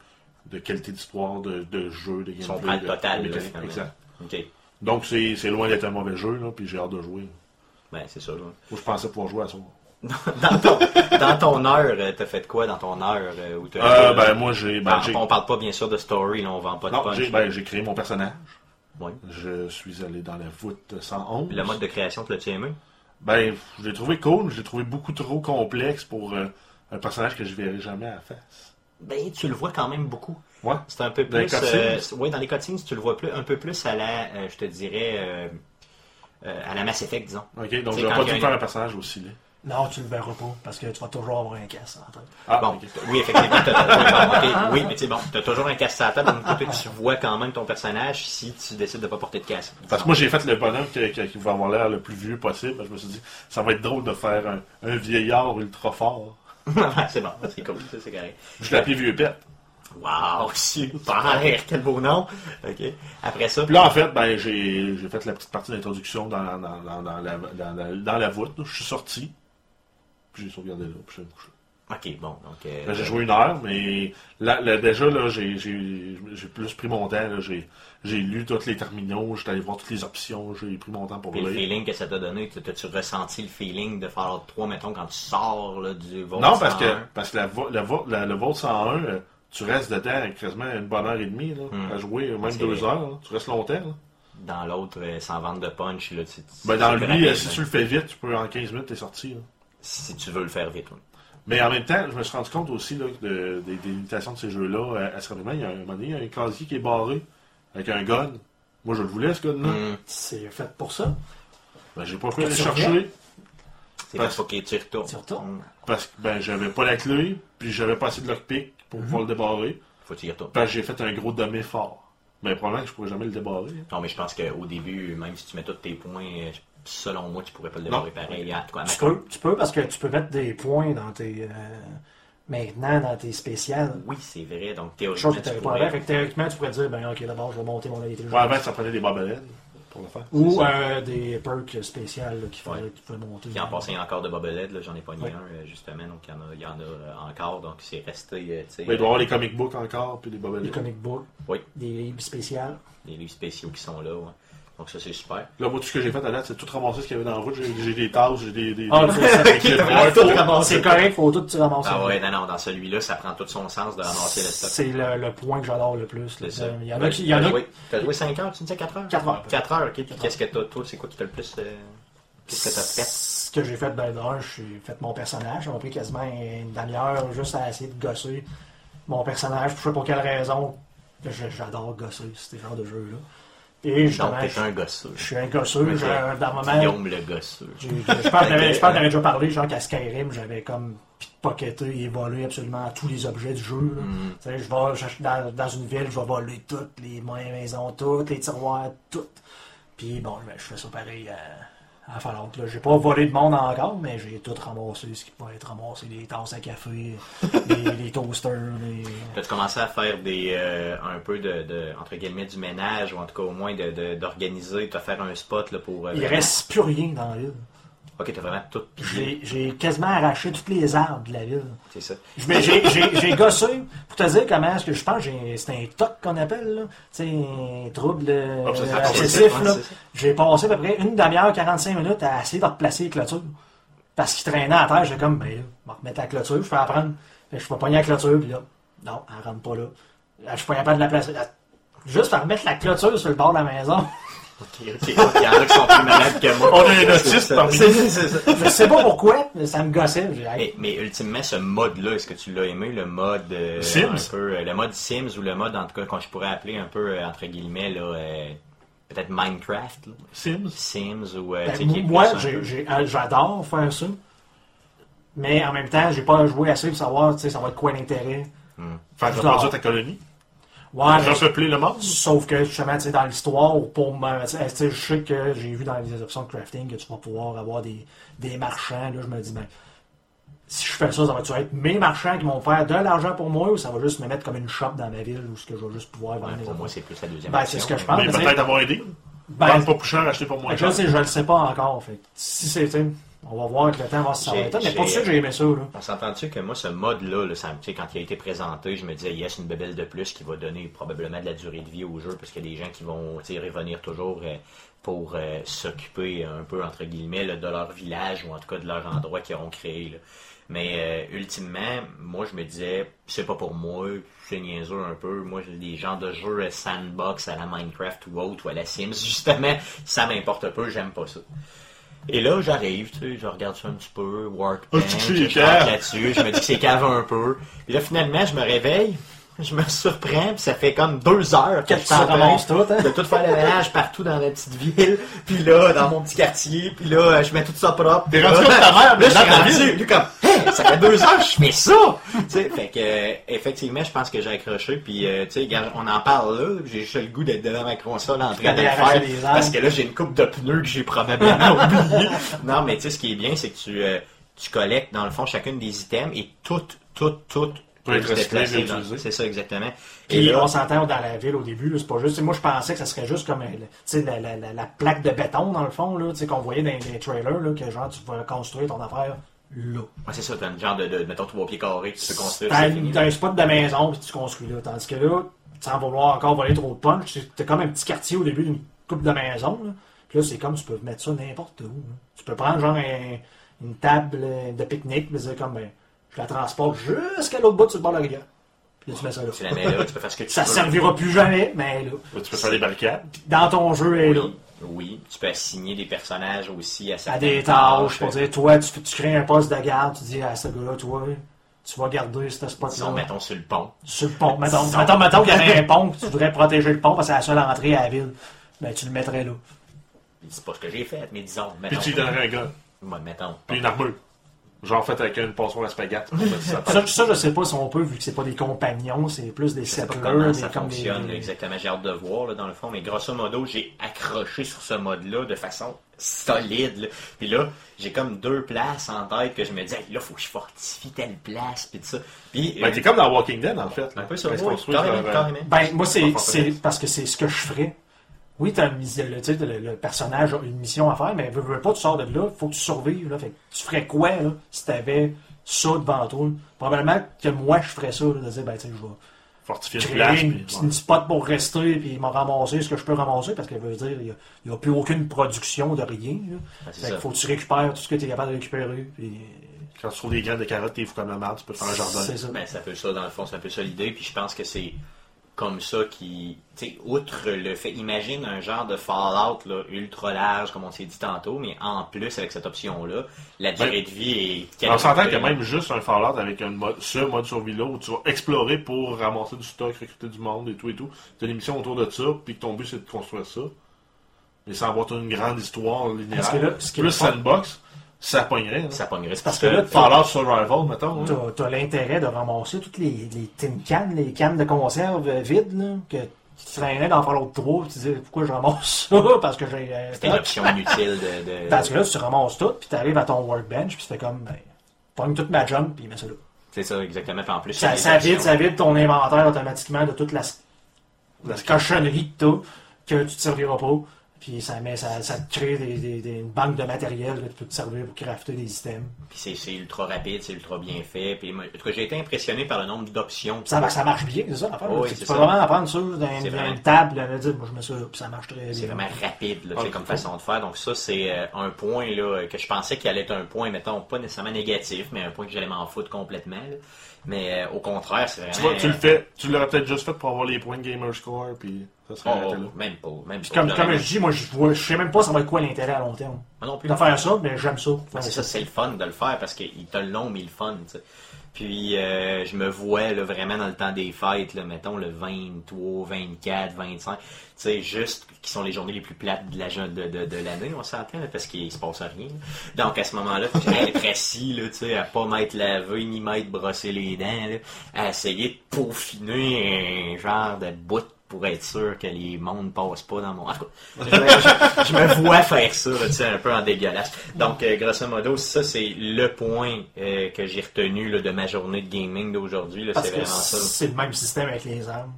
de qualité d'histoire, de, de jeu, de gameplay. Prend le de- total, de là. Exact. Donc, c'est loin d'être un mauvais jeu, là, puis j'ai hâte de jouer. Ben, c'est sûr. là. Moi, je pensais pouvoir jouer à ça. Dans ton, dans ton heure, euh, t'as fait quoi dans ton heure euh, où t'as- Euh, ben, moi, j'ai. Ben, j'ai- on parle pas bien sûr de story, là, on vend pas de non, punch. j'ai ben, j'ai créé mon personnage. Ouais. Je suis allé dans la voûte 111. Le mode de création, tu l'as-tu aimé? Ben, je l'ai trouvé cool, je l'ai trouvé beaucoup trop complexe pour euh, un personnage que je verrai jamais à la face. Ben, tu le vois quand même beaucoup. Ouais. C'est un peu Dans les plus. euh, oui, dans les cutscenes, tu le vois plus, un peu plus à la, euh, je te dirais, euh, à la Mass Effect, disons. Ok, donc je vais pas tout faire un personnage aussi laid. Non, tu le verras pas, parce que tu vas toujours avoir un casse en tête. Ah, Bon, ok. oui, effectivement, t'as, oui, oui, mais tu sais, bon, t'as toujours un casse à la tête, côté, tu vois quand même ton personnage si tu décides de pas porter de casse. Parce que moi, j'ai fait le bonhomme qui, qui- qui va avoir l'air le plus vieux possible. Je me suis dit, ça va être drôle de faire un, un vieillard ultra fort. c'est bon, c'est cool, ça, c'est correct. Je l'ai appelé vieux pet. Wow, super! Quel beau nom! OK. Après ça, Puis là, en fait, ben, j'ai j'ai fait la petite partie d'introduction dans, dans, dans, dans la, dans, la- dans la voûte. Je suis sorti. Puis j'ai sauvegardé là. Puis je suis. OK, bon, donc... euh, j'ai joué une heure, mais là, là, déjà, là, j'ai plus pris mon temps. J'ai lu tous les terminaux, j'étais allé voir toutes les options, j'ai pris mon temps pour Puis le lire. feeling que ça t'a donné, t'as-tu ressenti le feeling de Fallout 3, mettons, quand tu sors là, du Vault Non, parce que, 101? parce que la, vo- la, vo- la- le Vault 101, euh, tu restes dedans quasiment une bonne heure et demie, là, Hmm. à jouer, même deux vrai. heures. là. Tu restes longtemps. là. Dans l'autre, euh, sans vente de punch, là, tu, tu- Ben, dans lui, si tu le fais vite, tu peux en 15 minutes, t'es sorti. là. Si tu veux le faire vite, oui. Mais en même temps, je me suis rendu compte aussi là, de- des, des limitations de ces jeux-là. euh, assez rapidement, il y a un moment donné, il y a un casier qui est barré avec un gun. Moi, je le voulais, ce gun-là. Hmm. C'est fait pour ça. Ben, j'ai pas pu aller chercher? C'est Parce- qu'il tu retournes. Tu retournes. Hmm. parce que ben, j'avais pas la clé, puis j'avais pas assez de lockpick pour pouvoir le débarrer. Faut y retournes. Parce que j'ai fait un gros dommé fort. Mais probablement que je pourrais jamais le débarrer. Non, mais je pense qu'au début, même si tu mets tous tes points, euh, selon moi, tu pourrais pas le démarrer Non. pareil. À ma Tu peux, tu peux parce que tu peux mettre des points dans tes. euh, maintenant, dans tes spéciales. Oui, c'est vrai. Donc, Chose théoriquement, que tu pas pourrais... avant. Fait que théoriquement, tu pourrais dire, ben ok, d'abord, je vais monter mon abilité. Ouais, avant, ça prenait des barbelés pour le faire. Ou euh, des perks spéciales qu'il fallait Ouais. que tu pouvais monter. Puis en passant, il y a encore de Bobblehead, là, j'en ai pogné Ouais. un, euh, justement, donc il y en a, il y en a encore, donc c'est resté, tu sais, Ben, il doit y avoir les comic books encore, puis des barbelés. Des comic books, Oui. des livres spéciales. des livres spéciaux qui sont là, ouais. Donc ça c'est super. Là, moi, tout ce que j'ai fait à date, c'est tout ramasser ce qu'il y avait dans la route. J'ai j'ai des tasses, j'ai des. des Ah, des- j'ai-. C'est correct, faut tout ramasses. Ah ouais, non, non, dans celui-là, ça prend tout son sens de ramasser le stock. C'est le, le point que j'adore le plus. C'est. Il y en a qui. Il y en T'as a joué, t'as joué 5 heures, tu me disais 4 heures? 4 heures. 4 heures, ok. Qu'est-ce que t'as, toi, c'est quoi qui t'a le plus, euh, qu'est-ce que t'as fait? Ce que j'ai fait, ben d'un, j'ai fait mon personnage. Ça m'a pris quasiment une demi-heure juste à essayer de gosser mon personnage. Je sais pas pour quelle raison. J'adore gosser ce genre de jeu-là. Et justement, Donc, t'es je, un gosseux. je suis un gosseux. J'ai- Dans Guillaume le gosseux. je pense que j'avais- je pense que j'avais déjà parlé, genre qu'à Skyrim, j'avais comme pickpocketé et volé absolument tous les objets du jeu. Mm. Tu sais, je vais dans, dans une ville, je vais voler toutes les maisons, toutes les tiroirs, toutes. Puis bon, ben, je fais ça pareil à, à Fallout. là. J'ai pas volé de monde encore, mais j'ai tout ramassé, ce qui peut être ramassé, les tasses à café, les, les toasters, les... T'as commencé à faire des euh, un peu de, de entre guillemets du ménage ou en tout cas au moins de, de- d'organiser, t'as faire un spot là, pour. euh, Il vraiment- reste plus rien dans la ville. Ok, t'as vraiment tout pillé. J'ai j'ai quasiment arraché tous les arbres de la ville. C'est ça. J'ai- j'ai j'ai gossé pour te dire comment est-ce que je pense. j'ai- C'est un TOC qu'on appelle, là. Tu sais, un trouble euh, Obsessif. là. ça. J'ai passé à peu près une demi-heure, 45 minutes à essayer de replacer les clôtures. Parce qu'il traînait à terre, j'étais comme, ben là, je vais remettre la clôture, je peux apprendre. Fait que je peux pogner la clôture, puis là, non, elle rentre pas là. Là, je suis pas capable de la placer. Là, Juste à remettre la clôture sur le bord de la maison. Ok, ok. Il y en a qui sont plus malades que moi. On a un autiste parmi C'est- nous. Je sais pas pourquoi, mais ça me gossait. Mais, mais ultimement, ce mode-là, est-ce que tu l'as aimé, le mode euh, Sims? un peu, euh, le mode Sims ou le mode en tout cas qu'on je pourrais appeler un peu euh, entre guillemets là, euh, peut-être Minecraft, là? Sims? Sims ou euh, Ben, moi, euh, j'adore faire ça. Mais en même temps, j'ai pas joué assez pour savoir, tu sais, ça va être quoi l'intérêt. Faire Genre. reproduire ta colonie? Ouais, mais- le monde. sauf que justement, tu sais, dans l'histoire, pour me, sais, sais, je sais que j'ai vu dans les options de crafting que tu vas pouvoir avoir des, des marchands. Là, je me dis, ben, si je fais ça, ça va-tu être mes marchands qui vont faire de l'argent pour moi ou ça va juste me mettre comme une shop dans ma ville où ce que je vais juste pouvoir Ouais, vendre les pour moi, c'est plus la deuxième Ben, c'est ce que je mais- pense. Mais sais- peut-être avoir aidé. Ben, Vendre pas plus cher, acheter pour moins là, cher. c'est- je le sais pas encore. Fait. Si c'est, sais, on va voir avec le temps, va J'ai- être. Mais tout ça que j'ai aimé ça. Là. On s'entend-tu que moi, ce mode-là, là, ça quand il a été présenté, je me disais, yes, une bébelle de plus qui va donner probablement de la durée de vie au jeu, parce qu'il y a des gens qui vont revenir toujours euh, pour euh, s'occuper un peu, entre guillemets, là, de leur village ou en tout cas de leur endroit qu'ils auront créé. là. Mais euh, ultimement, moi, je me disais, c'est pas pour moi, c'est niaiseux un peu. Moi, les genres de jeux sandbox à la Minecraft ou autre, ou à la Sims, justement, ça m'importe peu, j'aime pas ça. Et là, j'arrive, tu sais, je regarde ça un petit peu, Workbench, Ah, tu sais, je là-dessus, je me dis que c'est cave un peu. Puis là, finalement, je me réveille, je me surprends, puis ça fait comme deux heures que Que je tu ramasses tout, hein? de tout faire le ménage partout dans la petite ville, puis là, dans mon petit quartier, puis là, je mets tout ça propre. T'es rendu comme ta mère, mais Là, je suis rendu, comme, ça fait deux heures que je fais ça! tu sais, fait que, euh, effectivement, je pense que j'ai accroché, puis, euh, tu sais, on en parle là, j'ai juste le goût d'être devant ma console en train de le faire, parce que là, j'ai une coupe de pneus que j'ai probablement oublié. Non, mais tu sais, ce qui est bien, c'est que tu, euh, tu collectes, dans le fond, chacune des items, et toutes, toutes, toutes. C'est ça, exactement. Et Puis là, on s'entend dans la ville au début, c'est pas juste. Moi, je pensais que ça serait juste comme la, la, la, la plaque de béton, dans le fond, qu'on voyait dans les trailers, là, que genre, tu vas construire ton affaire là. ouais, c'est ça, t'as un genre de, de, mettons, trois pieds carrés que tu peux construire. T'as c'est un spot de maison, puis tu construis là. Tandis que là, sans vouloir encore voler trop de punch, t'as comme un petit quartier au début d'une coupe de maison, là. Puis là, c'est comme tu peux mettre ça n'importe où. là. Tu peux prendre genre un- une table de pique-nique, puis dire comme, ben, je la transporte jusqu'à l'autre bout sur le bord de la rivière. Puis là, tu mets ça là. Tu la mets là, tu peux faire ce que tu Ça veux. servira plus jamais, mais là. Tu peux faire des barricades. Dans ton jeu, elle est là. Oui, tu peux assigner des personnages aussi à à certaines des tâches pour dire toi tu, tu crées un poste de garde tu dis à ce gars-là toi tu vas garder ce spot Disons, mettons sur le pont. sur le pont mettons, Disons. mettons, mettons qu'il y avait un pont que tu voudrais protéger le pont parce que c'est la seule entrée à la ville ben tu le mettrais là C'est pas ce que j'ai fait, mais disons, Puis mettons. tu lui donnerais un. Ouais, mettons. Puis une armure. Genre fait avec une passoire à mettre ça. ça, ça je sais pas si on peut vu que c'est pas des compagnons c'est plus des settlers comment ça comme des- fonctionne des- exactement. J'ai hâte de voir là, dans le fond, mais grosso modo, j'ai accroché sur ce mode-là de façon solide. là. Puis là, j'ai comme deux places en tête que je me dis, Hey, là, faut que je fortifie telle place, puis tout ça. Puis, Ben, euh, t'es comme dans Walking Dead, en fait. un peu carrément, euh, carrément. Ben, moi, c'est parce que c'est ce que je ferais. Oui, t'as une le, le, le personnage a une mission à faire, mais veux, veux pas, tu sors de là, faut que tu survives. Là, fait que tu ferais quoi là, si t'avais ça devant toi? Probablement que moi, je ferais ça, là, de dire, ben, tu sais, je vais Fortifier une créer place. une, puis, petite- ouais. une spot pour rester, puis m'en ramasser ce que je peux ramasser, parce que veut dire, il n'y a, plus aucune production de rien. Là. C'est Fait ça. faut que tu récupères tout ce que tu es capable de récupérer. Puis, Quand tu trouves des graines de carottes, t'es fou comme la merde, tu peux faire un jardin. c'est ça. Ben, un peu ça, dans le fond, c'est un peu ça l'idée. Puis je pense que c'est comme ça qui. Tu sais, outre le fait. Imagine un genre de Fallout là, ultra large, comme on s'est dit tantôt, mais en plus, avec cette option-là, la durée de vie est. On s'entend que même juste un Fallout avec un mode, ce mode survie-là où tu vas explorer pour ramasser du stock, recruter du monde et tout et tout. Tu as des missions autour de ça, puis que ton but c'est de construire ça. Mais sans avoir une grande histoire linéaire. Là, ce qui est Plus fun- sandbox, ça pognerait. là. Ça pognerait. parce que là, Fallout Survival, mettons. T'as as, l'intérêt de ramasser toutes les, les tin cans, les cannes de conserve euh, vides, là, que tu traînais dans Fallout 3, puis tu disais pourquoi je ramasse ça? Parce que j'ai. euh, C'était une option inutile de. de- Parce que là, tu ramasses tout, puis tu arrives à ton workbench, puis tu fais comme, ben, pogne toute ma junk, puis mets ça là. C'est ça, exactement. Puis en plus, Ça, ça vide, ça vide ton inventaire automatiquement de toute la, cochonnerie que t'as, que tu te serviras pas. Puis ça, met, ça, ça te crée des, des- des- une banque de matériel que tu peux te servir pour crafter des items. Puis c'est- ultra rapide, c'est ultra bien fait. Puis moi, en tout cas, j'ai été impressionné par le nombre d'options. Ça, ça marche bien, c'est ça l'affaire. Oui, tu peux ça. vraiment apprendre C'est une, table, là, dire, moi je mets ça là, puis ça marche très bien. C'est vraiment rapide, là, Ah, comme façon de faire. Donc ça, c'est euh, un point là, que je pensais qu'il allait être un point, mettons, pas nécessairement négatif, mais un point que j'allais m'en foutre complètement. là. Mais euh, au contraire, c'est vraiment... Tu vois, tu le fais, tu l'aurais peut-être juste fait pour avoir les points de gamer score, puis ça serait Oh, même pas, même Puis pas. Comme, comme je dis, moi je vois, je sais même pas ça va être quoi l'intérêt à long terme. Moi non plus. De faire ça, mais j'aime ça. Ben, c'est ça, c'est le fun de le faire parce qu'il t'a le long, mais le fun. tu sais. Puis euh, je me vois là, vraiment dans le temps des fêtes, là, mettons le 23, 24, 25, tu sais, juste qui sont les journées les plus plates de la de, de, l'année, on s'entend, parce qu'il se passe rien. Donc à ce moment-là, faut être assis, là, tu sais, à pas m'être lavé, ni m'être brossé les dents, à essayer de peaufiner un genre de bout pour être sûr que les mondes passent pas dans mon... En tout cas, je, je- je me vois faire ça, tu sais, un peu en dégueulasse. Donc, euh, grosso modo, ça, c'est le point euh, que j'ai retenu là, de ma journée de gaming d'aujourd'hui. C'est vraiment ça. c'est le même système avec les armes.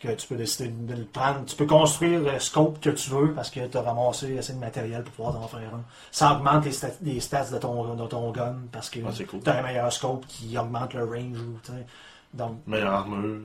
Que tu peux décider de le prendre. Tu peux construire le scope que tu veux parce que tu as ramassé assez de matériel pour pouvoir en faire un. Ça augmente les, stat- les stats de ton, de ton gun parce que Ah, cool. tu as un meilleur scope qui augmente le range. ou, tu sais. Donc, Meilleure armure.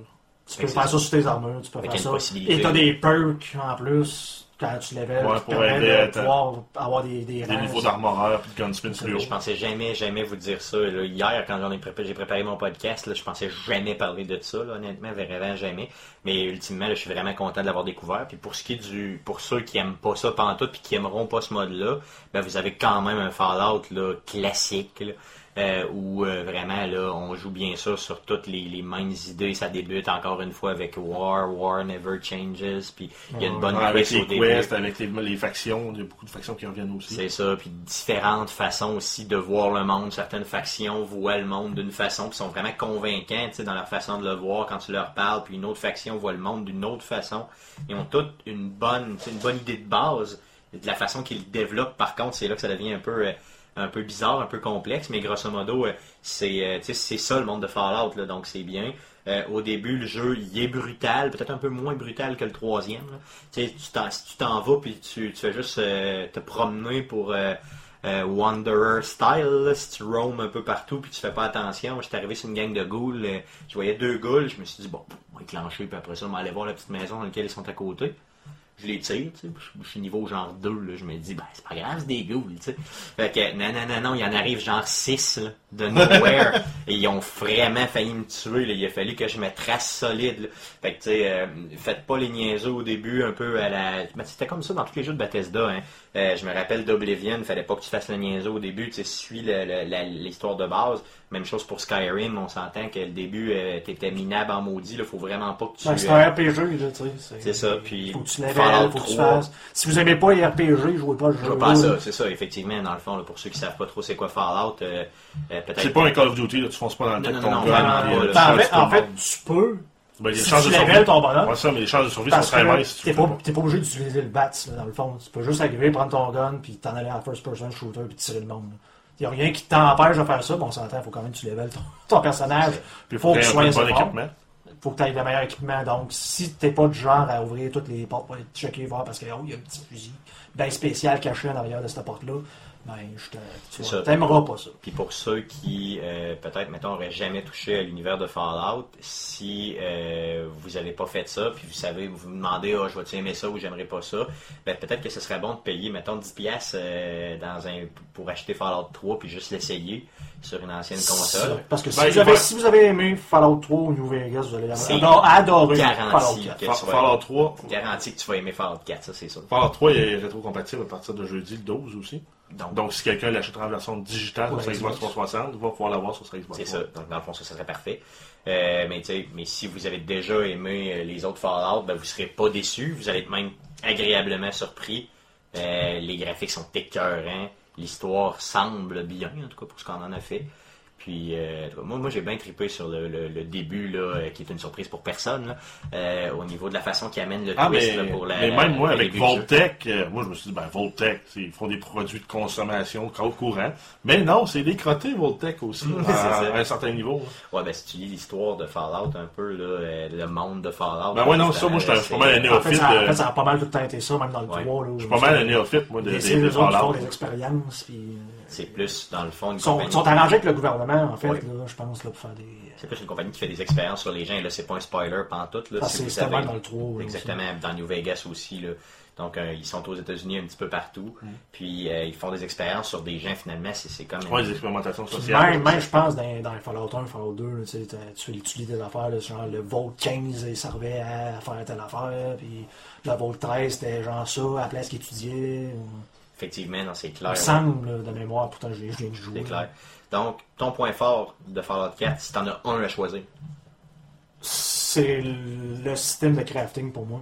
Tu peux faire ça. sur tes armures. Tu peux faire ça. Et tu as des perks en plus quand tu level Ouais, pour aider à pouvoir avoir des, des, niveaux d'armoreur, de gunsmith plus haut. Je pensais jamais, jamais vous dire ça. là. Hier, quand j'en ai préparé, j'ai préparé mon podcast, là, je pensais jamais parler de ça, là, honnêtement, vraiment jamais. Mais ultimement, là, je suis vraiment content de l'avoir découvert. Puis pour ce qui est du, pour ceux qui aiment pas ça pantoute puis qui aimeront pas ce mode-là, ben vous avez quand même un Fallout là, classique. Là. euh, où euh, vraiment là, on joue bien sûr sur toutes les, les mêmes idées. Ça débute encore une fois avec War, War Never Changes, puis il y a une bonne avec quest les au début. quests, avec les, les factions, il y a beaucoup de factions qui reviennent aussi. C'est ça, puis différentes façons aussi de voir le monde. Certaines factions voient le monde d'une façon, qui sont vraiment convaincants dans leur façon de le voir quand tu leur parles, puis une autre faction voit le monde d'une autre façon. Ils ont toutes une bonne, une bonne idée de base. De la façon qu'ils le développent, par contre, c'est là que ça devient un peu, euh, un peu bizarre, un peu complexe, mais grosso modo, euh, c'est euh, c'est ça le monde de Fallout, là, donc c'est bien. Euh, au début, le jeu, il est brutal, peut-être un peu moins brutal que le troisième. Tu si tu t'en vas, puis tu, tu fais juste te promener pour Wanderer style, si tu roams un peu partout, puis tu fais pas attention. J'étais arrivé sur une gang de ghouls, je voyais deux ghouls, je me suis dit, bon, on va éclencher, puis après ça, on va aller voir la petite maison dans laquelle ils sont à côté je les tire, tu sais, je- je suis niveau genre 2, là, je me dis, ben, c'est pas grave, c'est des ghouls, tu sais. Fait que, non, non, non, non, il y en arrive genre 6, là, de nowhere, et ils ont vraiment failli me tuer, là, il a fallu que je me trace solide, là. Fait que, tu sais, euh, faites pas les niaiseux au début, un peu à la... Ben, c'était comme ça dans tous les jeux de Bethesda, hein. Euh, je me rappelle d'Oblivion, fallait pas que tu fasses le niaiseux au début, tu sais, suis le- le- la- l'histoire de base. Même chose pour Skyrim, on s'entend que le début, euh, t'étais minable en maudit, là, faut vraiment pas que tu... Ben, c'est euh, un RPG, là, tu sais. C'est ça, puis Faut que tu faut que tu 3. fasses. Si vous aimez pas les RPG, jouez pas le Je jeu. vois pas à ça, c'est ça, effectivement, dans le fond, là, pour ceux qui savent pas trop c'est quoi Fallout, euh, euh, peut-être. C'est pas un Call of Duty, là, tu fonces pas dans le Non, tête non, non, vraiment pas, là. Ben, en fait, en fait, tu peux, Ben, les si chances tu de survie. levels ton bonhomme, Ouais, ça, mais les chances de survie sont très minces. si tu t'es pas, obligé d'utiliser le BATS, là, dans le fond. Tu peux juste arriver, prendre ton gun, puis t'en aller à first person shooter, puis tirer le monde. Il n'y a rien qui t'empêche de faire ça, bon, on s'entend, il faut quand même que tu level ton, ton personnage. Puis faut que tu un sois bon assez fort. équipement. faut que tu aies le meilleur équipement. Donc, si t'es pas du genre à ouvrir toutes les portes pour aller checker, voir parce qu'il y a un petit fusil bien spécial caché en arrière de cette porte-là, ben, je te, t'aimeras pas ça. Puis pour ceux qui, euh, peut-être, mettons, n'auraient jamais touché à l'univers de Fallout, si euh, vous n'avez pas fait ça, puis vous savez, vous vous demandez, ah, je vais aimer ça ou j'aimerais pas ça, ben peut-être que ce serait bon de payer, mettons, 10$ piastres, euh, dans un, pour acheter Fallout 3 puis juste l'essayer sur une ancienne console. Parce que si, Ben, vous avez, si vous avez aimé Fallout 3 ou New Vegas, vous allez adorer Fallout 4. que Fa- tu vas- Fallout 3. Garanti que tu vas aimer Fallout 4, ça c'est sûr. Fallout 3 est rétro-compatible à partir de jeudi le 12 aussi. Donc, Donc, si quelqu'un l'achètera en version digitale sur Xbox Xbox. 360, va pouvoir l'avoir sur sa Xbox C'est ça. 360. Donc, dans le fond, ça, ça serait parfait. Euh, mais, mais si vous avez déjà aimé euh, les autres Fallout, ben, vous ne serez pas déçus. Vous allez être même agréablement surpris. Euh, les graphiques sont écœurants. L'histoire semble bien, en tout cas, pour ce qu'on en a fait. Puis, euh, moi, moi j'ai bien trippé sur le, le- le début, là, euh, qui est une surprise pour personne, là, euh, au niveau de la façon qu'il amène le Ah, twist mais, là, pour la mais même moi, avec. Voltec, euh, moi, je me suis dit, ben, Voltec, ils font des produits de consommation au courant. Mais non, c'est des crottés, Voltec aussi, C'est à, ça. à un certain niveau. Ouais, ben, si tu lis l'histoire de Fallout un peu, là, euh, le monde de Fallout. Ben ouais, non, ça, moi, j'étais- je suis pas mal un c'est- En fait, néophyte. ça, en de- fait, ça a pas mal tout le temps été ça, même dans le Ouais. 3. Là, Je suis pas mal un néophyte, moi, de, des, des font Fallout. des expériences, puis... C'est plus, dans le fond, Ils sont, sont arrangés avec le gouvernement, en fait, Oui. là, je pense, là, pour faire des... C'est plus une compagnie qui fait des expériences sur les gens. Là, c'est pas un spoiler pantoute. Là, Ah, si c'est dans le 3. là, Exactement, dans New Vegas aussi. Là. Donc, euh, ils sont aux États-Unis un petit peu partout. Puis, euh, ils font des expériences sur des gens, finalement. C'est, c'est comme. Ouais, des expérimentations aussi. sociales. Même, même, je pense, dans, dans Fallout 1, Fallout 2, là, tu, tu, tu lis des affaires, là, genre le Vault 15, il servait à faire telle affaire, puis le Vault 13, c'était genre ça, à la place qu'il étudiait. Effectivement, c'est Il clair. me semble, là, de mémoire, pourtant je, l'ai- je viens de jouer. C'est clair. Donc, ton point fort de Fallout 4, si t'en as un à choisir. C'est le système de crafting pour moi.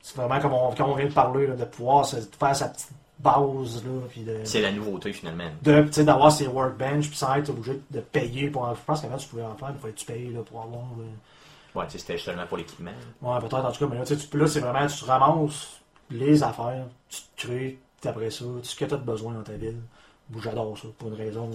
C'est vraiment comme on, comme on vient de parler, là, de pouvoir se- faire sa petite base, là, puis de... C'est la nouveauté, finalement. tu d'avoir ses workbench puis sans être obligé de payer pour je pense qu'avant tu pouvais en faire il fallait que tu payes là, pour avoir euh, Ouais, tu c'était seulement pour l'équipement. ouais peut-être en tout cas mais là tu sais, tu- là c'est vraiment tu ramasses les affaires tu te crées puis après ça tout ce que tu as besoin dans ta ville j'adore ça pour une raison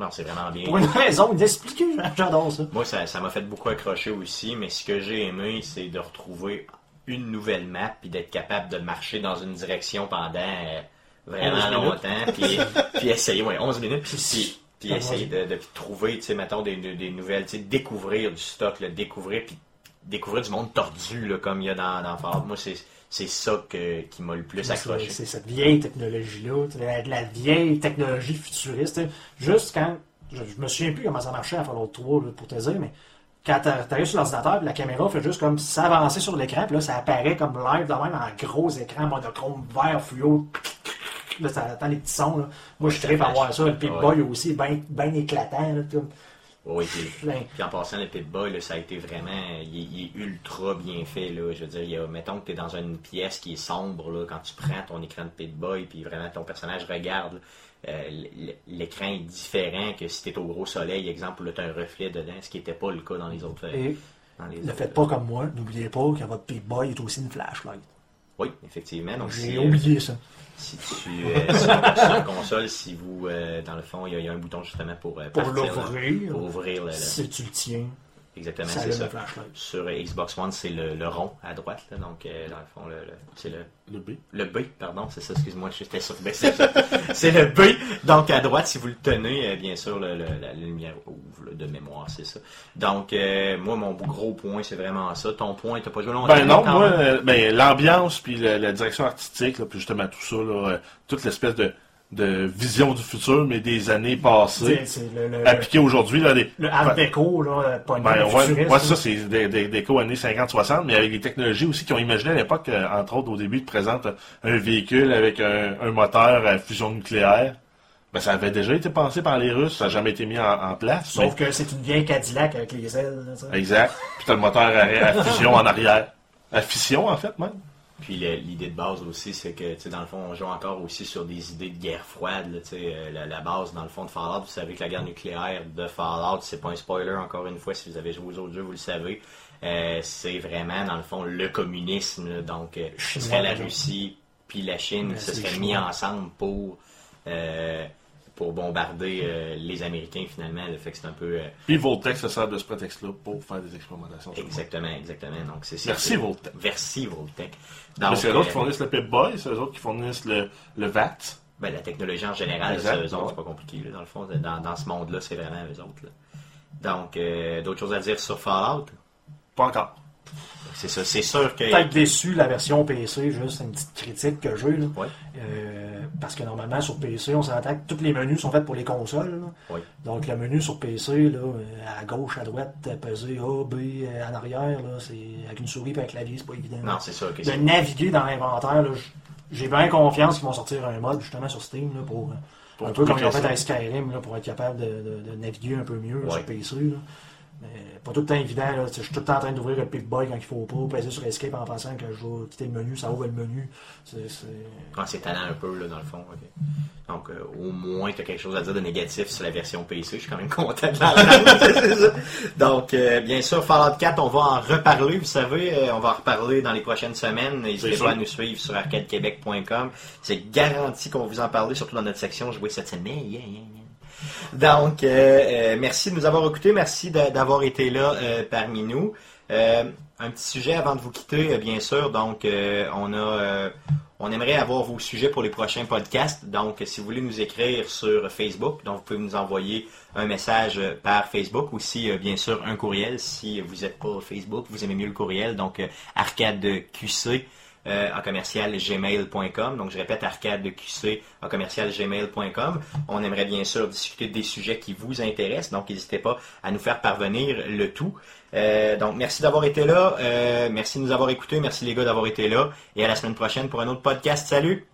Non, c'est vraiment bien. pour une raison inexpliquée j'adore ça Moi, ça, ça m'a fait beaucoup accrocher aussi, mais ce que j'ai aimé, c'est de retrouver une nouvelle map puis d'être capable de marcher dans une direction pendant euh, 11 vraiment longtemps, puis, puis essayer, ouais, 11 minutes, puis, Puis- puis essayer de, de trouver, tu sais, mettons, des, des nouvelles, tu sais, découvrir du stock, le découvrir, puis découvrir du monde tordu, là, comme il y a dans, dans. Moi, c'est c'est ça que, qui m'a le plus accroché. c'est cette vieille technologie là la, la vieille technologie futuriste juste quand je, je me souviens plus comment ça marchait à Fallout 3 là, pour te dire mais quand t'a- t'arrives sur l'ordinateur, la caméra fait juste comme s'avancer sur l'écran, puis là, ça apparaît comme live, de même, en gros écran, monochrome, vert, fluo. Là, ça attend les petits sons, là. Moi, je suis très à voir ça. Le Pip-Boy aussi, bien ben éclatant, là. Oui, puis, Plein. puis en passant, le Pip-Boy, là, ça a été vraiment. Il, est- il est ultra bien fait. Là. Je veux dire, il y a, mettons que tu es dans une pièce qui est sombre, là, quand tu prends ton écran de Pip-Boy, puis vraiment ton personnage regarde, euh, l'écran est différent que si tu es au gros soleil, exemple, où tu as un reflet dedans, ce qui n'était pas le cas dans les autres. Et dans les ne autres, faites pas comme moi, n'oubliez pas que votre Pip-Boy est aussi une flashlight. Oui, effectivement. Si, J'ai oublié ça. Si tu euh, sur, sur la console, si vous, euh, dans le fond, il y, a- il y a un bouton justement pour euh, Pour l'ouvrir, pour ouvrir le, le- si tu le tiens, exactement, c'est ça. le flashlight. Sur Xbox One, c'est le, le rond à droite, là, donc euh, dans le fond, le, le- c'est le, Le B. le B, pardon, c'est ça, excuse-moi, j'étais sur B, c'est ça. C'est le B, donc à droite, si vous le tenez, euh, bien sûr, le- le- la lumière ouvre là, de mémoire, c'est ça. Donc, euh, moi, mon gros point, c'est vraiment ça. Ton point, t'as pas joué longtemps? Ben non, moi, ben, l'ambiance, puis la, la direction artistique, là, puis justement tout ça, là, euh, toute l'espèce de, de vision du futur, mais des années passées, C'est c'est le, le, appliquée aujourd'hui, là, des, le art déco, là, pas une Ben, ouais, ça, c'est des, des, des co années 50-60, mais avec des technologies aussi qui ont imaginé à l'époque, euh, entre autres au début, de présenter un véhicule avec un, un moteur à fusion nucléaire. Ben, ça avait déjà été pensé par les Russes, ça n'a jamais été mis en, en place. Sauf que c'est une vieille Cadillac avec les ailes. là, ça. mais- Exact. Puis t'as le moteur à, à fusion en arrière. À fission, en fait, même. Puis l'idée de base aussi, c'est que, tu sais, dans le fond, on joue encore aussi sur des idées de guerre froide. là, tu sais, euh, la, la base, dans le fond, de Fallout, vous savez que la guerre nucléaire de Fallout, c'est pas un spoiler, encore une fois, si vous avez joué aux autres jeux, vous le savez. Euh, c'est vraiment, dans le fond, le communisme. là. donc, euh, ce serait la. Russie puis la Chine se seraient mis ensemble pour... euh, pour bombarder euh, les Américains finalement, le fait que c'est un peu euh, Puis Voltec se sert de ce prétexte-là pour faire des expérimentations. exactement, exactement. Donc c'est Merci, Voltec. Merci Voltec. c'est eux autres euh, qui fournissent le Pip-Boy, c'est eux autres qui fournissent le, le VAT. Ben, la technologie en général, c'est eux autres, c'est pas compliqué. là, dans le fond, dans, dans ce monde-là, c'est vraiment eux autres. là. Donc, euh, d'autres choses à dire sur Fallout? Pas encore. C'est ça, c'est sûr que... Peut-être déçu la version PC, juste une petite critique que j'ai. là. Euh, parce que normalement sur PC, on s'entend que tous les menus sont faits pour les consoles. là. Oui. Donc le menu sur PC, là, à gauche, à droite, peser A, B, euh, en arrière, là, c'est avec une souris et un clavier, c'est pas évident. Non, c'est sûr que de naviguer dans l'inventaire, j'ai bien confiance qu'ils vont sortir un mode justement sur Steam là, pour, euh, Pour un peu comme ils ont fait avec Skyrim là, pour être capable de, de- de naviguer un peu mieux sur PC. Là. Mais pas tout le temps évident. Là. Je suis tout le temps en train d'ouvrir le Pick-Boy quand il faut pas, peser sur Escape en pensant que je vais quitter le menu, ça ouvre le menu. C'est, c'est- Ah, talent un peu, là, dans le fond. Donc, euh, au moins, tu as quelque chose à dire de négatif sur la version PC. Je suis quand même content de l'entendre. Donc, euh, bien sûr, Fallout 4, on va en reparler. Vous savez, euh, on va en reparler dans les prochaines semaines. N'hésitez pas à nous suivre sur arcadequebec.com. C'est garanti qu'on va vous en parler, surtout dans notre section Jouer cette semaine. Yeah, yeah, yeah. Donc, euh, euh, merci de nous avoir écoutés. Merci d'avoir été là euh, parmi nous. Un petit sujet avant de vous quitter, bien sûr. Donc, on a, on aimerait avoir vos sujets pour les prochains podcasts. Donc, si vous voulez nous écrire sur Facebook, donc vous pouvez nous envoyer un message par Facebook ou si, euh, bien sûr, un courriel. Si vous n'êtes pas Facebook, vous aimez mieux le courriel. Donc, euh, arcadeqc euh, en commercial gmail.com. Donc, je répète, arcadeqc en commercial gmail.com. On aimerait bien sûr discuter des sujets qui vous intéressent. Donc, n'hésitez pas à nous faire parvenir le tout. Euh, donc, merci d'avoir été là. Euh, merci de nous avoir écoutés. Merci les gars d'avoir été là. Et à la semaine prochaine pour un autre podcast. Salut!